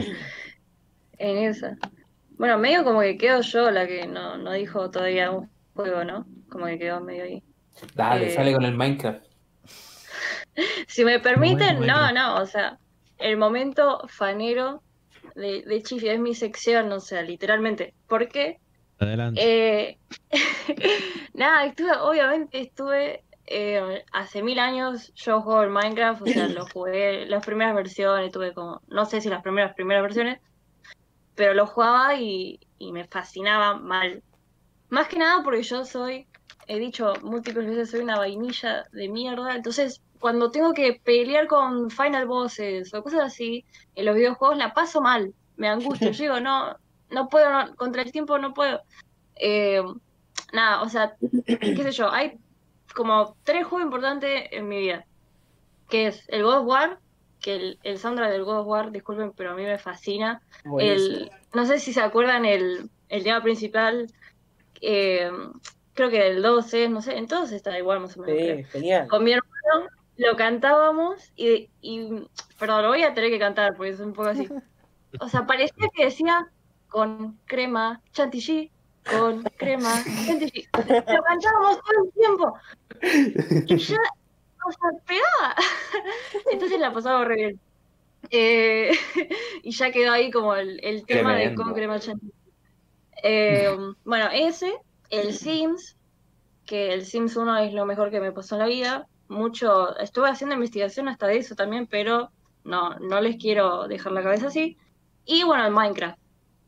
En esa. Bueno, medio como que quedo yo la que no, no dijo todavía un juego, ¿no? Como que quedó medio ahí. Dale, eh, sale con el Minecraft. si me permiten, no, no, o sea, el momento fanero de, de Chifi, es mi sección, o sea, literalmente. ¿Por qué? Adelante. Eh, nada, estuve, obviamente estuve eh, hace mil años yo juego el Minecraft, o sea, lo jugué las primeras versiones, tuve como, no sé si las primeras primeras versiones, pero lo jugaba y, y me fascinaba mal. Más que nada porque yo soy, he dicho múltiples veces, soy una vainilla de mierda, entonces cuando tengo que pelear con final bosses o cosas así, en los videojuegos la paso mal, me angustio, yo digo, no, no puedo, contra el tiempo no puedo. Eh, nada, o sea, qué sé yo, hay como tres juegos importantes en mi vida, que es el God of War, que el, el soundtrack del God of War, disculpen, pero a mí me fascina. El, no sé si se acuerdan el, el tema principal, eh, creo que el 12, no sé, en todos está igual más o menos. Sí, genial. Con mi hermano lo cantábamos y, y, perdón, lo voy a tener que cantar porque es un poco así. O sea, parecía que decía con crema chantilly, con crema chantilly. Lo cantábamos todo el tiempo. Y ya, o sea, pegaba. Entonces la pasaba re bien. Eh, y ya quedó ahí como el, el tema de con crema chantilly. Eh, bueno, ese, el Sims, que el Sims 1 es lo mejor que me pasó en la vida mucho, estuve haciendo investigación hasta de eso también, pero no, no les quiero dejar la cabeza así. Y bueno, el Minecraft,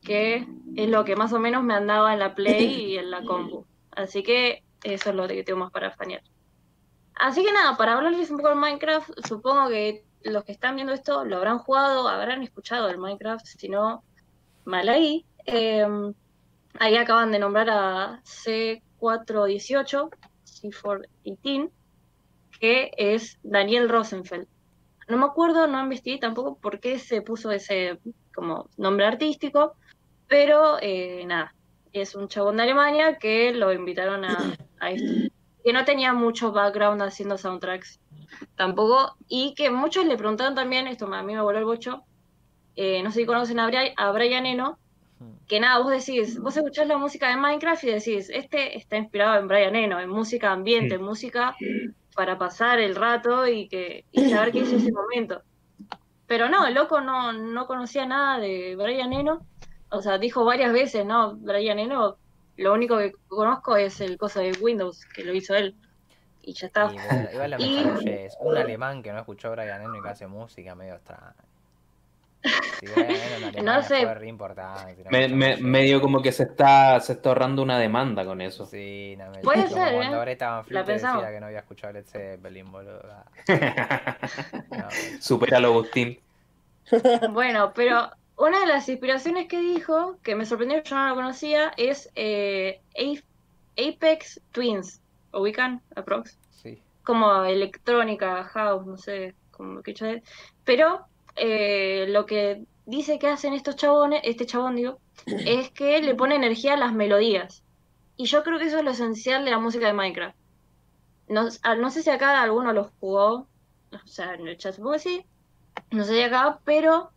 que es lo que más o menos me andaba en la Play y en la compu. Así que eso es lo que tengo más para fanear. Así que nada, para hablarles un poco del Minecraft, supongo que los que están viendo esto lo habrán jugado, habrán escuchado el Minecraft, si no, mal ahí. Em, ahí acaban de nombrar a C418, C418, que es Daniel Rosenfeld. No me acuerdo, no investigué tampoco por qué se puso ese como nombre artístico, pero eh, nada, es un chabón de Alemania que lo invitaron a, esto. Que no tenía mucho background haciendo soundtracks tampoco, y que muchos le preguntaron también, esto a mí me voló el bocho, eh, no sé si conocen a, Brian, a Brian Eno, que nada, vos decís, vos escuchás la música de Minecraft y decís, este está inspirado en Brian Eno, en música ambiente, en música para pasar el rato y, que, y saber qué hizo ese momento. Pero no, el loco no, no conocía nada de Brian Eno. O sea, dijo varias veces, no, Brian Eno, lo único que conozco es el cosa de Windows, que lo hizo él. Y ya está. Igual, la mejor es un alemán que no escuchó Brian Eno y que hace música medio extraña no sé. medio como que se está, se está ahorrando una demanda con eso. Sí, no, me Puede ser, cuando ¿eh? la decía que no había escuchado Led Zeppelin, boludo. Superalo, Agustín. Bueno, pero una de las inspiraciones que dijo, que me sorprendió, yo no lo conocía, es eh, Apex Twins. ¿Ubican? Aprox. Sí. Como electrónica, house, no sé, como que Pero eh, lo que dice que hacen estos chabones, este chabón digo, es que le pone energía a las melodías. Y yo creo que eso es lo esencial de la música de Minecraft. No, ah, no sé si acá alguno los jugó, o sea, en el chat supongo que sí, no sé si acá, pero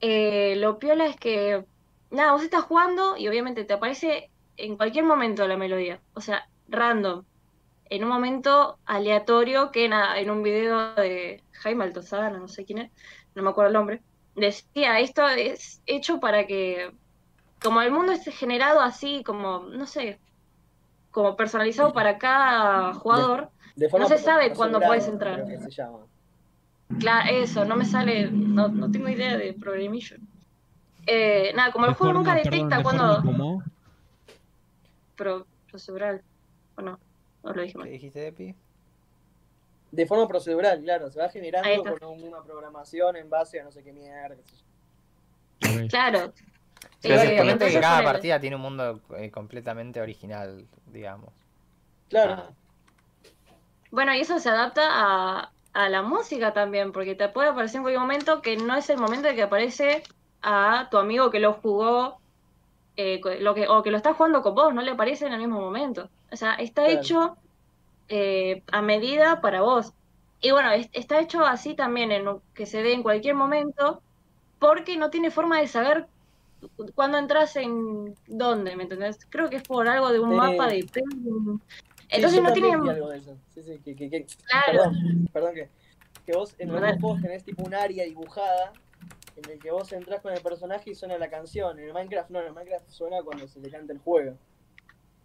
eh, lo piola es que, nada, vos estás jugando y obviamente te aparece en cualquier momento la melodía, o sea, random. en un momento aleatorio que en un video de Jaime Altozano, no sé quién es, no me acuerdo el nombre, decía, esto es hecho para que, como el mundo esté generado así, como, no sé, como personalizado para cada jugador, no se sabe cuándo puedes entrar. Claro, eso, no me sale, no, no tengo idea de programation. Eh, nada, como el juego nunca detecta cuando... ¿Cómo? Pro, procedural, o no, no lo dije mal. ¿Qué dijiste, Epi? De forma procedural, claro, se va generando con una programación en base a no sé qué mierda. Claro. Eh, que cada partida tiene un mundo eh, completamente original, digamos. Claro. Ah. Bueno, y eso se adapta a, a la música también, porque te puede aparecer en cualquier momento que no es el momento de que aparece a tu amigo que lo jugó eh, lo que, o que lo está jugando con vos, no le aparece en el mismo momento. O sea, está hecho eh, a medida para vos. Y bueno, está hecho así también, en que se dé en cualquier momento, porque no tiene forma de saber cuándo entras en dónde, ¿me entendés? Creo que es por algo de un mapa de... Entonces no tiene... Sí, sí, que, que, claro. Perdón, que, que vos en algunos juegos tenés tipo un área dibujada en el que vos entras con el personaje y suena la canción. En el Minecraft no, en el Minecraft suena cuando se le canta el juego.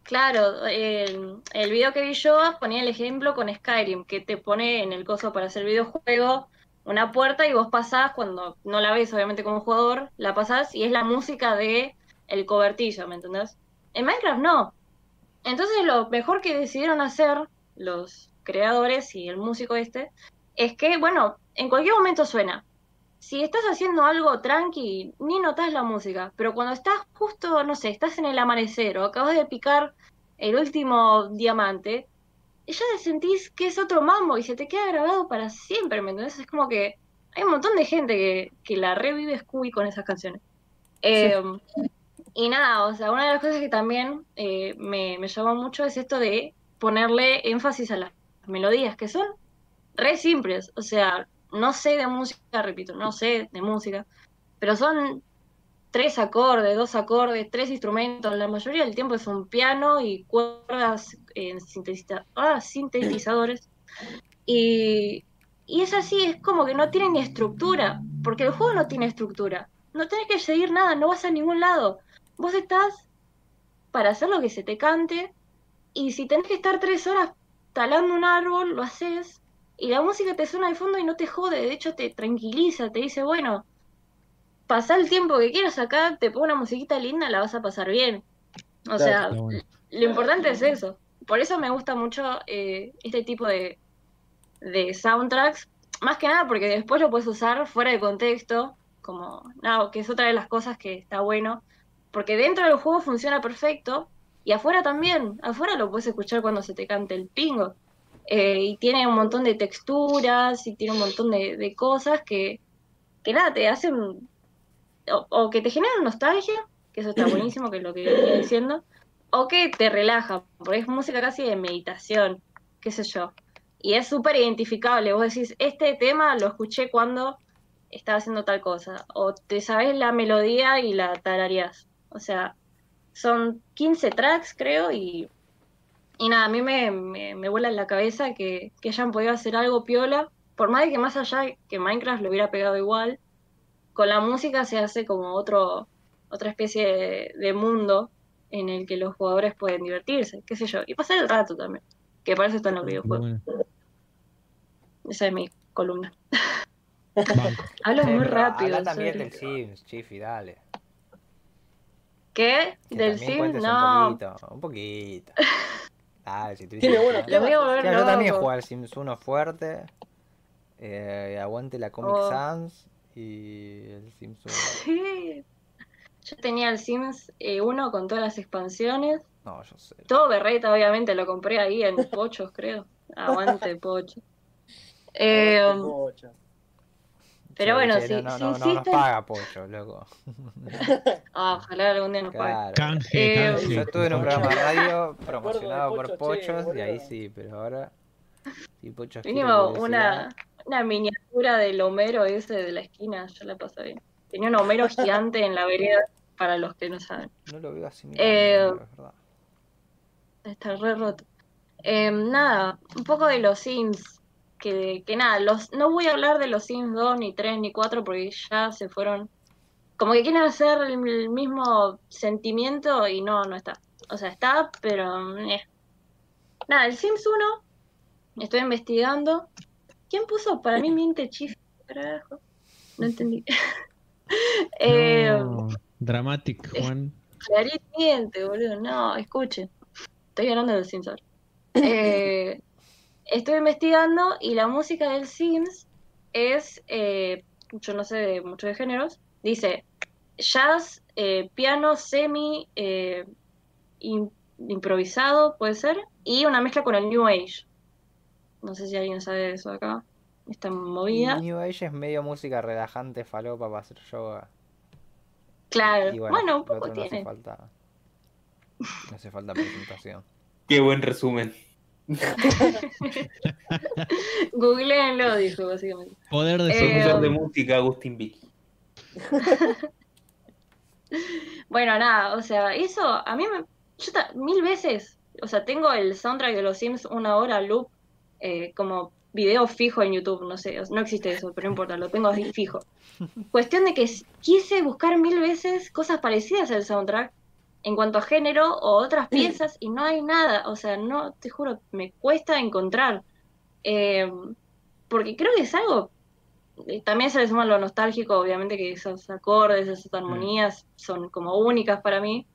Claro, el, video que vi yo ponía el ejemplo con Skyrim, que te pone en el coso para hacer videojuego una puerta y vos pasás, cuando no la ves obviamente como jugador, la pasás y es la música de el cobertillo, ¿me entendés? En Minecraft no. Entonces lo mejor que decidieron hacer los creadores y el músico este es que, bueno, en cualquier momento suena si estás haciendo algo tranqui, ni notas la música, pero cuando estás justo, no sé, estás en el amanecer o acabas de picar el último diamante, ya sentís que es otro mambo y se te queda grabado para siempre, ¿me entendés? Es como que hay un montón de gente que, que la revive Scooby con esas canciones. Em, y nada, o sea, una de las cosas que también eh, me, me llamó mucho es esto de ponerle énfasis a las melodías, que son re simples, o sea, no sé de música, repito, no sé de música, pero son tres acordes, dos acordes, tres instrumentos, la mayoría del tiempo es un piano y cuerdas en ah, sintetizadores. Y, es así, es como que no tiene ni estructura, porque el juego no tiene estructura. No tenés que seguir nada, no vas a ningún lado. Vos estás para hacer lo que se te cante, y si tenés que estar tres horas talando un árbol, lo haces, y la música te suena de fondo y no te jode, de hecho te tranquiliza, te dice, bueno, pasa el tiempo que quieras acá, te pongo una musiquita linda, la vas a pasar bien. O sea, lo importante es eso. Por eso me gusta mucho eh, este tipo de, de soundtracks, más que nada porque después lo puedes usar fuera de contexto, como, nada, que es otra de las cosas que está bueno, porque dentro del juego funciona perfecto y afuera también, afuera lo puedes escuchar cuando se te cante el pingo. Eh, y tiene un montón de texturas y tiene un montón de, cosas que, que nada, te hacen o, que te generan nostalgia, que eso está buenísimo, que es lo que estoy diciendo, o que te relaja, porque es música casi de meditación, qué sé yo. Y es súper identificable, vos decís, este tema lo escuché cuando estaba haciendo tal cosa, o te sabes la melodía y la tararías. O sea, son 15 tracks, creo, y y nada, a mí me, me, vuela en la cabeza que, que, hayan podido hacer algo piola, por más de que más allá que Minecraft lo hubiera pegado igual, con la música se hace como otro, otra especie de, mundo en el que los jugadores pueden divertirse, qué sé yo, y pasar el rato también, que para eso están los videojuegos. Esa es mi columna. Hablo muy rápido. Habla también del Sims, Chifi, dale. ¿Qué? ¿Del Sims? No. Un poquito, un poquito. Ah, si Tiene bueno. Yo también juego al Sims 1 fuerte. Eh, aguante la Comic oh. Sans y el Sims 1. Sí. Yo tenía el Sims 1 eh, con todas las expansiones. No, yo sé. Todo berreta, obviamente, lo compré ahí en Pochos, creo. Aguante Pocho. Eh, Pocho. Pero bueno, si, no, no, no, nos paga Pocho, loco. Ah, ojalá algún día nos pague. Canje, eh, Yo estuve en un programa de radio promocionado por Pochos y ahí sí, pero ahora... Pochos Mínimo una, una miniatura del Homero ese de la esquina, yo la pasé bien. Tenía un Homero gigante en la vereda, para los que no saben. No lo veo así. Eh, está re roto. Em, nada, un poco de los Sims. Que, que nada, los, no voy a hablar de los Sims 2, ni 3, ni 4, porque ya se fueron. Como que quieren hacer el, mismo sentimiento y no, no está. O sea, está, pero. Eh. Nada, el Sims 1, estoy investigando. ¿Quién puso para mí miente chif? No entendí. eh, Dramatic, Juan. Claramente, boludo. No, escuchen. Estoy hablando del Sims eh, estoy investigando y la música del Sims es, eh, yo no sé de muchos de géneros, dice jazz, eh, piano semi improvisado, puede ser, y una mezcla con el New Age. No sé si alguien sabe de eso acá. Esta movida. New Age es medio música relajante, falopa para hacer yoga. Claro, bueno, un poco tiene. No hace falta, no hace falta presentación. Qué buen resumen. Googleenlo, dijo básicamente. Poder de eh, de música, Agustín Vicky. bueno, nada, o sea, eso a mí me. Yo mil veces, o sea, tengo el soundtrack de los Sims una hora loop eh, como video fijo en YouTube, no sé, no existe eso, pero no importa, lo tengo así fijo. Cuestión de que quise buscar mil veces cosas parecidas al soundtrack en cuanto a género o otras piezas y no hay nada, o sea, no, te juro, me cuesta encontrar. Eh, porque creo que es algo, eh, también se le suma lo nostálgico, obviamente que esos acordes, esas armonías son como únicas para mí,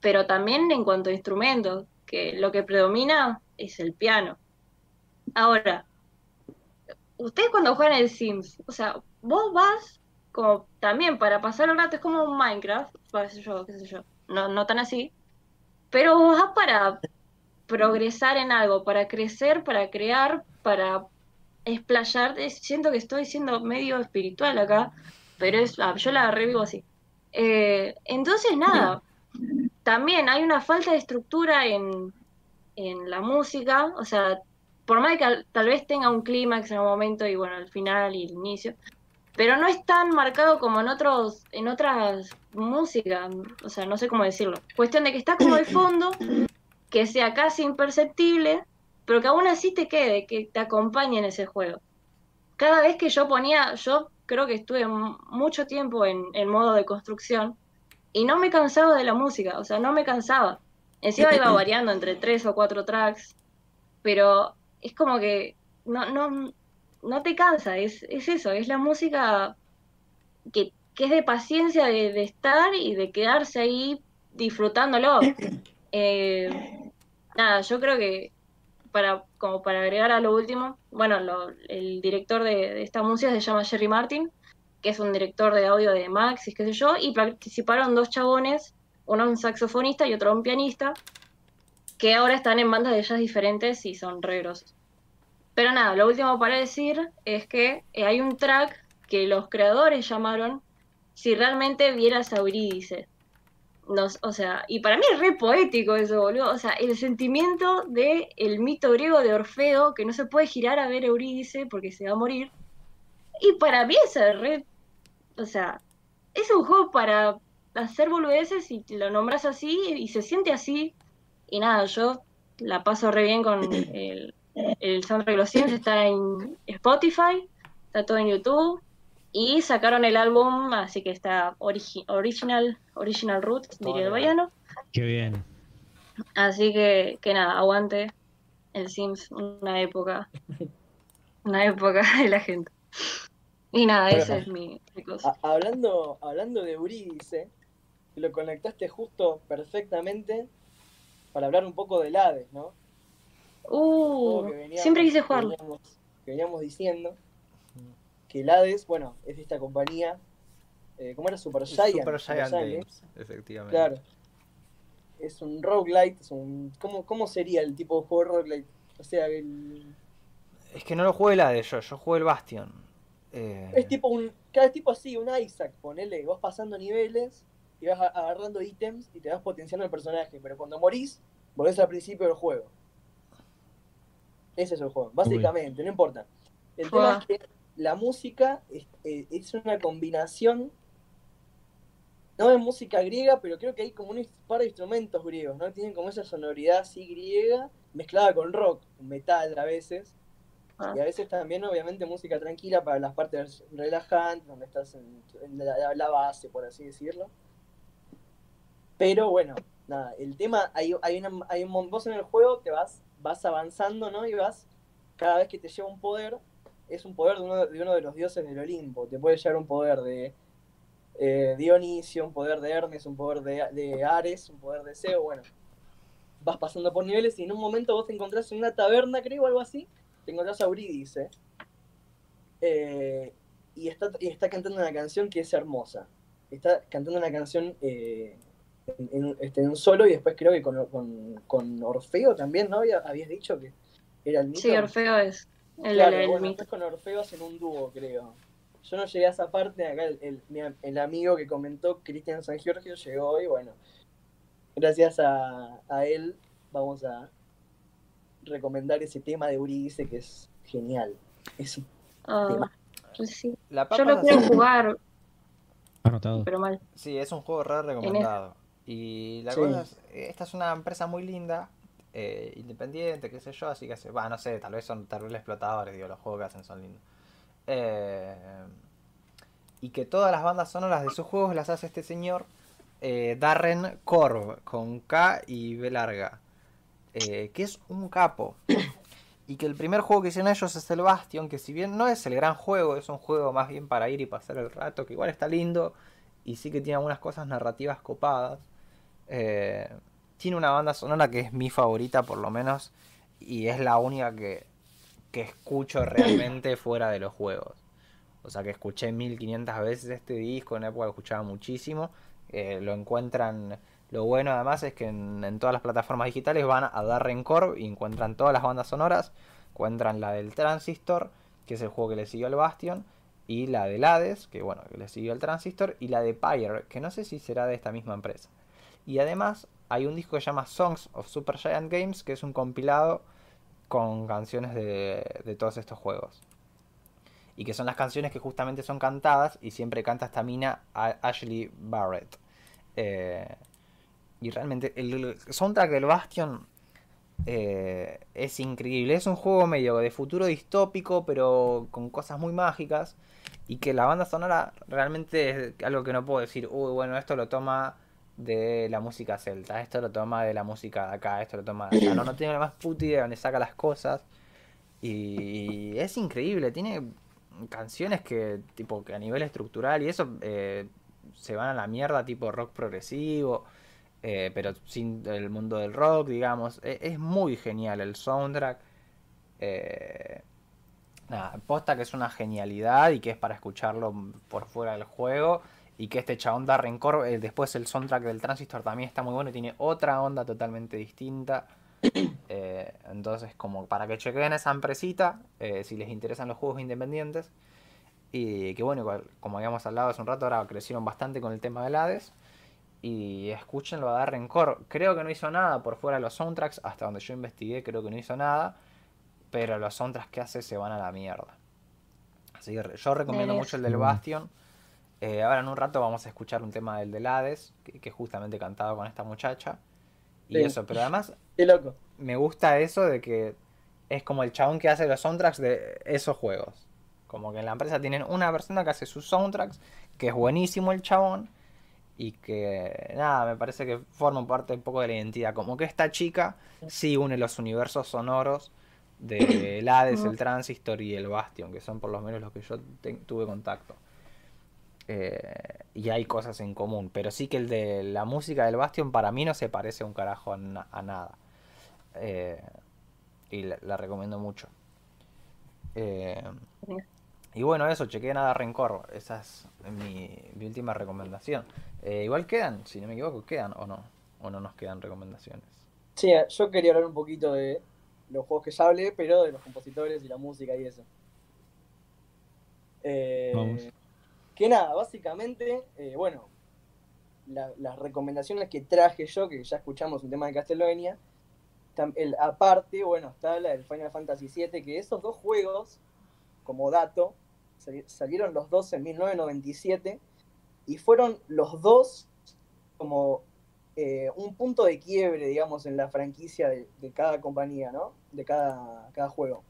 pero también en cuanto a instrumentos, que lo que predomina es el piano. Ahora, ustedes cuando juegan el Sims, o sea, vos vas como también para pasar el rato, es como un Minecraft, qué sé yo, qué sé yo, no, no tan así, pero vas para progresar en algo, para crecer, para crear, para explayar, siento que estoy siendo medio espiritual acá, pero es, ah, yo la revivo así. Eh, entonces, nada, también hay una falta de estructura en, en la música, o sea, por más que tal vez tenga un clímax en un momento y bueno, al final y el inicio, pero no es tan marcado como en otros, en otras músicas, o sea, no sé cómo decirlo. Cuestión de que está como de fondo, que sea casi imperceptible, pero que aún así te quede, que te acompañe en ese juego. Cada vez que yo ponía, yo creo que estuve mucho tiempo en, en modo de construcción y no me cansaba de la música, o sea, no me cansaba. Encima iba variando entre tres o cuatro tracks, pero es como que no, no, no te cansa, es, es eso, es la música que, es de paciencia de, estar y de quedarse ahí disfrutándolo. Eh, nada, yo creo que para, como para agregar a lo último, bueno, el director de, esta música se llama Jerry Martin, que es un director de audio de Maxis, qué sé yo, y participaron dos chabones, uno un saxofonista y otro un pianista, que ahora están en bandas de jazz diferentes y son re Pero nada, lo último para decir es que eh, hay un track que los creadores llamaron Si realmente vieras a Eurídice. Nos, o sea, y para mí es re poético eso, boludo. O sea, el sentimiento de el mito griego de Orfeo, que no se puede girar a ver Eurídice porque se va a morir. Y para mí es re. O sea, es un juego para hacer boludeces y lo nombras así y se siente así y nada, yo la paso re bien con el, el soundtrack de los Sims, está en Spotify, está todo en YouTube, y sacaron el álbum, así que está original, original roots, diría el bayano. Qué bien. Así que, que nada, aguante el Sims, una época, una época de la gente. Y nada, ese es mi, cosa. Hablando, hablando de Eurídice, lo conectaste justo perfectamente para hablar un poco del Hades, ¿no? Uh, siempre quise jugarlo. Que veníamos, diciendo que el Hades, bueno, es de esta compañía. Eh, ¿Cómo era? Super Giant. Super Giant Games, efectivamente. Claro. Es un roguelite. Es un, ¿cómo, ¿Cómo sería el tipo de juego roguelite? O sea, el. Es que no lo jugué el Hades yo, yo jugué el Bastion. Eh... Es tipo un. Cada tipo así, un Isaac, ponele, vas pasando niveles y vas agarrando ítems y te vas potenciando el personaje, pero cuando morís, volvés al principio del juego. Ese es el juego, básicamente, no importa. El tema es que la música es, eh, es, una combinación, no de música griega, pero creo que hay como un par de instrumentos griegos, ¿no? Tienen como esa sonoridad así griega mezclada con rock, metal a veces. Ah. Y a veces también, obviamente, música tranquila para las partes relajantes, donde estás en, la, base, por así decirlo. Pero bueno, nada, el tema, hay, hay, una, hay un vos en el juego te vas, vas avanzando, ¿no? Y vas, cada vez que te lleva un poder, es un poder de uno de, los dioses del Olimpo. Te puede llevar un poder de eh, Dionisio, un poder de Hermes, un poder de, de Ares, un poder de Zeus, bueno. Vas pasando por niveles y en un momento vos te encontrás en una taberna, creo, o algo así, te encontrás a Eurídice. Eh, y, está, y está cantando una canción que es hermosa. Está cantando una canción eh, en, este, en, un solo y después creo que con, con, Orfeo también, ¿no? Habías dicho que era el mismo. Sí, Orfeo es. El, claro, el, bueno, con Orfeo hacen un dúo, creo. Yo no llegué a esa parte, acá el, el, amigo que comentó, Cristian San Giorgio, llegó y bueno, gracias a, a él vamos a recomendar ese tema de Uridice que es genial. Es un ah, tema. Pues sí. Yo lo quiero jugar. Anotado. Pero mal. Sí, es un juego re recomendado. Y la cosa es, esta es una empresa muy linda, eh, independiente, qué sé yo, así que, va, no sé, tal vez son terribles explotadores, digo, los juegos que hacen son lindos. Eh, y que todas las bandas sonoras de sus juegos las hace este señor eh, Darren Korb, con K y B larga, que es un capo. Y que el primer juego que hicieron ellos es el Bastion, que si bien no es el gran juego, es un juego más bien para ir y pasar el rato, que igual está lindo y sí que tiene algunas cosas narrativas copadas. Tiene una banda sonora que es mi favorita por lo menos y es la única que, que escucho realmente fuera de los juegos. O sea que escuché 1500 veces este disco, en la época lo escuchaba muchísimo. Eh, lo encuentran. Lo bueno además es que en, todas las plataformas digitales van a dar rencor y encuentran todas las bandas sonoras. Encuentran la del Transistor, que es el juego que le siguió al Bastion. Y la del Hades, que bueno, que le siguió al Transistor. Y la de Pyre, que no sé si será de esta misma empresa. Y además hay un disco que se llama Songs of Super Giant Games, que es un compilado con canciones de, de todos estos juegos y que son las canciones que justamente son cantadas y siempre canta esta mina Ashley Barrett. Eh, y realmente el soundtrack del Bastion eh, es increíble. Es un juego medio de futuro distópico, pero con cosas muy mágicas. Y que la banda sonora realmente es algo que no puedo decir, uy, bueno, esto lo toma de la música celta, esto lo toma de la música de acá, esto lo toma de acá. No, no tengo la más puta idea de dónde saca las cosas. Y es increíble, tiene canciones que, tipo, que a nivel estructural y eso eh, se van a la mierda, tipo rock progresivo, eh, pero sin el mundo del rock, digamos. E, es muy genial el soundtrack. Eh, nada, posta que es una genialidad y que es para escucharlo por fuera del juego. Y que este chabón da rencor. después el soundtrack del Transistor también está muy bueno y tiene otra onda totalmente distinta. Eh, entonces, como para que chequen esa empresita, eh, si les interesan los juegos independientes. Y que bueno, como habíamos hablado hace un rato, ahora crecieron bastante con el tema del Hades. Y escúchenlo a dar rencor. Creo que no hizo nada por fuera de los soundtracks. Hasta donde yo investigué, creo que no hizo nada. Pero los soundtracks que hace se van a la mierda. Así que yo recomiendo mucho el del Bastion. Eh, ahora en un rato vamos a escuchar un tema del del Hades, que, justamente cantado con esta muchacha. Y eso, pero además. loco. Me gusta eso de que es como el chabón que hace los soundtracks de esos juegos. Como que en la empresa tienen una persona que hace sus soundtracks, que es buenísimo el chabón. Y que, nada, me parece que forma parte un poco de la identidad. Como que esta chica sí une los universos sonoros de el Hades, el Transistor y el Bastion, que son por lo menos los que yo tuve contacto. Eh, y hay cosas en común. Pero sí que el de la música del Bastion para mí no se parece un carajo a, nada. Eh, y la, recomiendo mucho. Eh, y bueno, eso, chequeé nada rencor. Esa es mi, última recomendación. igual quedan, si no me equivoco, quedan o no. O no nos quedan recomendaciones. Sí, yo quería hablar un poquito de los juegos que ya hablé, pero de los compositores y la música y eso. Vamos. Que nada, básicamente, eh, bueno, las recomendaciones que traje yo, que ya escuchamos un tema de Castlevania, el, aparte, bueno, está la del Final Fantasy VII, que esos dos juegos, como dato, salieron los dos en 1997 y fueron los dos como eh, un punto de quiebre, digamos, en la franquicia de, cada compañía, ¿no? De cada, cada juego.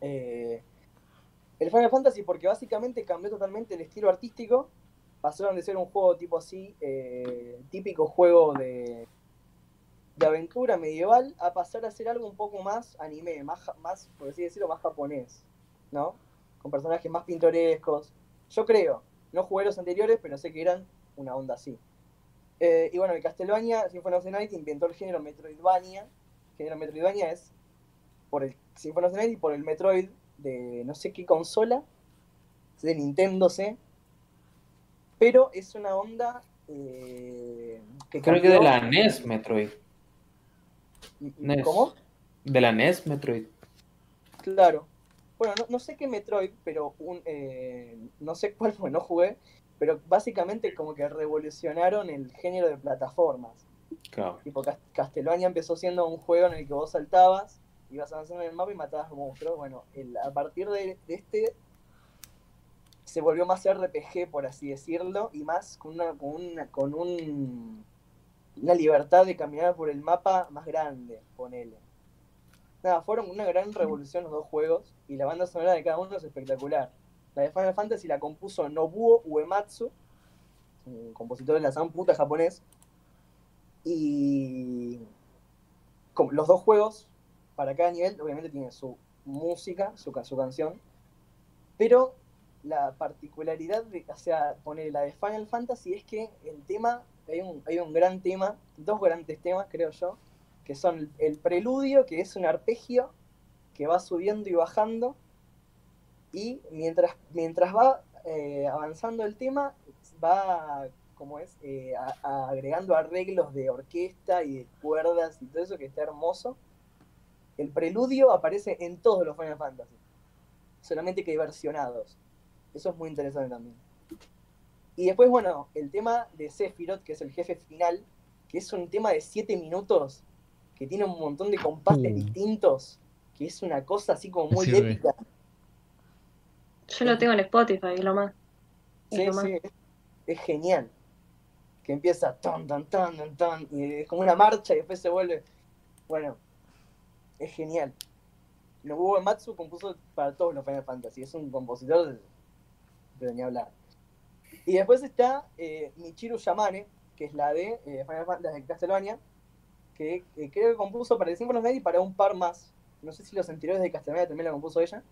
Eh, el Final Fantasy porque básicamente cambió totalmente el estilo artístico, pasaron de ser un juego tipo así, eh, típico juego de, de aventura medieval, a pasar a ser algo un poco más anime, más, más, por así decirlo, más japonés, ¿no? Con personajes más pintorescos. Yo creo, no jugué los anteriores, pero sé que eran una onda así. Eh, y bueno, el Castlevania Symphony of the Night inventó el género Metroidvania. El género Metroidvania es por el Symphony of the Night y por el Metroid de no sé qué consola, de Nintendo, sé. Pero es una onda eh, que Creo que de la NES Metroid. NES. ¿Cómo? De la NES Metroid. Claro. Bueno, no, sé qué Metroid, pero un, eh, no sé cuál fue, no jugué, pero básicamente como que revolucionaron el género de plataformas. Claro. Tipo, Castlevania empezó siendo un juego en el que vos saltabas, ibas avanzando en el mapa y matabas monstruos. Bueno, a partir de, este se volvió más RPG, por así decirlo, y más con una, con una, con un, una libertad de caminar por el mapa más grande, ponele. Nada, fueron una gran revolución los dos juegos, y la banda sonora de cada uno es espectacular. La de Final Fantasy la compuso Nobuo Uematsu, un compositor de la San puta japonés. Y los dos juegos, para cada nivel, obviamente tienen su música, su, su canción. Pero la particularidad de, o sea, poner la de Final Fantasy es que el tema, hay un, hay un gran tema, dos grandes temas, creo yo, que son el preludio, que es un arpegio que va subiendo y bajando, y mientras, mientras va eh, avanzando el tema, va como es, eh, agregando arreglos de orquesta y de cuerdas y todo eso que está hermoso. El preludio aparece en todos los Final Fantasy, solamente que hay versionados. Eso es muy interesante también. Y después, bueno, el tema de Sephiroth, que es el jefe final, que es un tema de 7 minutos, que tiene un montón de compases distintos, que es una cosa así como muy épica. Yo lo tengo en Spotify, lo más. Sí, sí, es, genial. Que empieza tan, tan, tan, tan, tan, y es como una marcha y después se vuelve. Bueno, es genial. Nobuo Matsu compuso para todos los Final Fantasy, es un compositor de, ni hablar. Y después está eh, Michiru Yamane, que es la de eh, Final Fantasy de Castlevania, que creo que compuso para el Symphony y para un par más. No sé si los anteriores de Castlevania también la compuso ella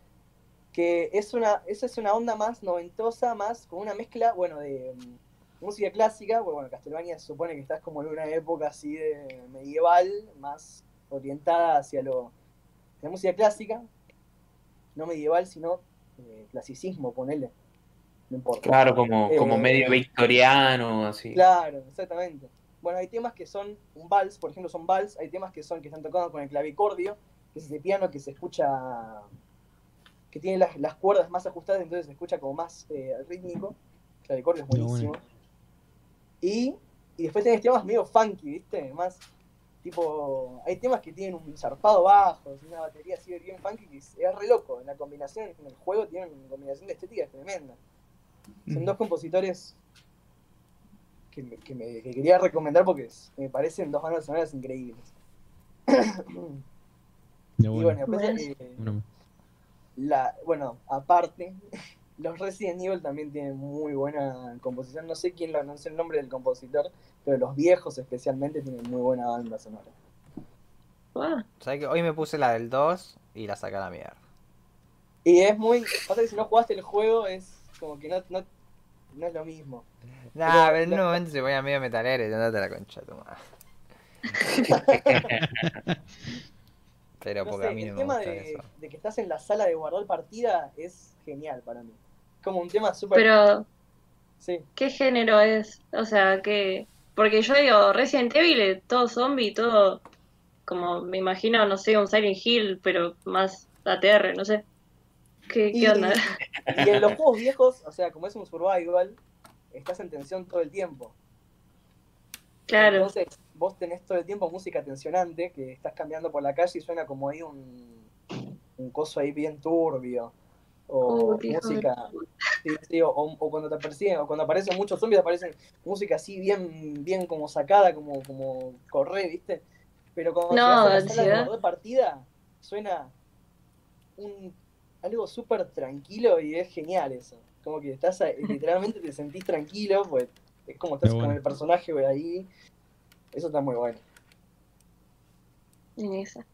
que es una, esa es una onda más noventosa, más con una mezcla, bueno, de mm, música clásica, porque bueno, Castlevania se supone que estás como en una época así de medieval, más orientada hacia lo la música clásica, no medieval, sino eh, clasicismo, ponele. No importa. Claro, como, como eh, medio victoriano, así. Claro, exactamente. Bueno, hay temas que son un vals, por ejemplo, son vals, hay temas que son que están tocados con el clavicordio, que es ese piano que se escucha que tiene las, cuerdas más ajustadas, entonces se escucha como más eh, rítmico. Clavicordio es buenísimo. Y, y después tenés temas medio funky, ¿viste? Más tipo. Hay temas que tienen un zarpado bajo, una batería así bien funky que es, re loco. La combinación en el juego tiene una combinación de estética tremenda. Son dos compositores que, me, quería recomendar porque me parecen dos bandas sonoras increíbles. y bueno, después, la, bueno, aparte, los Resident Evil también tienen muy buena composición. No sé quién lo anunció el nombre del compositor, pero los viejos especialmente tienen muy buena banda sonora. Ah. que hoy me puse la del 2 y la saca la mierda. Y es muy. Pasa que si no jugaste el juego, es como que no, no, no es lo mismo. Nah, pero, en un momento se ponía medio metalero y andate la concha tu madre. Pero porque a mí no el tema de, de, que estás en la sala de guardar partida es genial para mí. Como un tema súper. Pero. Sí. ¿Qué género es? O sea, que. Porque yo digo, Resident Evil, todo zombie, todo. Como me imagino, no sé, un Silent Hill, pero más ATR, no sé. ¿Qué, qué onda? Y en los juegos viejos, o sea, como es un survival, estás en tensión todo el tiempo. Claro. Entonces, vos tenés todo el tiempo música tensionante, que estás cambiando por la calle y suena como ahí un, un coso ahí bien turbio. O música. sí, sí, o, o cuando te persiguen, o cuando aparecen muchos zombies, aparecen música así bien, bien como sacada, como, como correr, ¿viste? Pero cuando No, a la sala de guardar partida, suena un algo súper tranquilo y es genial eso. Como que estás ahí- literalmente te sentís tranquilo, pues es como estás con el personaje güey, ahí. Eso está muy bueno. En esa.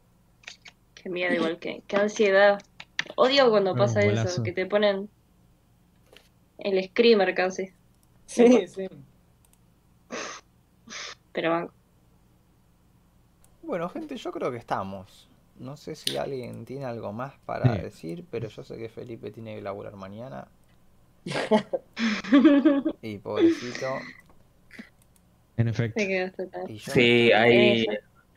Qué miedo, igual que. Qué ansiedad. Odio cuando pasa eso, que te ponen el screamer casi. Sí, sí. Pero van. Bueno, gente, yo creo que estamos. No sé si alguien tiene algo más para Sí. decir, pero yo sé que Felipe tiene que laburar mañana. Y pobrecito. En efecto. Sí, hay, Eso.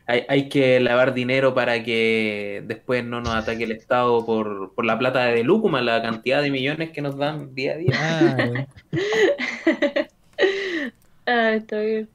Hay, hay que lavar dinero para que después no nos ataque el Estado por, por la plata de Lúcuma, la cantidad de millones que nos dan día a día. Ah, está bien.